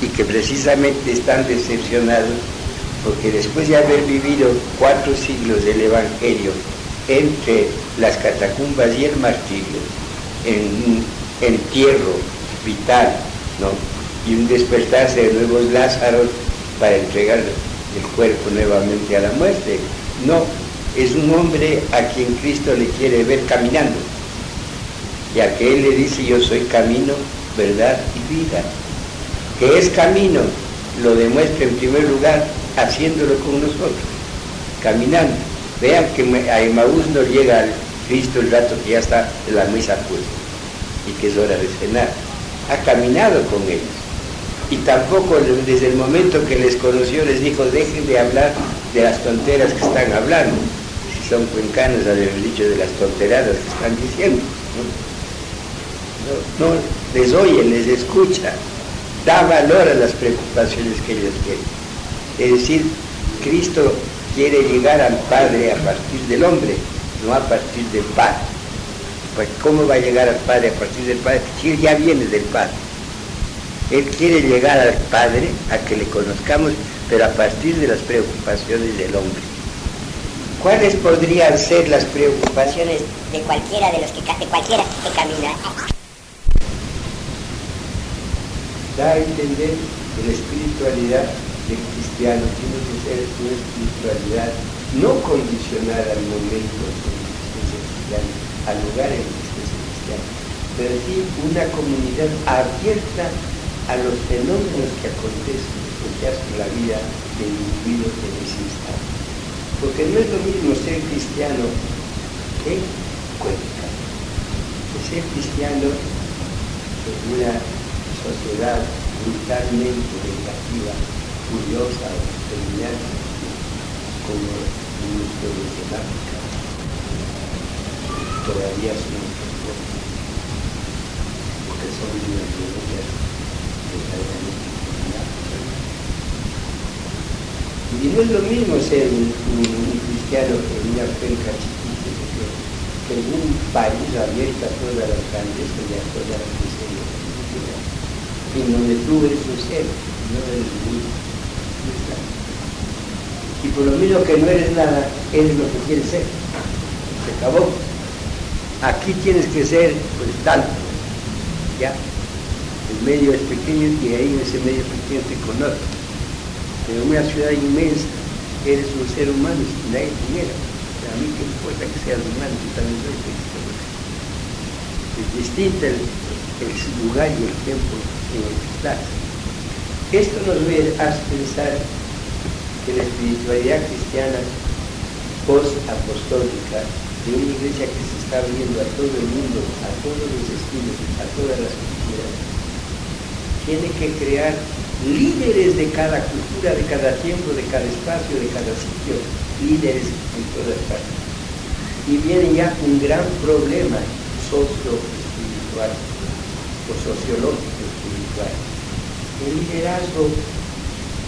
y que precisamente están decepcionados porque después de haber vivido cuatro siglos del Evangelio entre las catacumbas y el martirio, en un entierro vital, ¿no? y un despertarse de nuevos Lázaros para entregar el cuerpo nuevamente a la muerte. No, es un hombre a quien Cristo le quiere ver caminando ya que Él le dice yo soy camino, verdad y vida. Que es camino, lo demuestra en primer lugar haciéndolo con nosotros, caminando. Vean que a Emaús no llega Cristo el rato que ya está en la mesa puesta y que es hora de cenar. Ha caminado con ellos. Y tampoco desde el momento que les conoció les dijo, dejen de hablar de las tonteras que están hablando. Si son cuencanos, haber dicho de las tonteradas que están diciendo. ¿no? no les oye, les escucha, da valor a las preocupaciones que ellos tienen. Es decir, Cristo quiere llegar al Padre a partir del hombre, no a partir del Padre. Pues ¿cómo va a llegar al Padre a partir del Padre? Si él ya viene del Padre. Él quiere llegar al Padre a que le conozcamos, pero a partir de las preocupaciones del hombre. ¿Cuáles podrían ser las preocupaciones de cualquiera de los que de cualquiera que camina? Da a entender que la espiritualidad del cristiano tiene que ser una espiritualidad no condicionada al momento de cristiano, al lugar en que estés cristiano, pero sí una comunidad abierta a los fenómenos que acontecen en la vida del individuo en ese instante. Porque no es lo mismo ser cristiano que cuenca. Ser cristiano en una sociedad brutalmente negativa curiosa o determinante como nuestro de África todavía son porque son verdaderamente y no es lo mismo ser un, cristiano en una penca chiquita que, que en un país abierto a todas las grandezas y a todas las miserias en donde tú eres un ser, no eres un y por lo mismo que no eres nada, eres lo que quieres ser. Se acabó. Aquí tienes que ser pues tanto. Ya. El medio es pequeño y ahí en ese medio pequeño te conoces. Pero una ciudad inmensa eres un ser humano y nadie te niega. A mí que importa que seas humano, yo también soy Es distinto el, el lugar y el tiempo en el que estás. Esto nos hace pensar que la espiritualidad cristiana post-apostólica de una iglesia que se está abriendo a todo el mundo, a todos los estilos, a todas las culturas, tiene que crear líderes de cada cultura, de cada tiempo, de cada espacio, de cada sitio, líderes en todas partes. Y viene ya un gran problema socio-espiritual o sociológico espiritual el liderazgo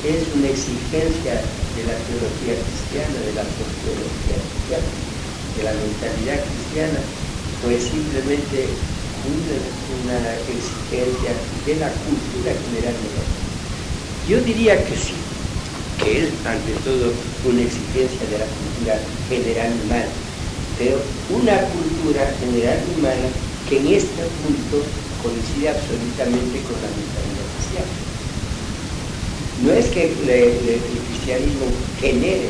es una exigencia de la teología cristiana, de la sociología cristiana, de la mentalidad cristiana, o es simplemente una, exigencia de la cultura general de Yo diría que sí, que es ante todo una exigencia de la cultura general humana, pero una cultura general humana que en este punto coincide absolutamente con la mentalidad no es que el cristianismo genere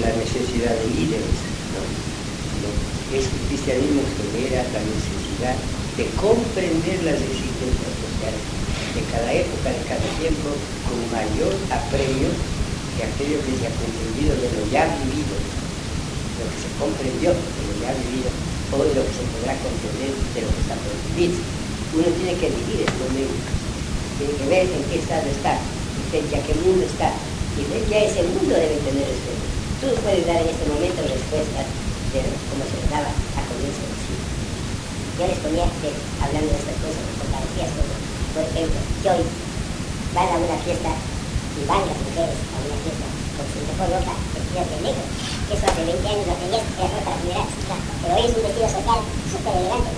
la necesidad de líderes, es el cristianismo genera la necesidad de comprender las exigencias sociales de cada época, de cada tiempo, con mayor apremio que aquello que se ha comprendido de lo ya vivido, lo que se comprendió de lo ya vivido, o de lo que se podrá comprender de lo que está por vivir. Uno tiene que vivir este momento, tiene que ver en qué estado está, frente a qué mundo está. Y frente a ese mundo debe tener respeto. Tú puedes dar en este momento respuestas de cómo se les daba a comienzo del siglo. Les ponía que, hablando de estas cosas, me compartías cosas. Por ejemplo, que hoy van a una fiesta y van las mujeres a una fiesta con su mejor ropa vestidas de negro. Que eso hace 20 años la tenías, era ropa general, pero hoy es un vestido social súper elegante.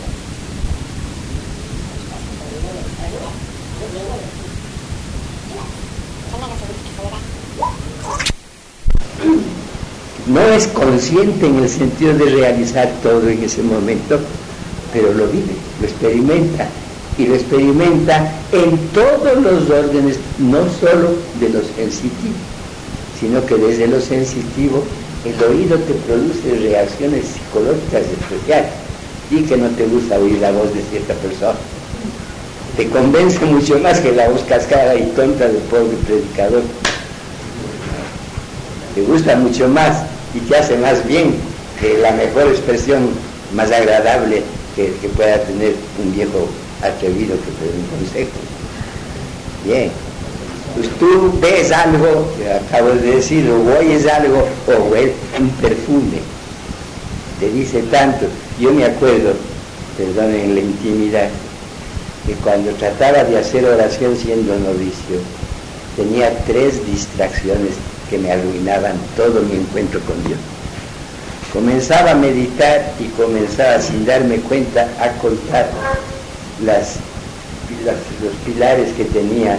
No es consciente en el sentido de realizar todo en ese momento, pero lo vive, lo experimenta y lo experimenta en todos los órdenes, no solo de lo sensitivo, sino que desde lo sensitivo el oído te produce reacciones psicológicas especiales. Y que no te gusta oír la voz de cierta persona. Te convence mucho más que la voz cascada y tonta del pobre predicador te gusta mucho más y te hace más bien que la mejor expresión más agradable que, pueda tener un viejo atrevido que te dé un consejo. Bien. Pues tú ves algo, que acabo de decir, o oyes algo, o ves un perfume. Te dice tanto. Yo me acuerdo, perdón, en la intimidad, que cuando trataba de hacer oración siendo novicio, tenía tres distracciones que me arruinaban todo mi encuentro con Dios. Comenzaba a meditar y comenzaba sin darme cuenta a contar las, los pilares que tenía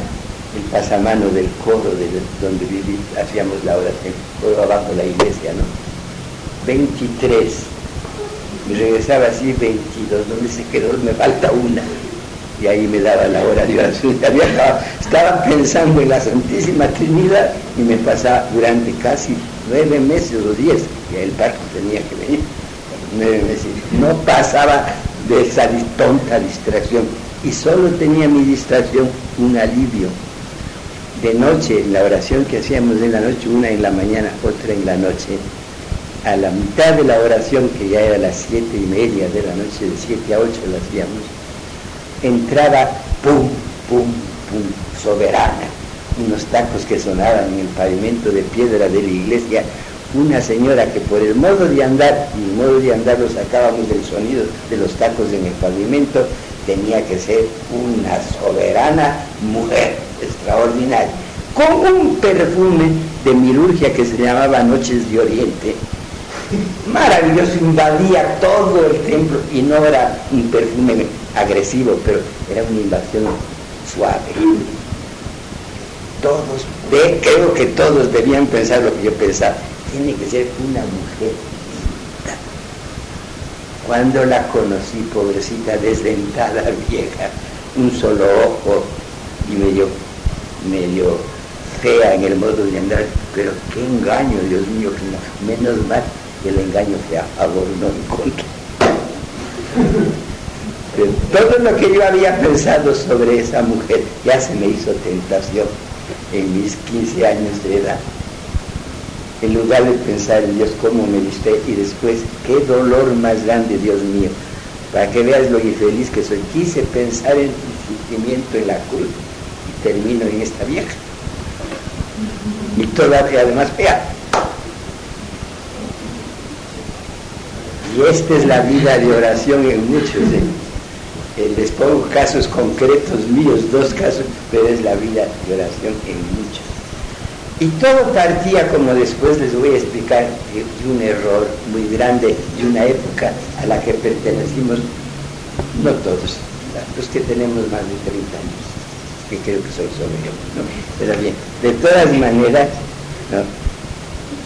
el pasamano del coro de donde viví, hacíamos la oración, coro abajo de la iglesia, ¿no? 23. Y regresaba así 22, ¿dónde se quedó? Me falta una. Y ahí me daba la hora de oración. Estaba pensando en la Santísima Trinidad y me pasaba durante casi nueve meses o diez, y el barco tenía que venir, nueve meses. No pasaba de esa tonta distracción y solo tenía mi distracción un alivio de noche, la oración que hacíamos en la noche, una en la mañana, otra en la noche, a la mitad de la oración, que ya era las siete y media de la noche, de siete a ocho la hacíamos, entraba pum, pum, pum, soberana, unos tacos que sonaban en el pavimento de piedra de la iglesia, una señora que por el modo de andar, y el modo de andar lo sacábamos del sonido de los tacos en el pavimento, tenía que ser una soberana mujer extraordinaria, con un perfume de mirurgia que se llamaba Noches de Oriente. Maravilloso, invadía todo el templo y no era un perfume agresivo, pero era una invasión suave. Todos, creo que todos debían pensar lo que yo pensaba, tiene que ser una mujer cuando la conocí, pobrecita, desdentada, vieja, un solo ojo y medio, medio fea en el modo de andar, pero qué engaño, Dios mío, que menos mal que el engaño que a favor no en contra. Todo lo que yo había pensado sobre esa mujer ya se me hizo tentación en mis 15 años de edad en lugar de pensar en Dios cómo me diste y después qué dolor más grande, Dios mío, para que veas lo infeliz que soy. Quise pensar en tu sentimiento en la cruz y termino en esta vieja. Y todavía además peor. Y esta es la vida de oración en muchos. ¿eh? Eh, les pongo casos concretos míos, dos casos, pero es la vida de oración en muchos. Y todo partía, como después les voy a explicar, de un error muy grande de una época a la que pertenecimos, no todos, los que tenemos más de 30 años, que creo que soy solo yo, ¿no? Pero bien, de todas maneras,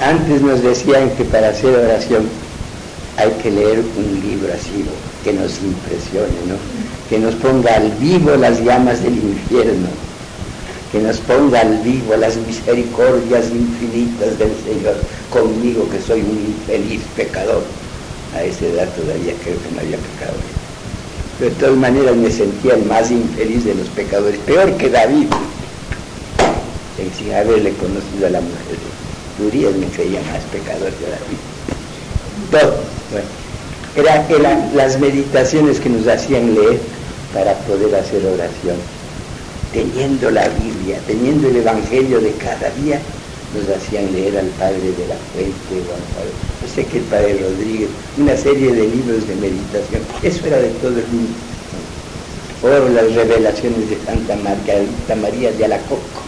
antes nos decían que para hacer oración hay que leer un libro así, que nos impresione, ¿no? que nos ponga al vivo las llamas del infierno que nos ponga al vivo las misericordias infinitas del Señor conmigo que soy un infeliz pecador. A esa edad todavía creo que no había pecado. Pero de todas maneras me sentía el más infeliz de los pecadores, peor que David, sin haberle conocido a la mujer. Urias me creía más pecador que David. Todo, bueno, eran las meditaciones que nos hacían leer para poder hacer oración. Teniendo la Biblia, teniendo el Evangelio de cada día, nos hacían leer al Padre de la Fuente, no sé qué el Padre Rodríguez, una serie de libros de meditación, eso era de todo el mundo. O las revelaciones de Santa Margarita María de Alacoco,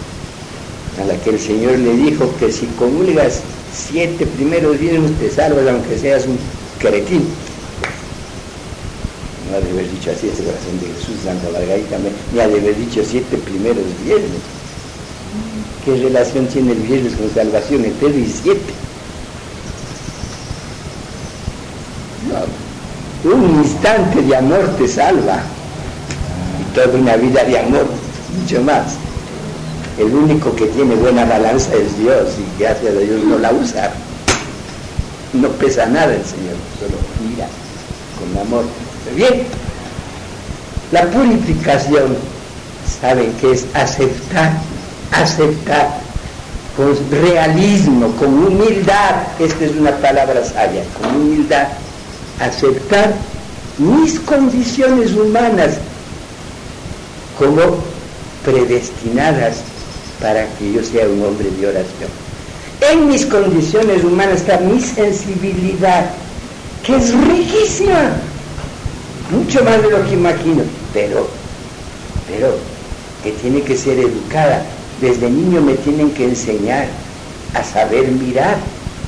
a la que el Señor le dijo que si comulgas siete primeros viernes te salvas aunque seas un cretín no ha de haber dicho así ese corazón de Jesús, Santa Margarita, ni ha de haber dicho siete primeros viernes. ¿Qué relación tiene el viernes con salvación? Eterno y siete. No. Un instante de amor te salva. Y toda una vida de amor, mucho más. El único que tiene buena balanza es Dios y gracias a Dios no la usa. No pesa nada el Señor, solo mira con amor. Bien, la purificación, ¿saben qué es? Aceptar, aceptar con realismo, con humildad, esta es una palabra sabia, con humildad, aceptar mis condiciones humanas como predestinadas para que yo sea un hombre de oración. En mis condiciones humanas está mi sensibilidad, que es riquísima, mucho más de lo que imagino, pero, pero, que tiene que ser educada. Desde niño me tienen que enseñar a saber mirar,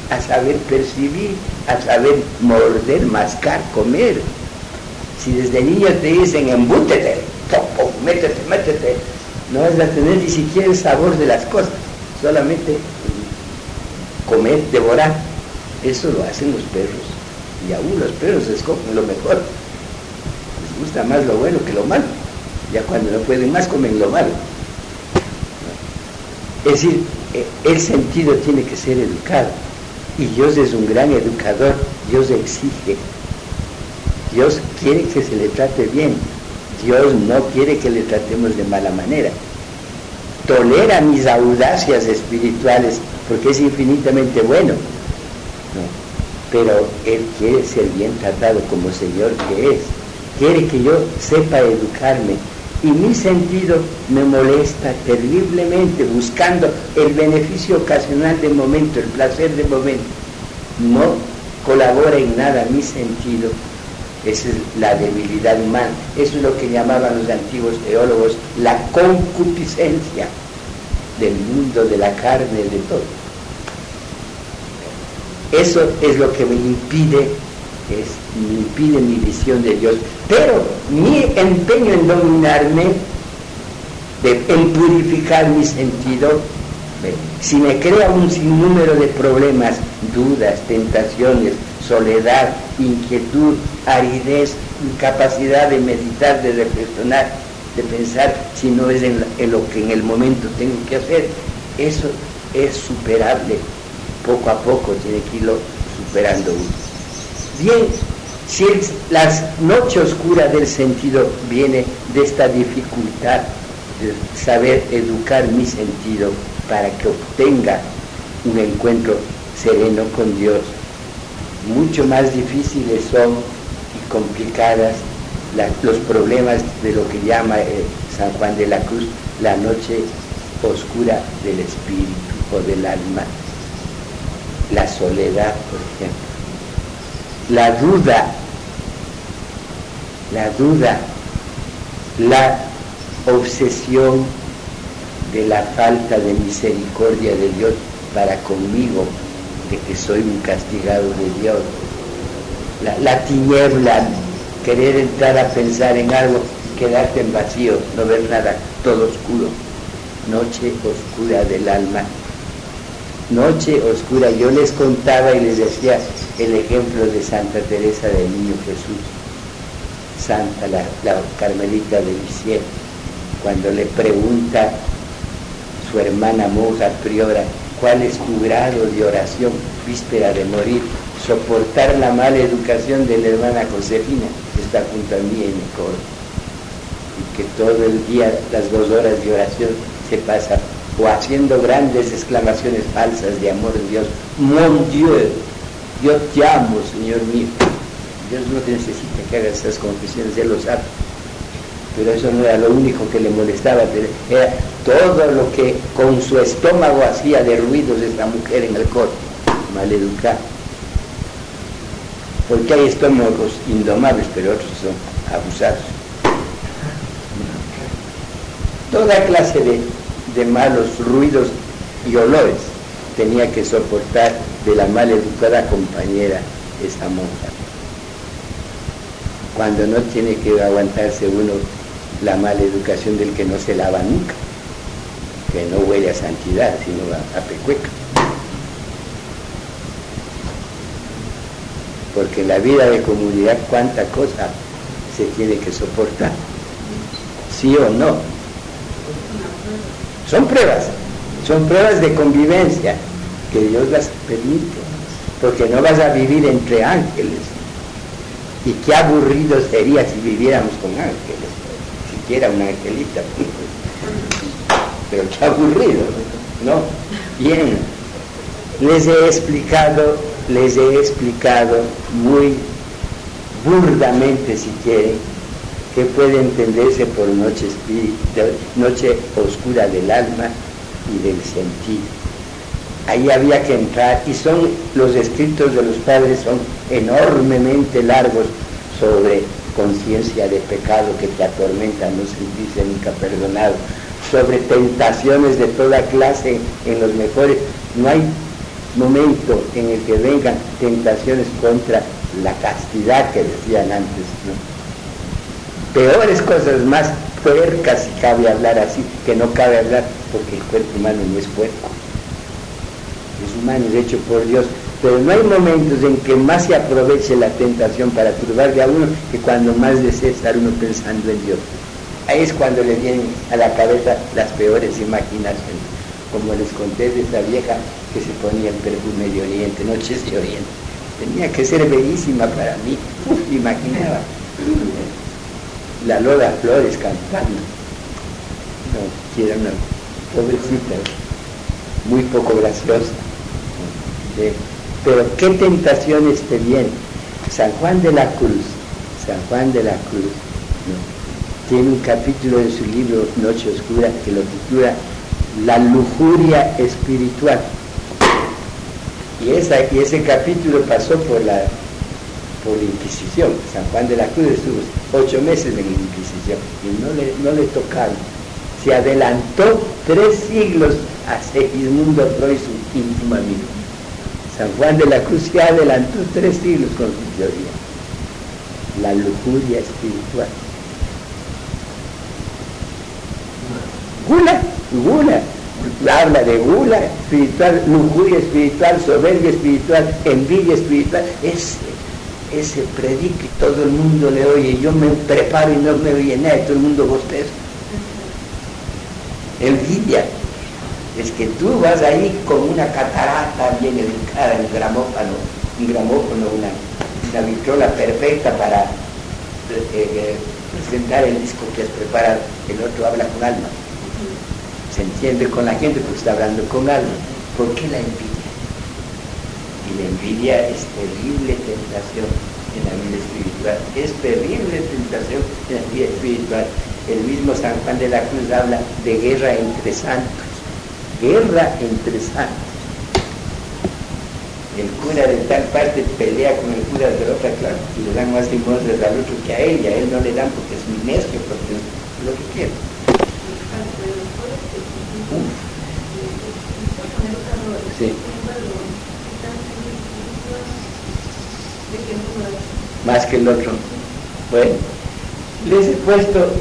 a saber percibir, a saber morder, mascar, comer. Si desde niño te dicen embútete, topo, métete, métete, no vas a tener ni siquiera el sabor de las cosas, solamente comer, devorar. Eso lo hacen los perros. Y aún los perros escogen lo mejor. Gusta más lo bueno que lo malo. Ya cuando no pueden más comen lo malo. Es decir, eh, el sentido tiene que ser educado. Y Dios es un gran educador. Dios exige. Dios quiere que se le trate bien. Dios no quiere que le tratemos de mala manera. Tolera mis audacias espirituales porque es infinitamente bueno. Pero Él quiere ser bien tratado como Señor que es. Quiere que yo sepa educarme. Y mi sentido me molesta terriblemente buscando el beneficio ocasional del momento, el placer del momento. No colabora en nada mi sentido esa es la debilidad humana. Eso es lo que llamaban los antiguos teólogos la concupiscencia del mundo, de la carne, de todo. Eso es lo que me impide, es, me impide mi visión de Dios. Pero mi empeño en dominarme, en purificar mi sentido, si me crea un sinnúmero de problemas, dudas, tentaciones, soledad, inquietud, aridez, incapacidad de meditar, de reflexionar, de pensar si no es en, lo que en el momento tengo que hacer. Eso es superable. Poco a poco tiene que irlo superando uno. Bien, si la noche oscura del sentido viene de esta dificultad de saber educar mi sentido para que obtenga un encuentro sereno con Dios, mucho más difíciles son y complicadas los problemas de lo que llama eh, San Juan de la Cruz la noche oscura del espíritu o del alma, la soledad, por ejemplo, la duda, la duda, la obsesión de la falta de misericordia de Dios para conmigo, de que soy un castigado de Dios. La, tiniebla, querer entrar a pensar en algo, quedarte en vacío, no ver nada, todo oscuro. Noche oscura del alma. Noche oscura. Yo les contaba y les decía el ejemplo de Santa Teresa del Niño Jesús, Santa la, Carmelita de Lisieux, cuando le pregunta su hermana monja priora, cuál es tu grado de oración víspera de morir, soportar la mala educación de la hermana Josefina, que está junto a mí en el coro, y que todo el día, las dos horas de oración, se pasa o haciendo grandes exclamaciones falsas de amor de Dios, mon Dieu, yo te amo, Señor mío. Dios no necesita que hagas esas confesiones, Él lo sabe pero eso no era lo único que le molestaba, era todo lo que con su estómago hacía de ruidos esta mujer en el coro, maleducada. Porque hay estómagos indomables, pero otros son abusados. Toda clase de, de malos ruidos y olores tenía que soportar de la maleducada compañera esa monja. Cuando no tiene que aguantarse uno la mala educación del que no se lava nunca, que no huele a santidad, sino a, pecueca. Porque en la vida de comunidad cuánta cosa se tiene que soportar, sí o no. Son pruebas, son pruebas de convivencia que Dios las permite, porque no vas a vivir entre ángeles. Y qué aburrido sería si viviéramos con ángeles siquiera una angelita. Pero qué aburrido, ¿no? Bien, les he explicado, les he explicado muy burdamente si quiere, que puede entenderse por noche, noche oscura del alma y del sentido. Ahí había que entrar y son los escritos de los padres son enormemente largos sobre conciencia de pecado que te atormenta, no sentirse nunca perdonado, sobre tentaciones de toda clase en los mejores. No hay momento en el que vengan tentaciones contra la castidad que decían antes. Peores cosas más puercas, si cabe hablar así, que no cabe hablar porque el cuerpo humano no es puerco. Es humano, es hecho por Dios, pero no hay momentos en que más se aproveche la tentación para turbarle a uno que cuando más desea estar uno pensando en Dios. Ahí es cuando le vienen a la cabeza las peores imaginaciones, como les conté de esa vieja que se ponía el perfume de Oriente, noches de Oriente. Tenía que ser bellísima para mí, Uf, imaginaba. La Lola Flores cantando. No, que era una pobrecita, muy poco graciosa. Pero qué tentaciones te vienen. San Juan de la Cruz, San Juan de la Cruz, tiene un capítulo en su libro Noche Oscura que lo titula La lujuria espiritual. Y, esa, y ese capítulo pasó por la, por Inquisición. San Juan de la Cruz estuvo ocho meses en la Inquisición y no le, no le tocaron. Se adelantó tres siglos a Segismundo Freud, su íntimo amigo. San Juan de la Cruz se adelantó tres siglos con su teoría. La lujuria espiritual. Gula, gula, habla de gula espiritual, lujuria espiritual, soberbia espiritual, envidia espiritual. Ese, ese predique y todo el mundo le oye. Yo me preparo y no me oye nada, todo el mundo bosteza. Envidia, es que tú vas ahí con una catarata bien educada, un gramófono, un gramófono, una, una vitrola perfecta para eh, eh, presentar el disco que has preparado. El otro habla con alma. Se entiende con la gente porque está hablando con alma. ¿Por qué la envidia? Y la envidia es terrible tentación en la vida espiritual. Es terrible tentación en la vida espiritual. El mismo San Juan de la Cruz habla de guerra entre santos guerra entre santos. El cura de tal parte pelea con el cura de otra, claro, y le dan más limosnas al otro que a él, y a él no le dan porque es muy necio, porque es lo que quiere. Sí. Más que el otro. Bueno, les he puesto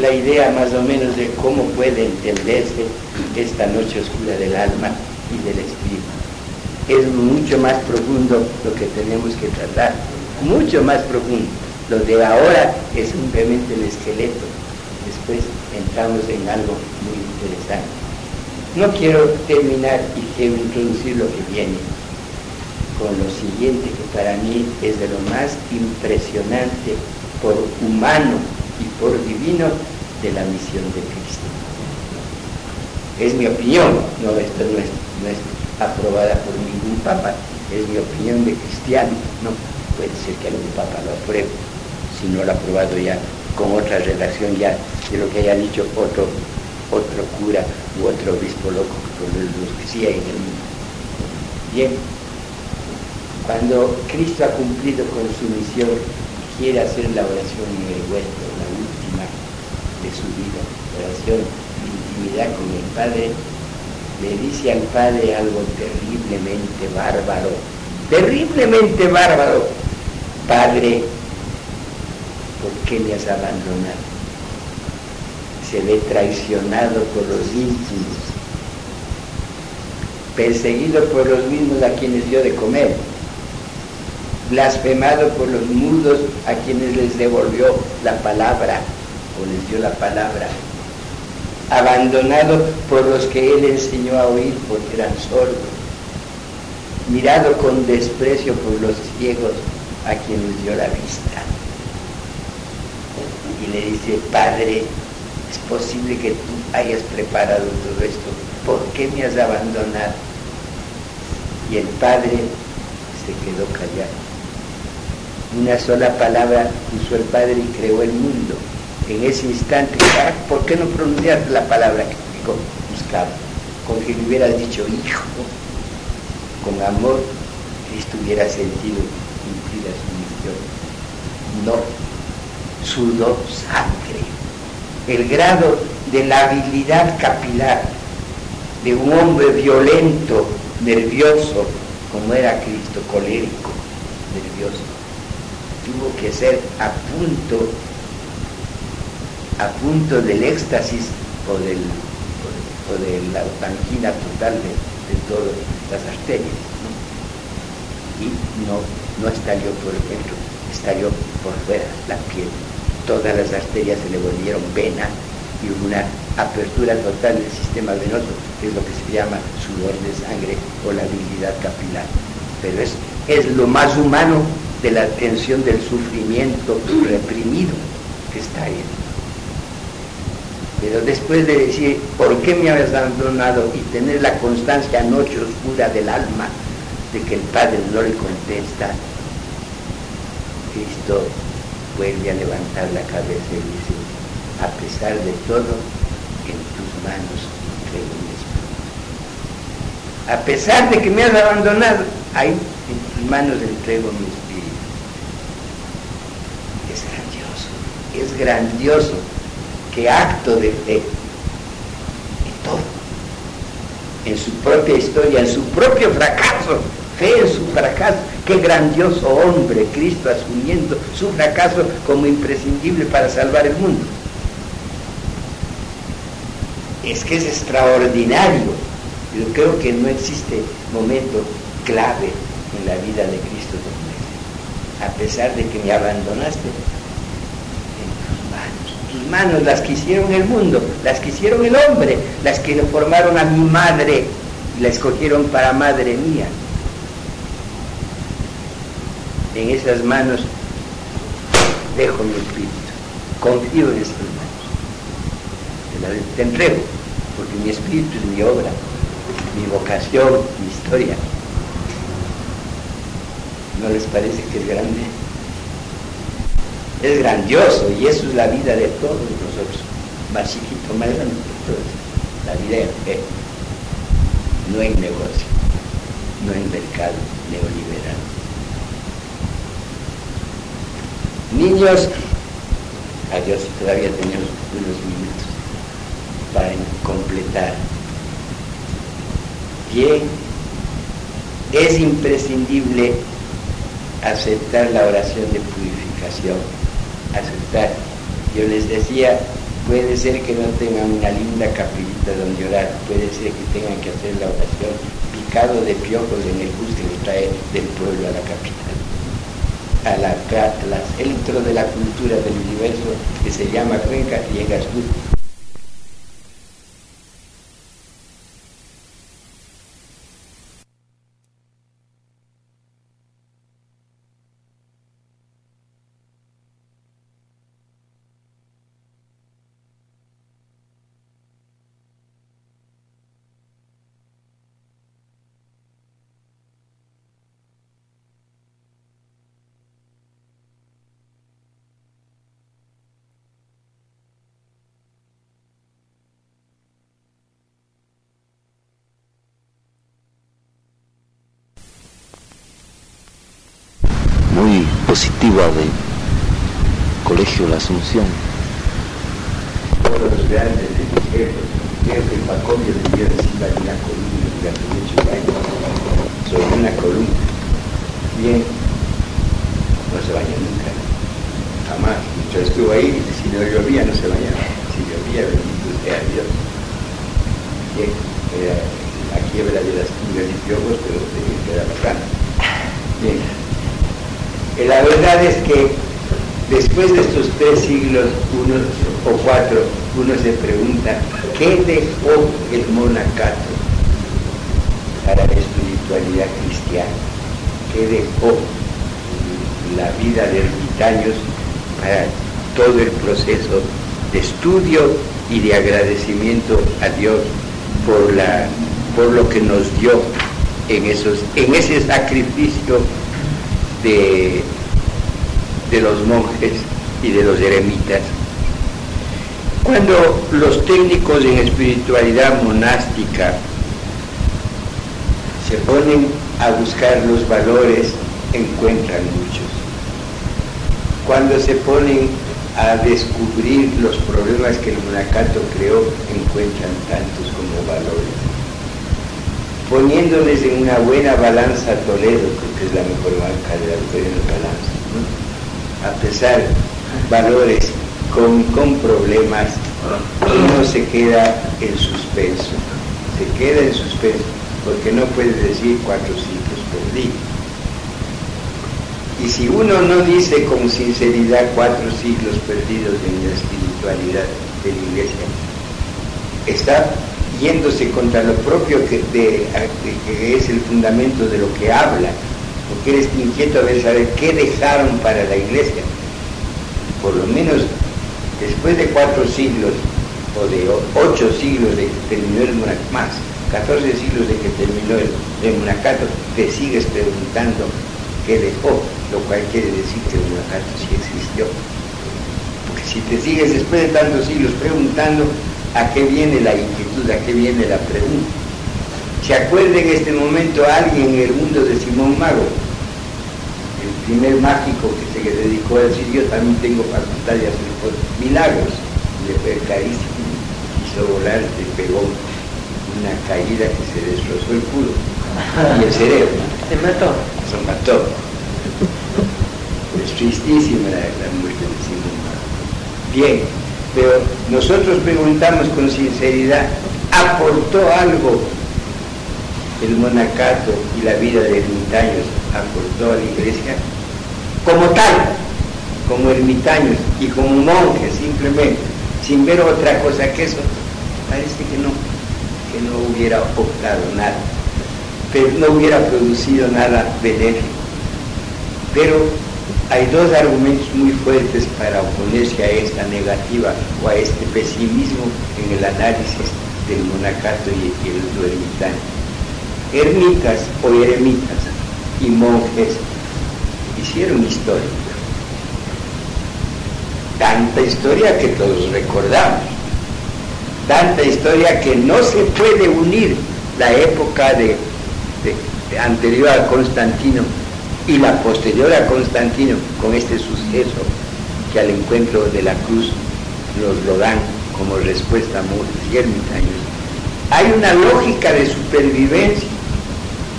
la idea más o menos de cómo puede entenderse esta noche oscura del alma y del espíritu. Es mucho más profundo lo que tenemos que tratar, mucho más profundo. Lo de ahora es simplemente el esqueleto. Después entramos en algo muy interesante. No quiero terminar y quiero introducir lo que viene con lo siguiente que para mí es de lo más impresionante por humano y por divino de la misión de Cristo. Es mi opinión, no, esto no es, no es aprobada por ningún papa, es mi opinión de cristiano, no puede ser que algún papa lo apruebe, si no lo ha aprobado ya con otra redacción ya de lo que haya dicho otro, otro cura u otro obispo loco, que sí hay en el mundo. Bien, cuando Cristo ha cumplido con su misión quiere hacer la oración en el huerto, de su vida, oración de intimidad con el Padre, le dice al Padre algo terriblemente bárbaro, terriblemente bárbaro. Padre, ¿por qué me has abandonado? Se ve traicionado por los íntimos, perseguido por los mismos a quienes dio de comer, blasfemado por los mudos a quienes les devolvió la palabra, les dio la palabra, abandonado por los que él enseñó a oír porque eran sordos, mirado con desprecio por los ciegos a quienes dio la vista. Y le dice, Padre, es posible que tú hayas preparado todo esto, ¿por qué me has abandonado? Y el Padre se quedó callado. Una sola palabra usó el Padre y creó el mundo. En ese instante, ¿por qué no pronunciar la palabra que buscaba? Con que le hubiera dicho hijo, con amor, Cristo hubiera sentido cumplida su misión. No, sudó sangre. El grado de la habilidad capilar de un hombre violento, nervioso, como era Cristo, colérico, nervioso, tuvo que ser a punto, a punto del éxtasis o, del, o de la tanquina total de, todas las arterias. Y no, no estalló por dentro, estalló por fuera la piel. Todas las arterias se le volvieron vena y una apertura total del sistema venoso, que es lo que se llama sudor de sangre o la habilidad capilar. Pero es, es lo más humano de la tensión del sufrimiento reprimido que está ahí. Pero después de decir, ¿por qué me habías abandonado? y tener la constancia noche oscura del alma de que el Padre no le contesta, Cristo vuelve a levantar la cabeza y dice, a pesar de todo, en tus manos entrego mi espíritu. A pesar de que me has abandonado, ahí en tus manos entrego mi espíritu. Es grandioso, es grandioso. Qué acto de fe. En todo. En su propia historia, en su propio fracaso. Fe en su fracaso. Qué grandioso hombre, Cristo asumiendo su fracaso como imprescindible para salvar el mundo es que es extraordinario. Yo creo que no existe momento clave en la vida de Cristo A pesar de que me abandonaste manos. Las que hicieron el mundo, las que hicieron el hombre, las que formaron a mi madre y la escogieron para madre mía. En esas manos dejo mi espíritu. Confío en esas manos. Te entrego porque mi espíritu es mi obra, mi vocación, mi historia. ¿No les parece que es grande? Es grandioso y eso es la vida de todos nosotros, más chiquito, más grande, la vida en fe, no en negocio, no en mercado neoliberal. Niños, adiós, todavía tenemos unos minutos para completar. Bien, es imprescindible aceptar la oración de purificación, aceptar. Yo les decía, puede ser que no tengan una linda capillita donde orar, puede ser que tengan que hacer la oración picado de piojos en el bus que les trae del pueblo a la capital, a la, al centro de la cultura del universo que se llama Cuenca y en positiva del Colegio La Asunción. Todos los grandes jefes, creo que el debió decir una columna sobre una columna. Bien, no se baña nunca, jamás. Yo estuve ahí y si no llovía no se bañaba. Si llovía, bendito sea Dios. Bien, era la quiebra de las pulgas y piojos, pero tenía que dar la Bien la verdad es que después de estos tres siglos, uno o cuatro, uno se pregunta, ¿qué dejó el monacato para la espiritualidad cristiana? ¿Qué dejó la vida de ermitaños para todo el proceso de estudio y de agradecimiento a Dios por, la, por lo que nos dio en, esos, en ese sacrificio de de los monjes y de los eremitas. Cuando los técnicos en espiritualidad monástica se ponen a buscar los valores, encuentran muchos. Cuando se ponen a descubrir los problemas que el monacato creó, encuentran tantos como valores. Poniéndoles en una buena balanza Toledo, creo que es la mejor marca de la buena balanza, a pesar valores con, con problemas, uno se queda en suspenso, se queda en suspenso, porque no puede decir cuatro siglos perdidos. Y si uno no dice con sinceridad cuatro siglos perdidos en la espiritualidad de la iglesia, está yéndose contra lo propio que, es el fundamento de lo que habla, porque eres inquieto a ver saber qué dejaron para la iglesia. Por lo menos después de cuatro siglos o de ocho siglos de que terminó el más 14 siglos de que terminó el monacato, te sigues preguntando qué dejó lo cual quiere decir que el monacato sí existió. Porque si te sigues después de tantos siglos preguntando a qué viene la inquietud, a qué viene la pregunta. ¿Se acuerda en este momento alguien en el mundo de Simón Mago? El primer mágico que se dedicó a decir yo también tengo facultad de hacer milagros. Le fue carísimo, hizo volar, le pegó una caída que se destrozó el culo y el cerebro. Se mató. Se mató. Es tristísima la, la muerte de Simón Bien, pero nosotros preguntamos con sinceridad, ¿aportó algo el monacato y la vida de ermitaños? ¿Aportó a la iglesia? Como tal, como ermitaños y como monjes simplemente, sin ver otra cosa que eso, parece que no, que no hubiera aportado nada, pero no hubiera producido nada benéfico. Pero hay dos argumentos muy fuertes para oponerse a esta negativa o a este pesimismo en el análisis del monacato y el ermitaño. Ermitas o eremitas y monjes hicieron historia. Tanta historia que todos recordamos. Tanta historia que no se puede unir la época de, anterior a Constantino y la posterior a Constantino con este suceso que al encuentro de la cruz nos lo dan como respuesta a. Hay una lógica de supervivencia,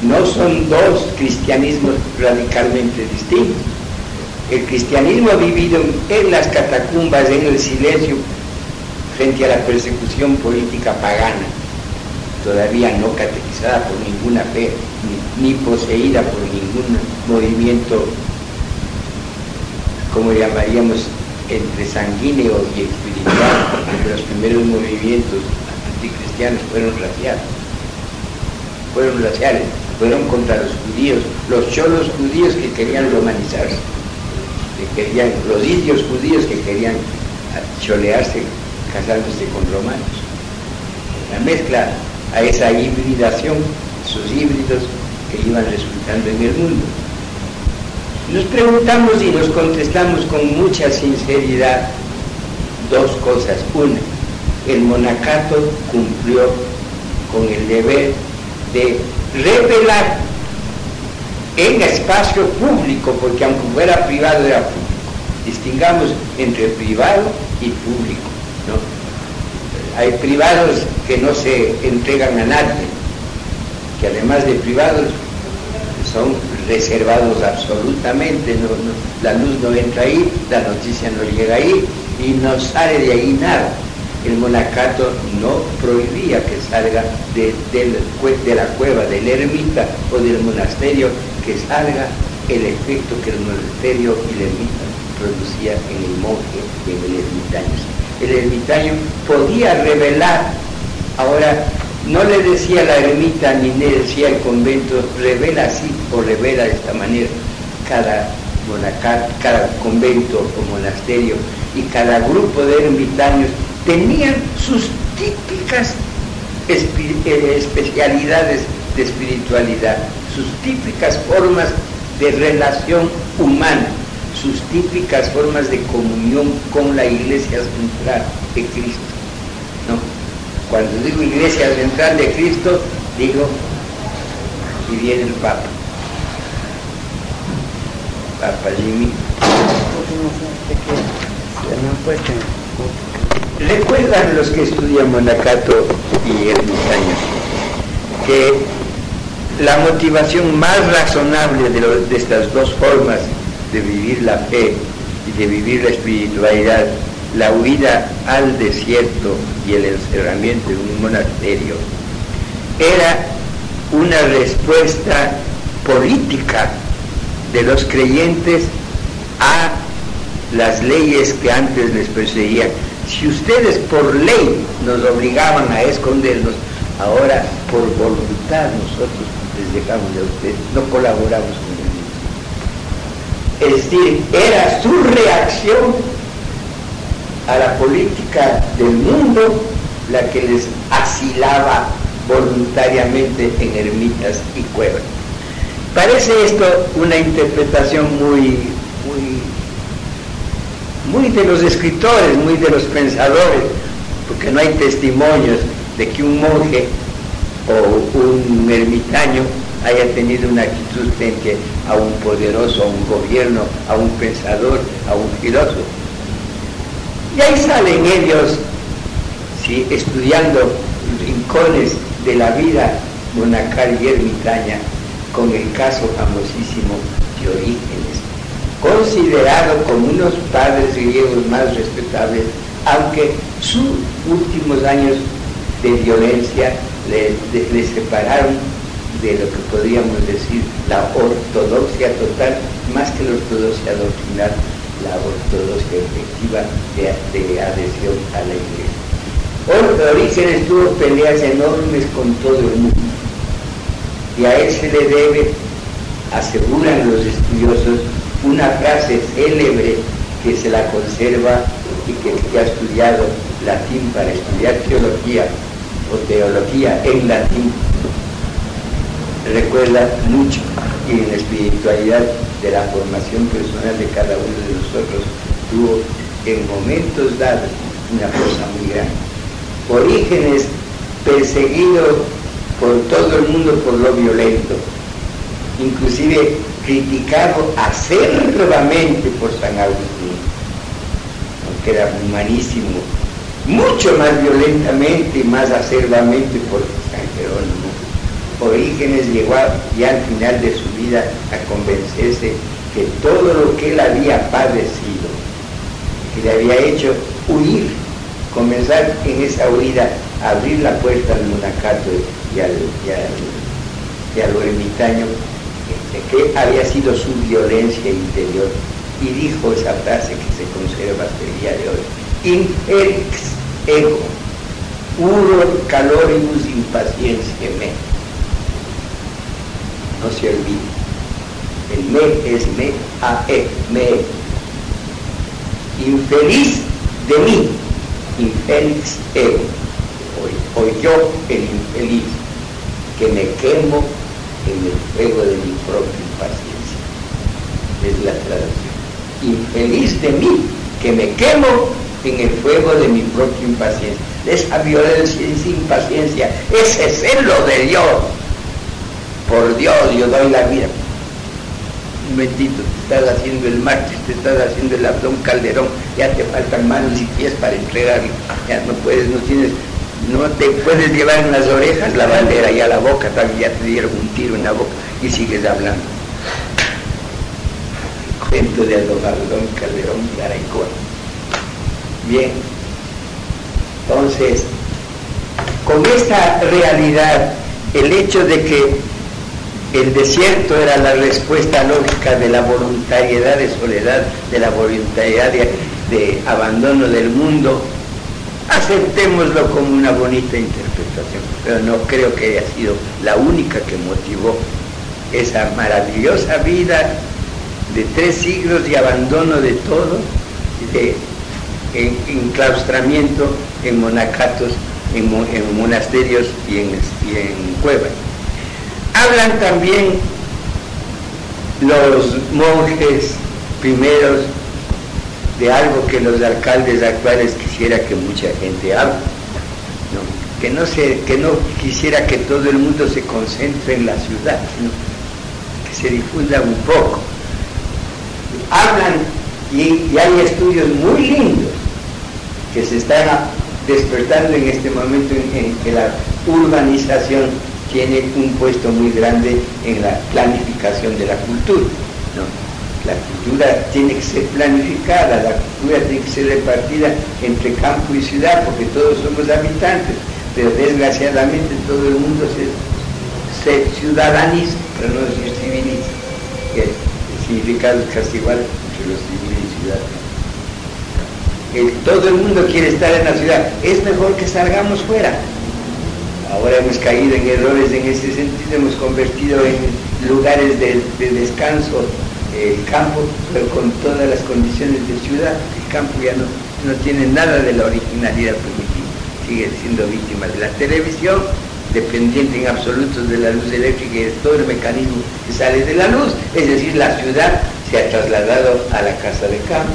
no son dos cristianismos radicalmente distintos. El cristianismo ha vivido en las catacumbas, en el silencio, frente a la persecución política pagana, todavía no catequizada por ninguna fe, ni, poseída por ningún movimiento, como llamaríamos, entre sanguíneo y espiritual, porque los primeros movimientos anticristianos fueron raciales, fueron raciales, fueron contra los judíos, los cholos judíos que querían romanizarse, que querían, los indios judíos que querían cholearse casándose con romanos. La mezcla a esa hibridación, esos híbridos que iban resultando en el mundo. Nos preguntamos y nos contestamos con mucha sinceridad dos cosas. Una, el monacato cumplió con el deber de revelar en espacio público, porque aunque fuera privado era público. Distingamos entre privado y público. Hay privados que no se entregan a nadie, que además de privados son reservados absolutamente, la luz no entra ahí, la noticia no llega ahí y no sale de ahí nada. El monacato no prohibía que salga de, de, de la cueva, del ermita o del monasterio, que salga el efecto que el monasterio y el ermita producía en el monje y en el ermitaño. El ermitaño podía revelar, ahora no le decía la ermita ni le decía el convento, revela así o revela de esta manera. Cada monacat, cada convento o monasterio y cada grupo de ermitaños tenían sus típicas especialidades de espiritualidad, sus típicas formas de relación humana, sus típicas formas de comunión con la iglesia central de Cristo. ¿no? Cuando digo iglesia central de Cristo, digo, y viene el Papa. Papa Jimmy. Recuerdan los que estudian Monacato y ermitaño que la motivación más razonable de, de estas dos formas de vivir la fe y de vivir la espiritualidad, la huida al desierto y el encerramiento en un monasterio, era una respuesta política de los creyentes a las leyes que antes les perseguían. Si ustedes por ley nos obligaban a escondernos, ahora por voluntad nosotros les dejamos a ustedes, no colaboramos. Es decir, era su reacción a la política del mundo la que les asilaba voluntariamente en ermitas y cuevas. Parece esto una interpretación muy, muy, muy de los escritores, muy de los pensadores, porque no hay testimonios de que un monje o un ermitaño haya tenido una actitud frente a un poderoso, a un gobierno, a un pensador, a un filósofo. Y ahí salen ellos, ¿sí? estudiando rincones de la vida monacal y ermitaña, con el caso famosísimo de Orígenes, considerado como unos padres griegos más respetables, aunque sus últimos años de violencia le, separaron de lo que podríamos decir la ortodoxia total, más que la ortodoxia doctrinal, la ortodoxia efectiva de, adhesión a la iglesia. Orígenes tuvo peleas enormes con todo el mundo y a él se le debe, aseguran los estudiosos, una frase célebre que se la conserva y que, que ha estudiado latín para estudiar teología o teología en latín recuerda mucho y en la espiritualidad de la formación personal de cada uno de nosotros tuvo en momentos dados una cosa muy grande. Orígenes perseguido por todo el mundo por lo violento, inclusive criticado acerbamente por San Agustín, aunque era humanísimo, mucho más violentamente y más acerbamente por. Orígenes llegó ya al final de su vida a convencerse que todo lo que él había padecido, que le había hecho huir, comenzar en esa huida, abrir la puerta al monacato y al, y al, ermitaño, este, que había sido su violencia interior. Y dijo esa frase que se conserva hasta el día de hoy. Inferix ego, uror caloribus impaciencia me. No se olvide. El me es me, a e, me. Infeliz de mí, infeliz ego. Hoy, hoy yo, el infeliz que me quemo en el fuego de mi propia impaciencia. Es la traducción. Infeliz de mí, que me quemo en el fuego de mi propia impaciencia. Esa violencia es impaciencia, ese celo de Dios. Por Dios, yo doy la vida. Momentito, te estás haciendo el mártir, te estás haciendo el abdón calderón, ya te faltan manos y pies para entregarlo. Ya no puedes, no tienes no te puedes llevar en las orejas la bandera y a la boca también ya te dieron un tiro en la boca y sigues hablando. Cuento de Adobaldón Calderón y Bien, entonces, con esta realidad, el hecho de que el desierto era la respuesta lógica de la voluntariedad de soledad, de la voluntariedad de abandono del mundo, aceptémoslo como una bonita interpretación, pero no creo que haya sido la única que motivó esa maravillosa vida de tres siglos de abandono de todo, de enclaustramiento en monacatos, en, monasterios y en, y en cuevas. Hablan también los monjes primeros de algo que los alcaldes actuales quisiera que mucha gente. ¿no? Que, no se, que no quisiera que todo el mundo se concentre en la ciudad, sino que se difunda un poco. Hablan y, hay estudios muy lindos que se están despertando en este momento en, la urbanización tiene un puesto muy grande en la planificación de la cultura. La cultura tiene que ser planificada, la cultura tiene que ser repartida entre campo y ciudad, porque todos somos habitantes, pero desgraciadamente todo el mundo se, se ciudadaniza, pero no decir civiliza, que el significado es casi igual entre los civiles y ciudadanos. Todo el mundo quiere estar en la ciudad, es mejor que salgamos fuera. Ahora hemos caído en errores en ese sentido, hemos convertido en lugares de, de descanso el campo, pero con todas las condiciones de ciudad. El campo ya no, no tiene nada de la originalidad primitiva, sigue siendo víctima de la televisión, dependiente en absoluto de la luz eléctrica y de todo el mecanismo que sale de la luz, es decir, la ciudad se ha trasladado a la casa de campo.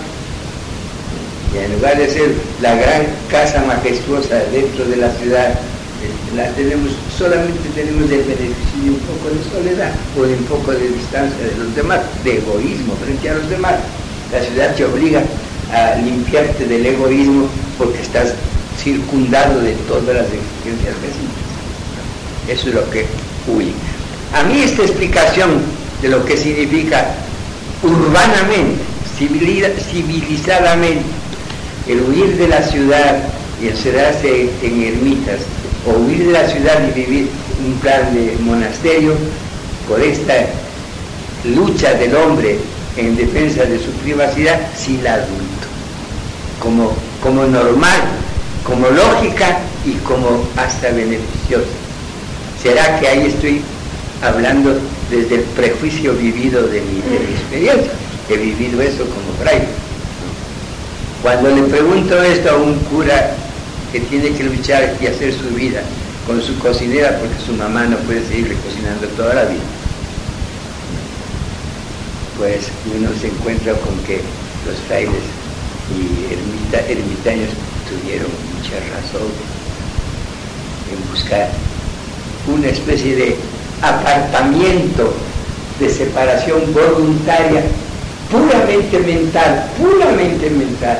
Y en lugar de ser la gran casa majestuosa dentro de la ciudad, la tenemos, solamente tenemos el beneficio de un poco de soledad o de un poco de distancia de los demás, de egoísmo frente a los demás. La ciudad te obliga a limpiarte del egoísmo porque estás circundado de todas las exigencias vecinas. Eso es lo que huye. A mí esta explicación de lo que significa urbanamente, civilizadamente, el huir de la ciudad y encerrarse en ermitas, o huir de la ciudad y vivir un plan de monasterio por esta lucha del hombre en defensa de su privacidad, sí la adulto, como, como normal, como lógica y como hasta beneficiosa. ¿Será que ahí estoy hablando desde el prejuicio vivido de mi, experiencia? He vivido eso como fraile. Cuando le pregunto esto a un cura que tiene que luchar y hacer su vida con su cocinera porque su mamá no puede seguirle cocinando toda la vida. Pues uno se encuentra con que los frailes y ermita, ermitaños tuvieron mucha razón en buscar una especie de apartamiento de separación voluntaria puramente mental, puramente mental,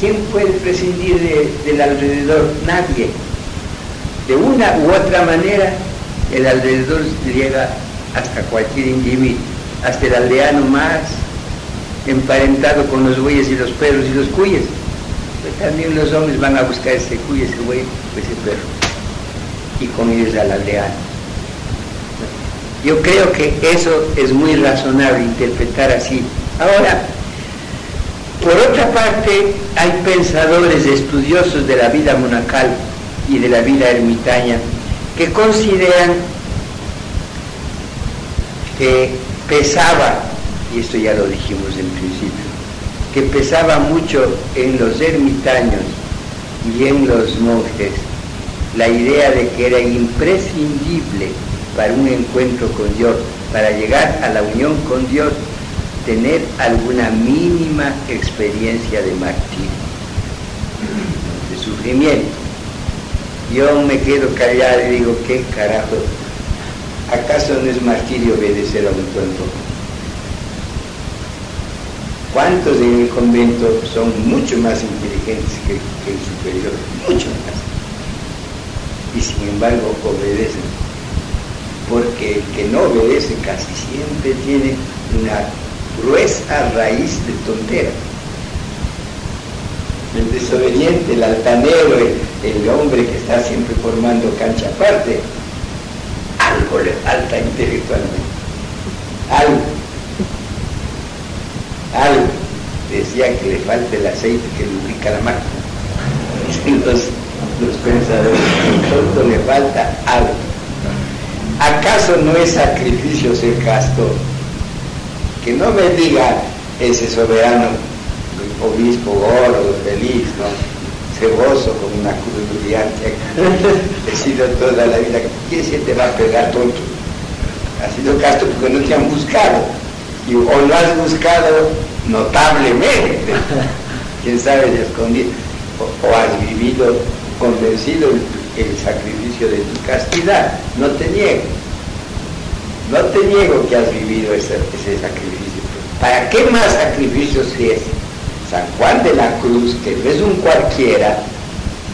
¿Quién puede prescindir de, del alrededor? Nadie. De una u otra manera, el alrededor llega hasta cualquier individuo, hasta el aldeano más emparentado con los bueyes y los perros y los cuyes. Pues también los hombres van a buscar ese cuyo, ese buey o ese perro. Y con ellos al aldeano. Yo creo que eso es muy razonable interpretar así. Ahora, por otra parte, hay pensadores estudiosos de la vida monacal y de la vida ermitaña que consideran que pesaba, y esto ya lo dijimos en principio, que pesaba mucho en los ermitaños y en los monjes la idea de que era imprescindible para un encuentro con Dios, para llegar a la unión con Dios, tener alguna mínima experiencia de martirio, de sufrimiento. Yo me quedo callado y digo, ¿qué carajo? ¿Acaso no es martirio obedecer a un tonto? ¿Cuántos en el convento son mucho más inteligentes que, que el superior? Mucho más. Y sin embargo obedecen. Porque el que no obedece casi siempre tiene una gruesa raíz de tontera. El desobediente, el altanero, el, hombre que está siempre formando cancha aparte, algo le falta intelectualmente. Algo. Algo. Decía que le falta el aceite que lubrica la máquina. Los, los pensadores, tonto le falta algo. ¿Acaso no es sacrificio ser castor? Que no me diga ese soberano obispo gordo, feliz, ¿no? ceboso con una cruz brillante, he sido toda la vida, ¿quién se te va a pegar tonto? Ha sido casto porque no te han buscado. Y, o lo has buscado notablemente, quién sabe de escondido, o, o has vivido convencido el, el sacrificio de tu castidad. No te niego, no te niego que has vivido ese, sacrificio. ¿Para qué más sacrificios es? San Juan de la Cruz, que no es un cualquiera,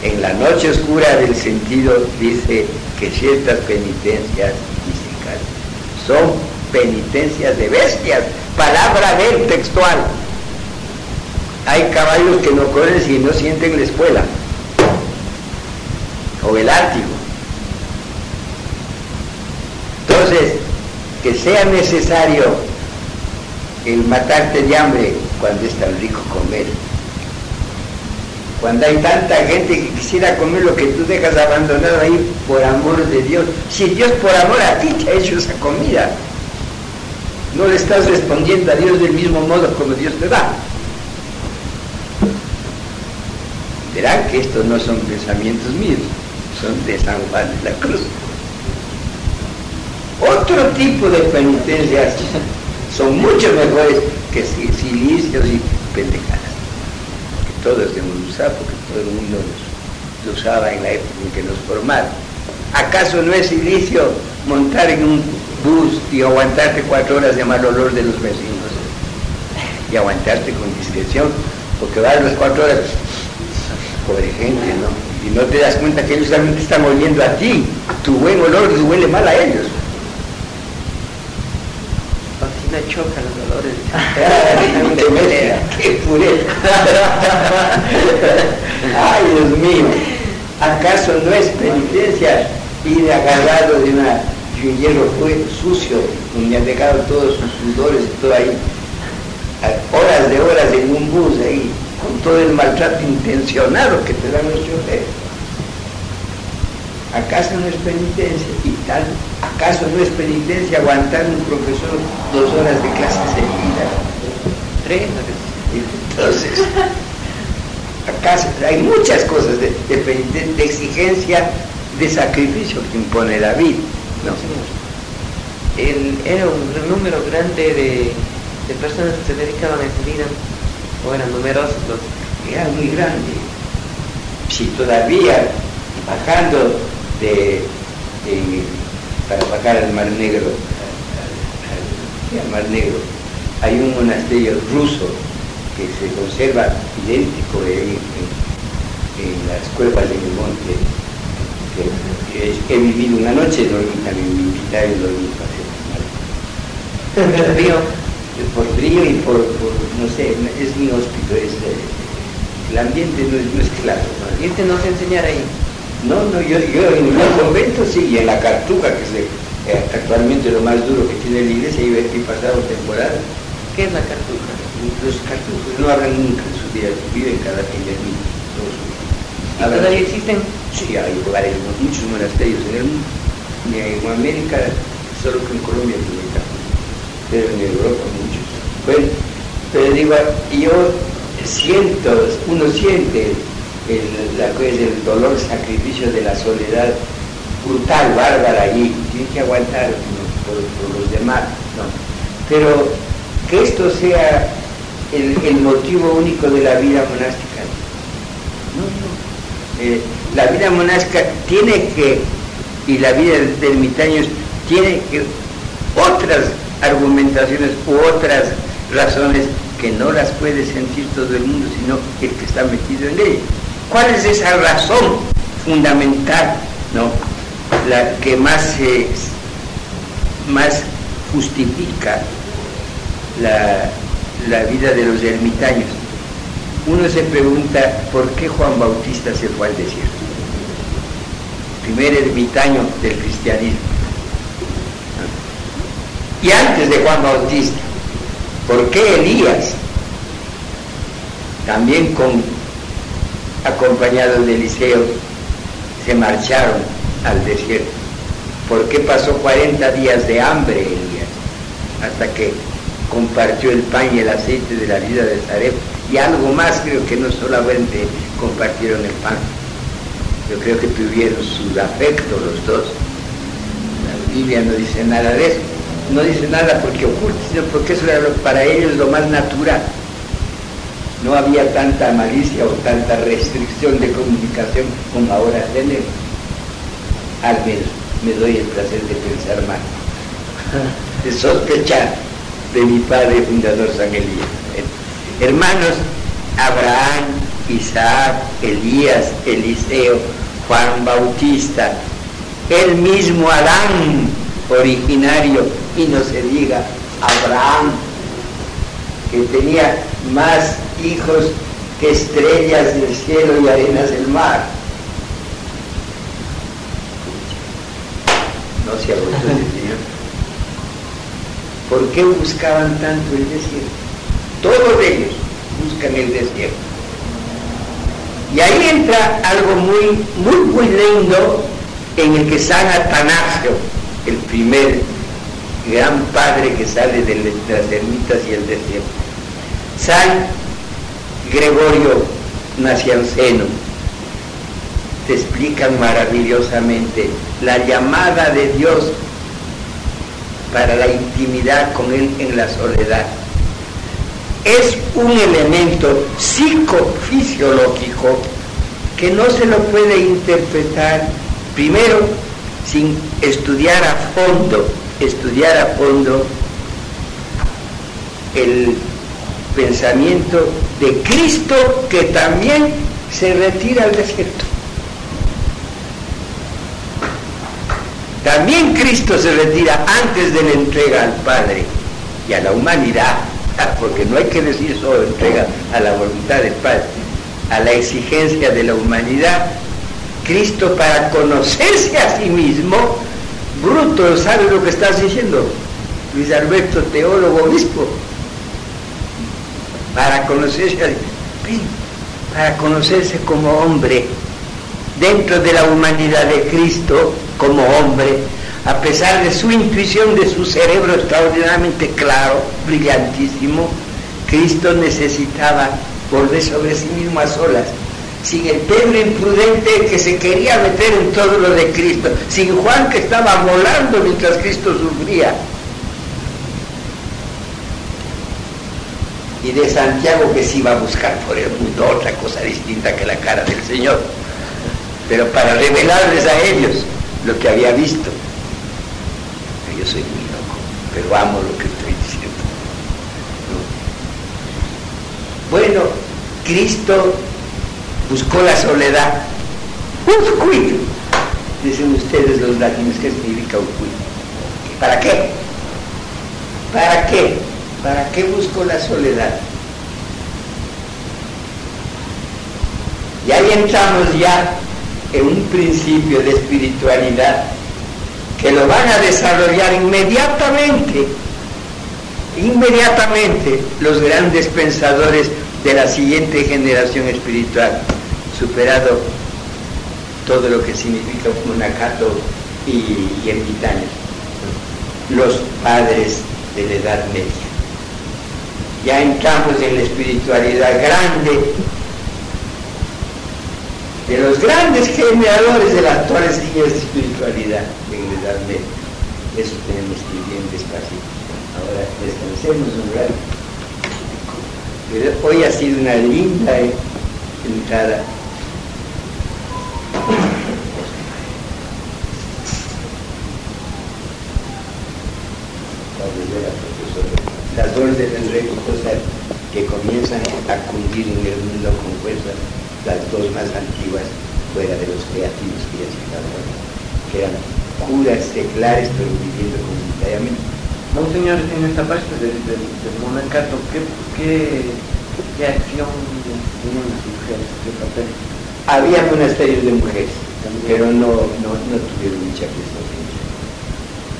en la noche oscura del sentido dice que ciertas penitencias físicas son penitencias de bestias, palabra del textual. Hay caballos que no corren si no sienten la escuela o el látigo. Entonces, que sea necesario el matarte de hambre cuando es tan rico comer. Cuando hay tanta gente que quisiera comer lo que tú dejas abandonado ahí por amor de Dios. Si Dios por amor a ti te ha hecho esa comida, no le estás respondiendo a Dios del mismo modo como Dios te da. Verán que estos no son pensamientos míos, son de San Juan de la Cruz. Otro tipo de penitencias son mucho mejores que silicios y pendejadas. Que todos debemos usar porque todo el mundo lo usaba en la época en que nos formaron. ¿Acaso no es silicio montar en un bus y aguantarte cuatro horas de mal olor de los vecinos? Y aguantarte con discreción, porque vas las cuatro horas, pobre gente, ¿no? Y no te das cuenta que ellos también te están oliendo a ti, tu buen olor les huele mal a ellos. Me chocan los dolores. de mezcla, qué pureza. Ay, Dios mío. ¿Acaso no es penitencia ir agarrado de, una, de un hierro fue sucio, donde han dejado todos sus sudores y todo ahí? Horas de horas en un bus ahí, con todo el maltrato intencionado que te dan los choferes. ¿Acaso no es penitencia? Y tal, ¿acaso no es penitencia aguantar un profesor dos horas de clase seguidas? Tres. Entonces, ¿acaso hay muchas cosas de, de, de, exigencia, de sacrificio que impone la vida? No, señor. El, era un número grande de, de, personas que se dedicaban a vida, o eran numerosos los. Era muy grande. Si todavía bajando de, de, para bajar al Mar Negro, al, al, al, Mar Negro, hay un monasterio ruso que se conserva idéntico en, en, en las cuevas de mi monte, que, que, he vivido una noche, dormí también, me invitaron a dormir para hacer por frío y por, por, no sé, es inhóspito, es, el ambiente no es, no es claro. ¿no? ¿Y este no se enseñara ahí? No, no, yo, yo en el convento sí, y en la cartuja, que es eh, actualmente lo más duro que tiene la iglesia, y he pasado temporada. ¿Qué es la cartuja? Los cartujos no hablan nunca en su vida, viven cada fin de mí. ¿Y todavía existen? Sí, hay lugares, muchos monasterios en el mundo. En América, solo que en Colombia pero en Europa muchos. Bueno, pero digo, yo siento, uno siente el, la, el dolor, sacrificio de la soledad brutal, bárbara allí, tiene que aguantar por, los demás, ¿no? Pero que esto sea el, motivo único de la vida monástica. No, no. Eh, la vida monástica tiene que, y la vida de ermitaños tiene que otras argumentaciones u otras razones que no las puede sentir todo el mundo, sino el que está metido en ella. ¿Cuál es esa razón fundamental? La que más, eh, más justifica la, la vida de los ermitaños. Uno se pregunta por qué Juan Bautista se fue al desierto. Primer ermitaño del cristianismo. Y antes de Juan Bautista, ¿por qué Elías, también con acompañado de Eliseo, se marcharon al desierto? ¿Por qué pasó 40 días de hambre Elías? Hasta que compartió el pan y el aceite de la vida de Zarep y algo más creo que no solamente compartieron el pan yo creo que tuvieron su afecto los dos la Biblia no dice nada de eso no dice nada porque oculta, sino porque eso era para ellos lo más natural. No había tanta malicia o tanta restricción de comunicación como ahora tenemos. Al menos me doy el placer de pensar más, de sospechar de mi padre fundador San Elías. Hermanos, Abraham, Isaac, Elías, Eliseo, Juan Bautista, el mismo Adán originario, y no se diga Abraham, que tenía más hijos que estrellas del cielo y arenas del mar. No se agotó ese señor. ¿Por qué buscaban tanto el desierto? Todos ellos buscan el desierto. Y ahí entra algo muy, muy, muy lindo en el que San Atanasio, el primer gran padre que sale de las ermitas y el desierto. San Gregorio Nacianceno te explican maravillosamente la llamada de Dios para la intimidad con Él en la soledad. Es un elemento psicofisiológico que no se lo puede interpretar primero sin estudiar a fondo, estudiar a fondo el pensamiento de Cristo que también se retira al desierto. También Cristo se retira antes de la entrega al Padre y a la humanidad, porque no hay que decir solo entrega a la voluntad del Padre, a la exigencia de la humanidad. Cristo para conocerse a sí mismo, bruto, ¿sabe lo que estás diciendo? Luis Alberto, teólogo, obispo, para conocerse, para conocerse como hombre, dentro de la humanidad de Cristo como hombre, a pesar de su intuición, de su cerebro extraordinariamente claro, brillantísimo, Cristo necesitaba volver sobre sí mismo a solas, sin el Pedro imprudente que se quería meter en todo lo de Cristo, sin Juan que estaba volando mientras Cristo sufría, y de Santiago que se iba a buscar por el mundo otra cosa distinta que la cara del Señor, pero para revelarles a ellos lo que había visto. Yo soy muy loco, pero amo lo que estoy diciendo. ¿no? Bueno, Cristo buscó la soledad. Uscuit, dicen ustedes los latinos, ¿qué significa uscuit? ¿Para qué? ¿Para qué? ¿Para qué buscó la soledad? Y ahí entramos ya en un principio de espiritualidad que lo van a desarrollar inmediatamente, inmediatamente los grandes pensadores de la siguiente generación espiritual, superado todo lo que significa monacato y, y ermitaños, los padres de la Edad Media. Ya entramos en la espiritualidad grande de los grandes generadores de las actuales líneas de espiritualidad Edad Media. Eso tenemos que ir bien despacito. Ahora descansemos un rato. Hoy ha sido una linda entrada. Las órdenes religiosas que comienzan a cundir en el mundo con fuerza, las dos más antiguas fuera de los creativos que ya citaban, que eran curas seculares pero viviendo comunitariamente. Monseñor, en esta parte del, del, del monacato, ¿qué, qué, qué acción tienen las mujeres? ¿Qué papel? Había monasterios de mujeres, pero no, no, no tuvieron mucha presencia.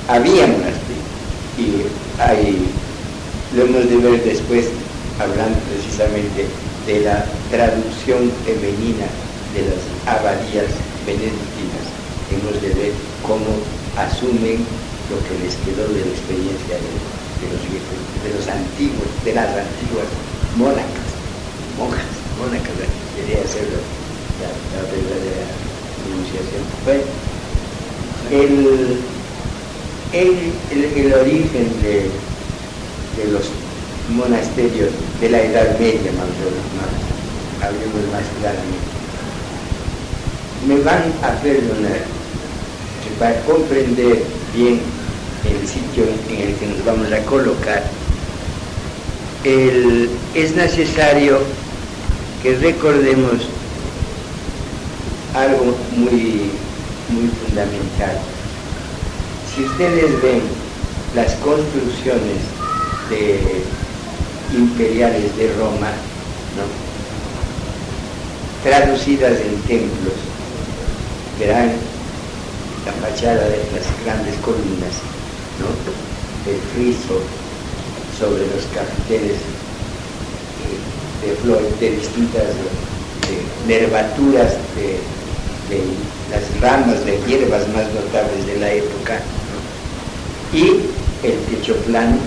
Había monasterios y hay, lo hemos de ver después, hablando precisamente de la traducción femenina de las abadías benedictinas. Hemos de ver cómo asumen lo que les quedó de la experiencia de, los viejos, de los antiguos, de las antiguas monacas, monjas, monacas, quería hacerlo la, la verdadera pronunciación. Bueno, el, el, el, origen de, de, los monasterios de la Edad Media, más, más, hablemos más claramente. Me van a perdonar para comprender bien el sitio en el que nos vamos a colocar, el, es necesario que recordemos algo muy, muy fundamental. Si ustedes ven las construcciones de, imperiales de Roma, traducidas en templos, verán la fachada de las grandes columnas, el friso sobre los carteles de, flores, de distintas nervaturas de, las ramas de hierbas más notables de la época y el techo plano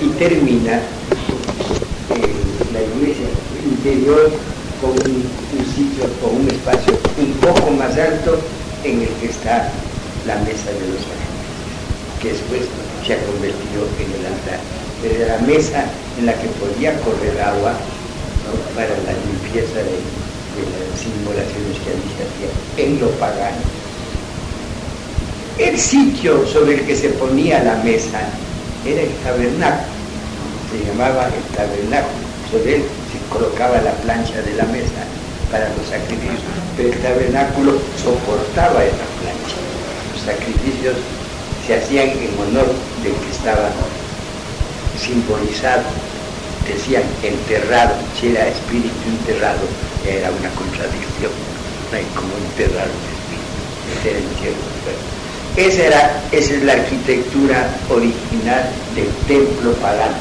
y termina la iglesia interior con un, sitio o un espacio un poco más alto en el que está la mesa de los ángeles, que después se ha convertido en el altar. Era la mesa en la que podía correr agua para la limpieza de, las simulaciones que hacían en lo pagano. El sitio sobre el que se ponía la mesa era el tabernáculo, se llamaba el tabernáculo, sobre él se colocaba la plancha de la mesa para los sacrificios, pero el tabernáculo soportaba esa plancha. Los sacrificios se hacían en honor del que estaba simbolizado. Decían enterrado, si era espíritu enterrado, era una contradicción, no hay como enterrar un espíritu, esa, era, esa es la arquitectura original del templo pagano.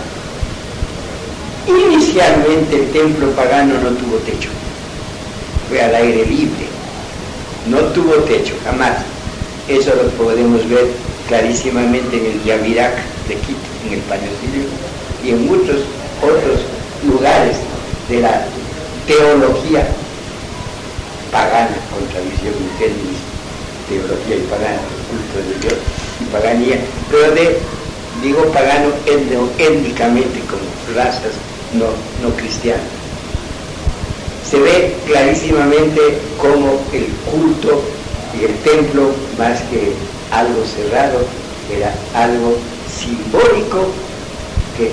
Inicialmente el templo pagano no tuvo techo, fue al aire libre, no tuvo techo, jamás. Eso lo podemos ver clarísimamente en el Yavirac de Quito, en el Pañocillo y en muchos otros lugares de la teología pagana, contradicción términos teología y pagana, culto de Dios y paganía, pero de, digo pagano étnicamente como razas no, no cristianas. Se ve clarísimamente como el culto y el templo, más que algo cerrado, era algo simbólico que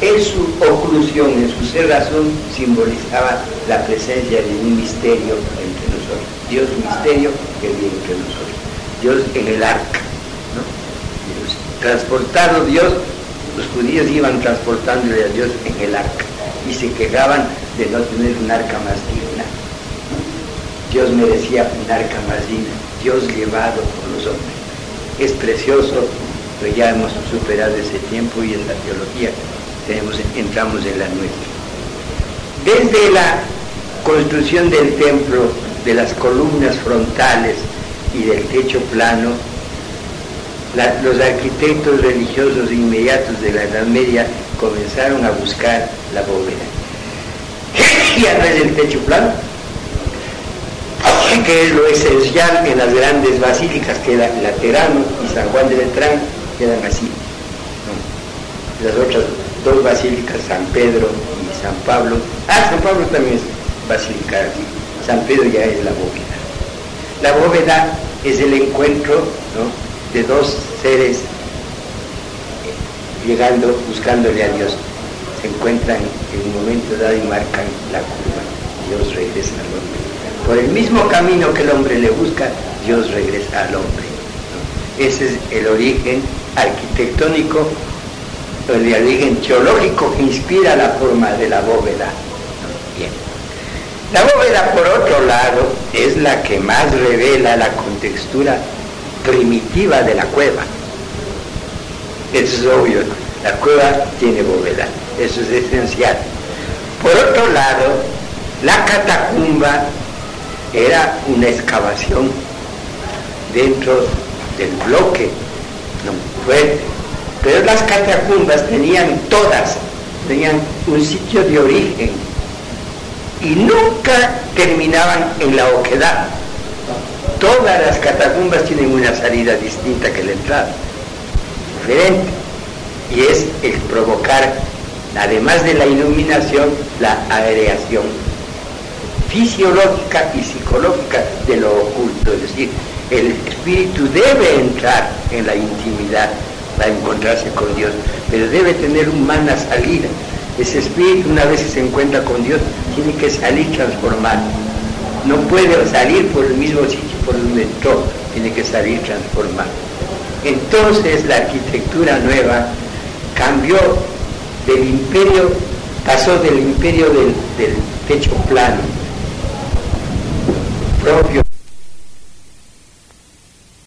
en su oclusión, en su cerrazón, simbolizaba la presencia de un misterio entre Dios misterio que vive entre nosotros. Dios en el arca. ¿no? transportado Dios, los judíos iban transportándole a Dios en el arca y se quejaban de no tener un arca más digna. Dios merecía un arca más digna, Dios llevado por los hombres. Es precioso, pero ya hemos superado ese tiempo y es la teología entramos en la nuestra. Desde la construcción del templo, de las columnas frontales y del techo plano, los arquitectos religiosos inmediatos de la Edad Media comenzaron a buscar la bóveda. Y a través del techo plano, que es lo esencial en las grandes basílicas, que era Laterano y San Juan de Letrán, quedan así. Las otras dos basílicas, San Pedro y San Pablo. Ah, San Pablo también es basílica, San Pedro ya es la bóveda. La bóveda es el encuentro de dos seres llegando, buscándole a Dios. Se encuentran en un momento dado y marcan la curva. Dios regresa al hombre. Por el mismo camino que el hombre le busca, Dios regresa al hombre. Ese es el origen arquitectónico el origen teológico que inspira la forma de la bóveda. Bien. La bóveda, por otro lado, es la que más revela la contextura primitiva de la cueva. Eso es obvio, la cueva tiene bóveda, eso es esencial. Por otro lado, la catacumba era una excavación dentro del bloque, no, pero las catacumbas tenían todas, tenían un sitio de origen y nunca terminaban en la oquedad. todas las catacumbas tienen una salida distinta que la entrada, diferente. Y es el provocar, además de la iluminación, la aireación fisiológica y psicológica de lo oculto. Es decir, el espíritu debe entrar en la intimidad para encontrarse con Dios, pero debe tener humana salida. Ese espíritu, una vez que se encuentra con Dios, tiene que salir transformado. No puede salir por el mismo sitio por donde entró, tiene que salir transformado. Entonces la arquitectura nueva cambió del imperio, pasó del imperio del, del techo plano, propio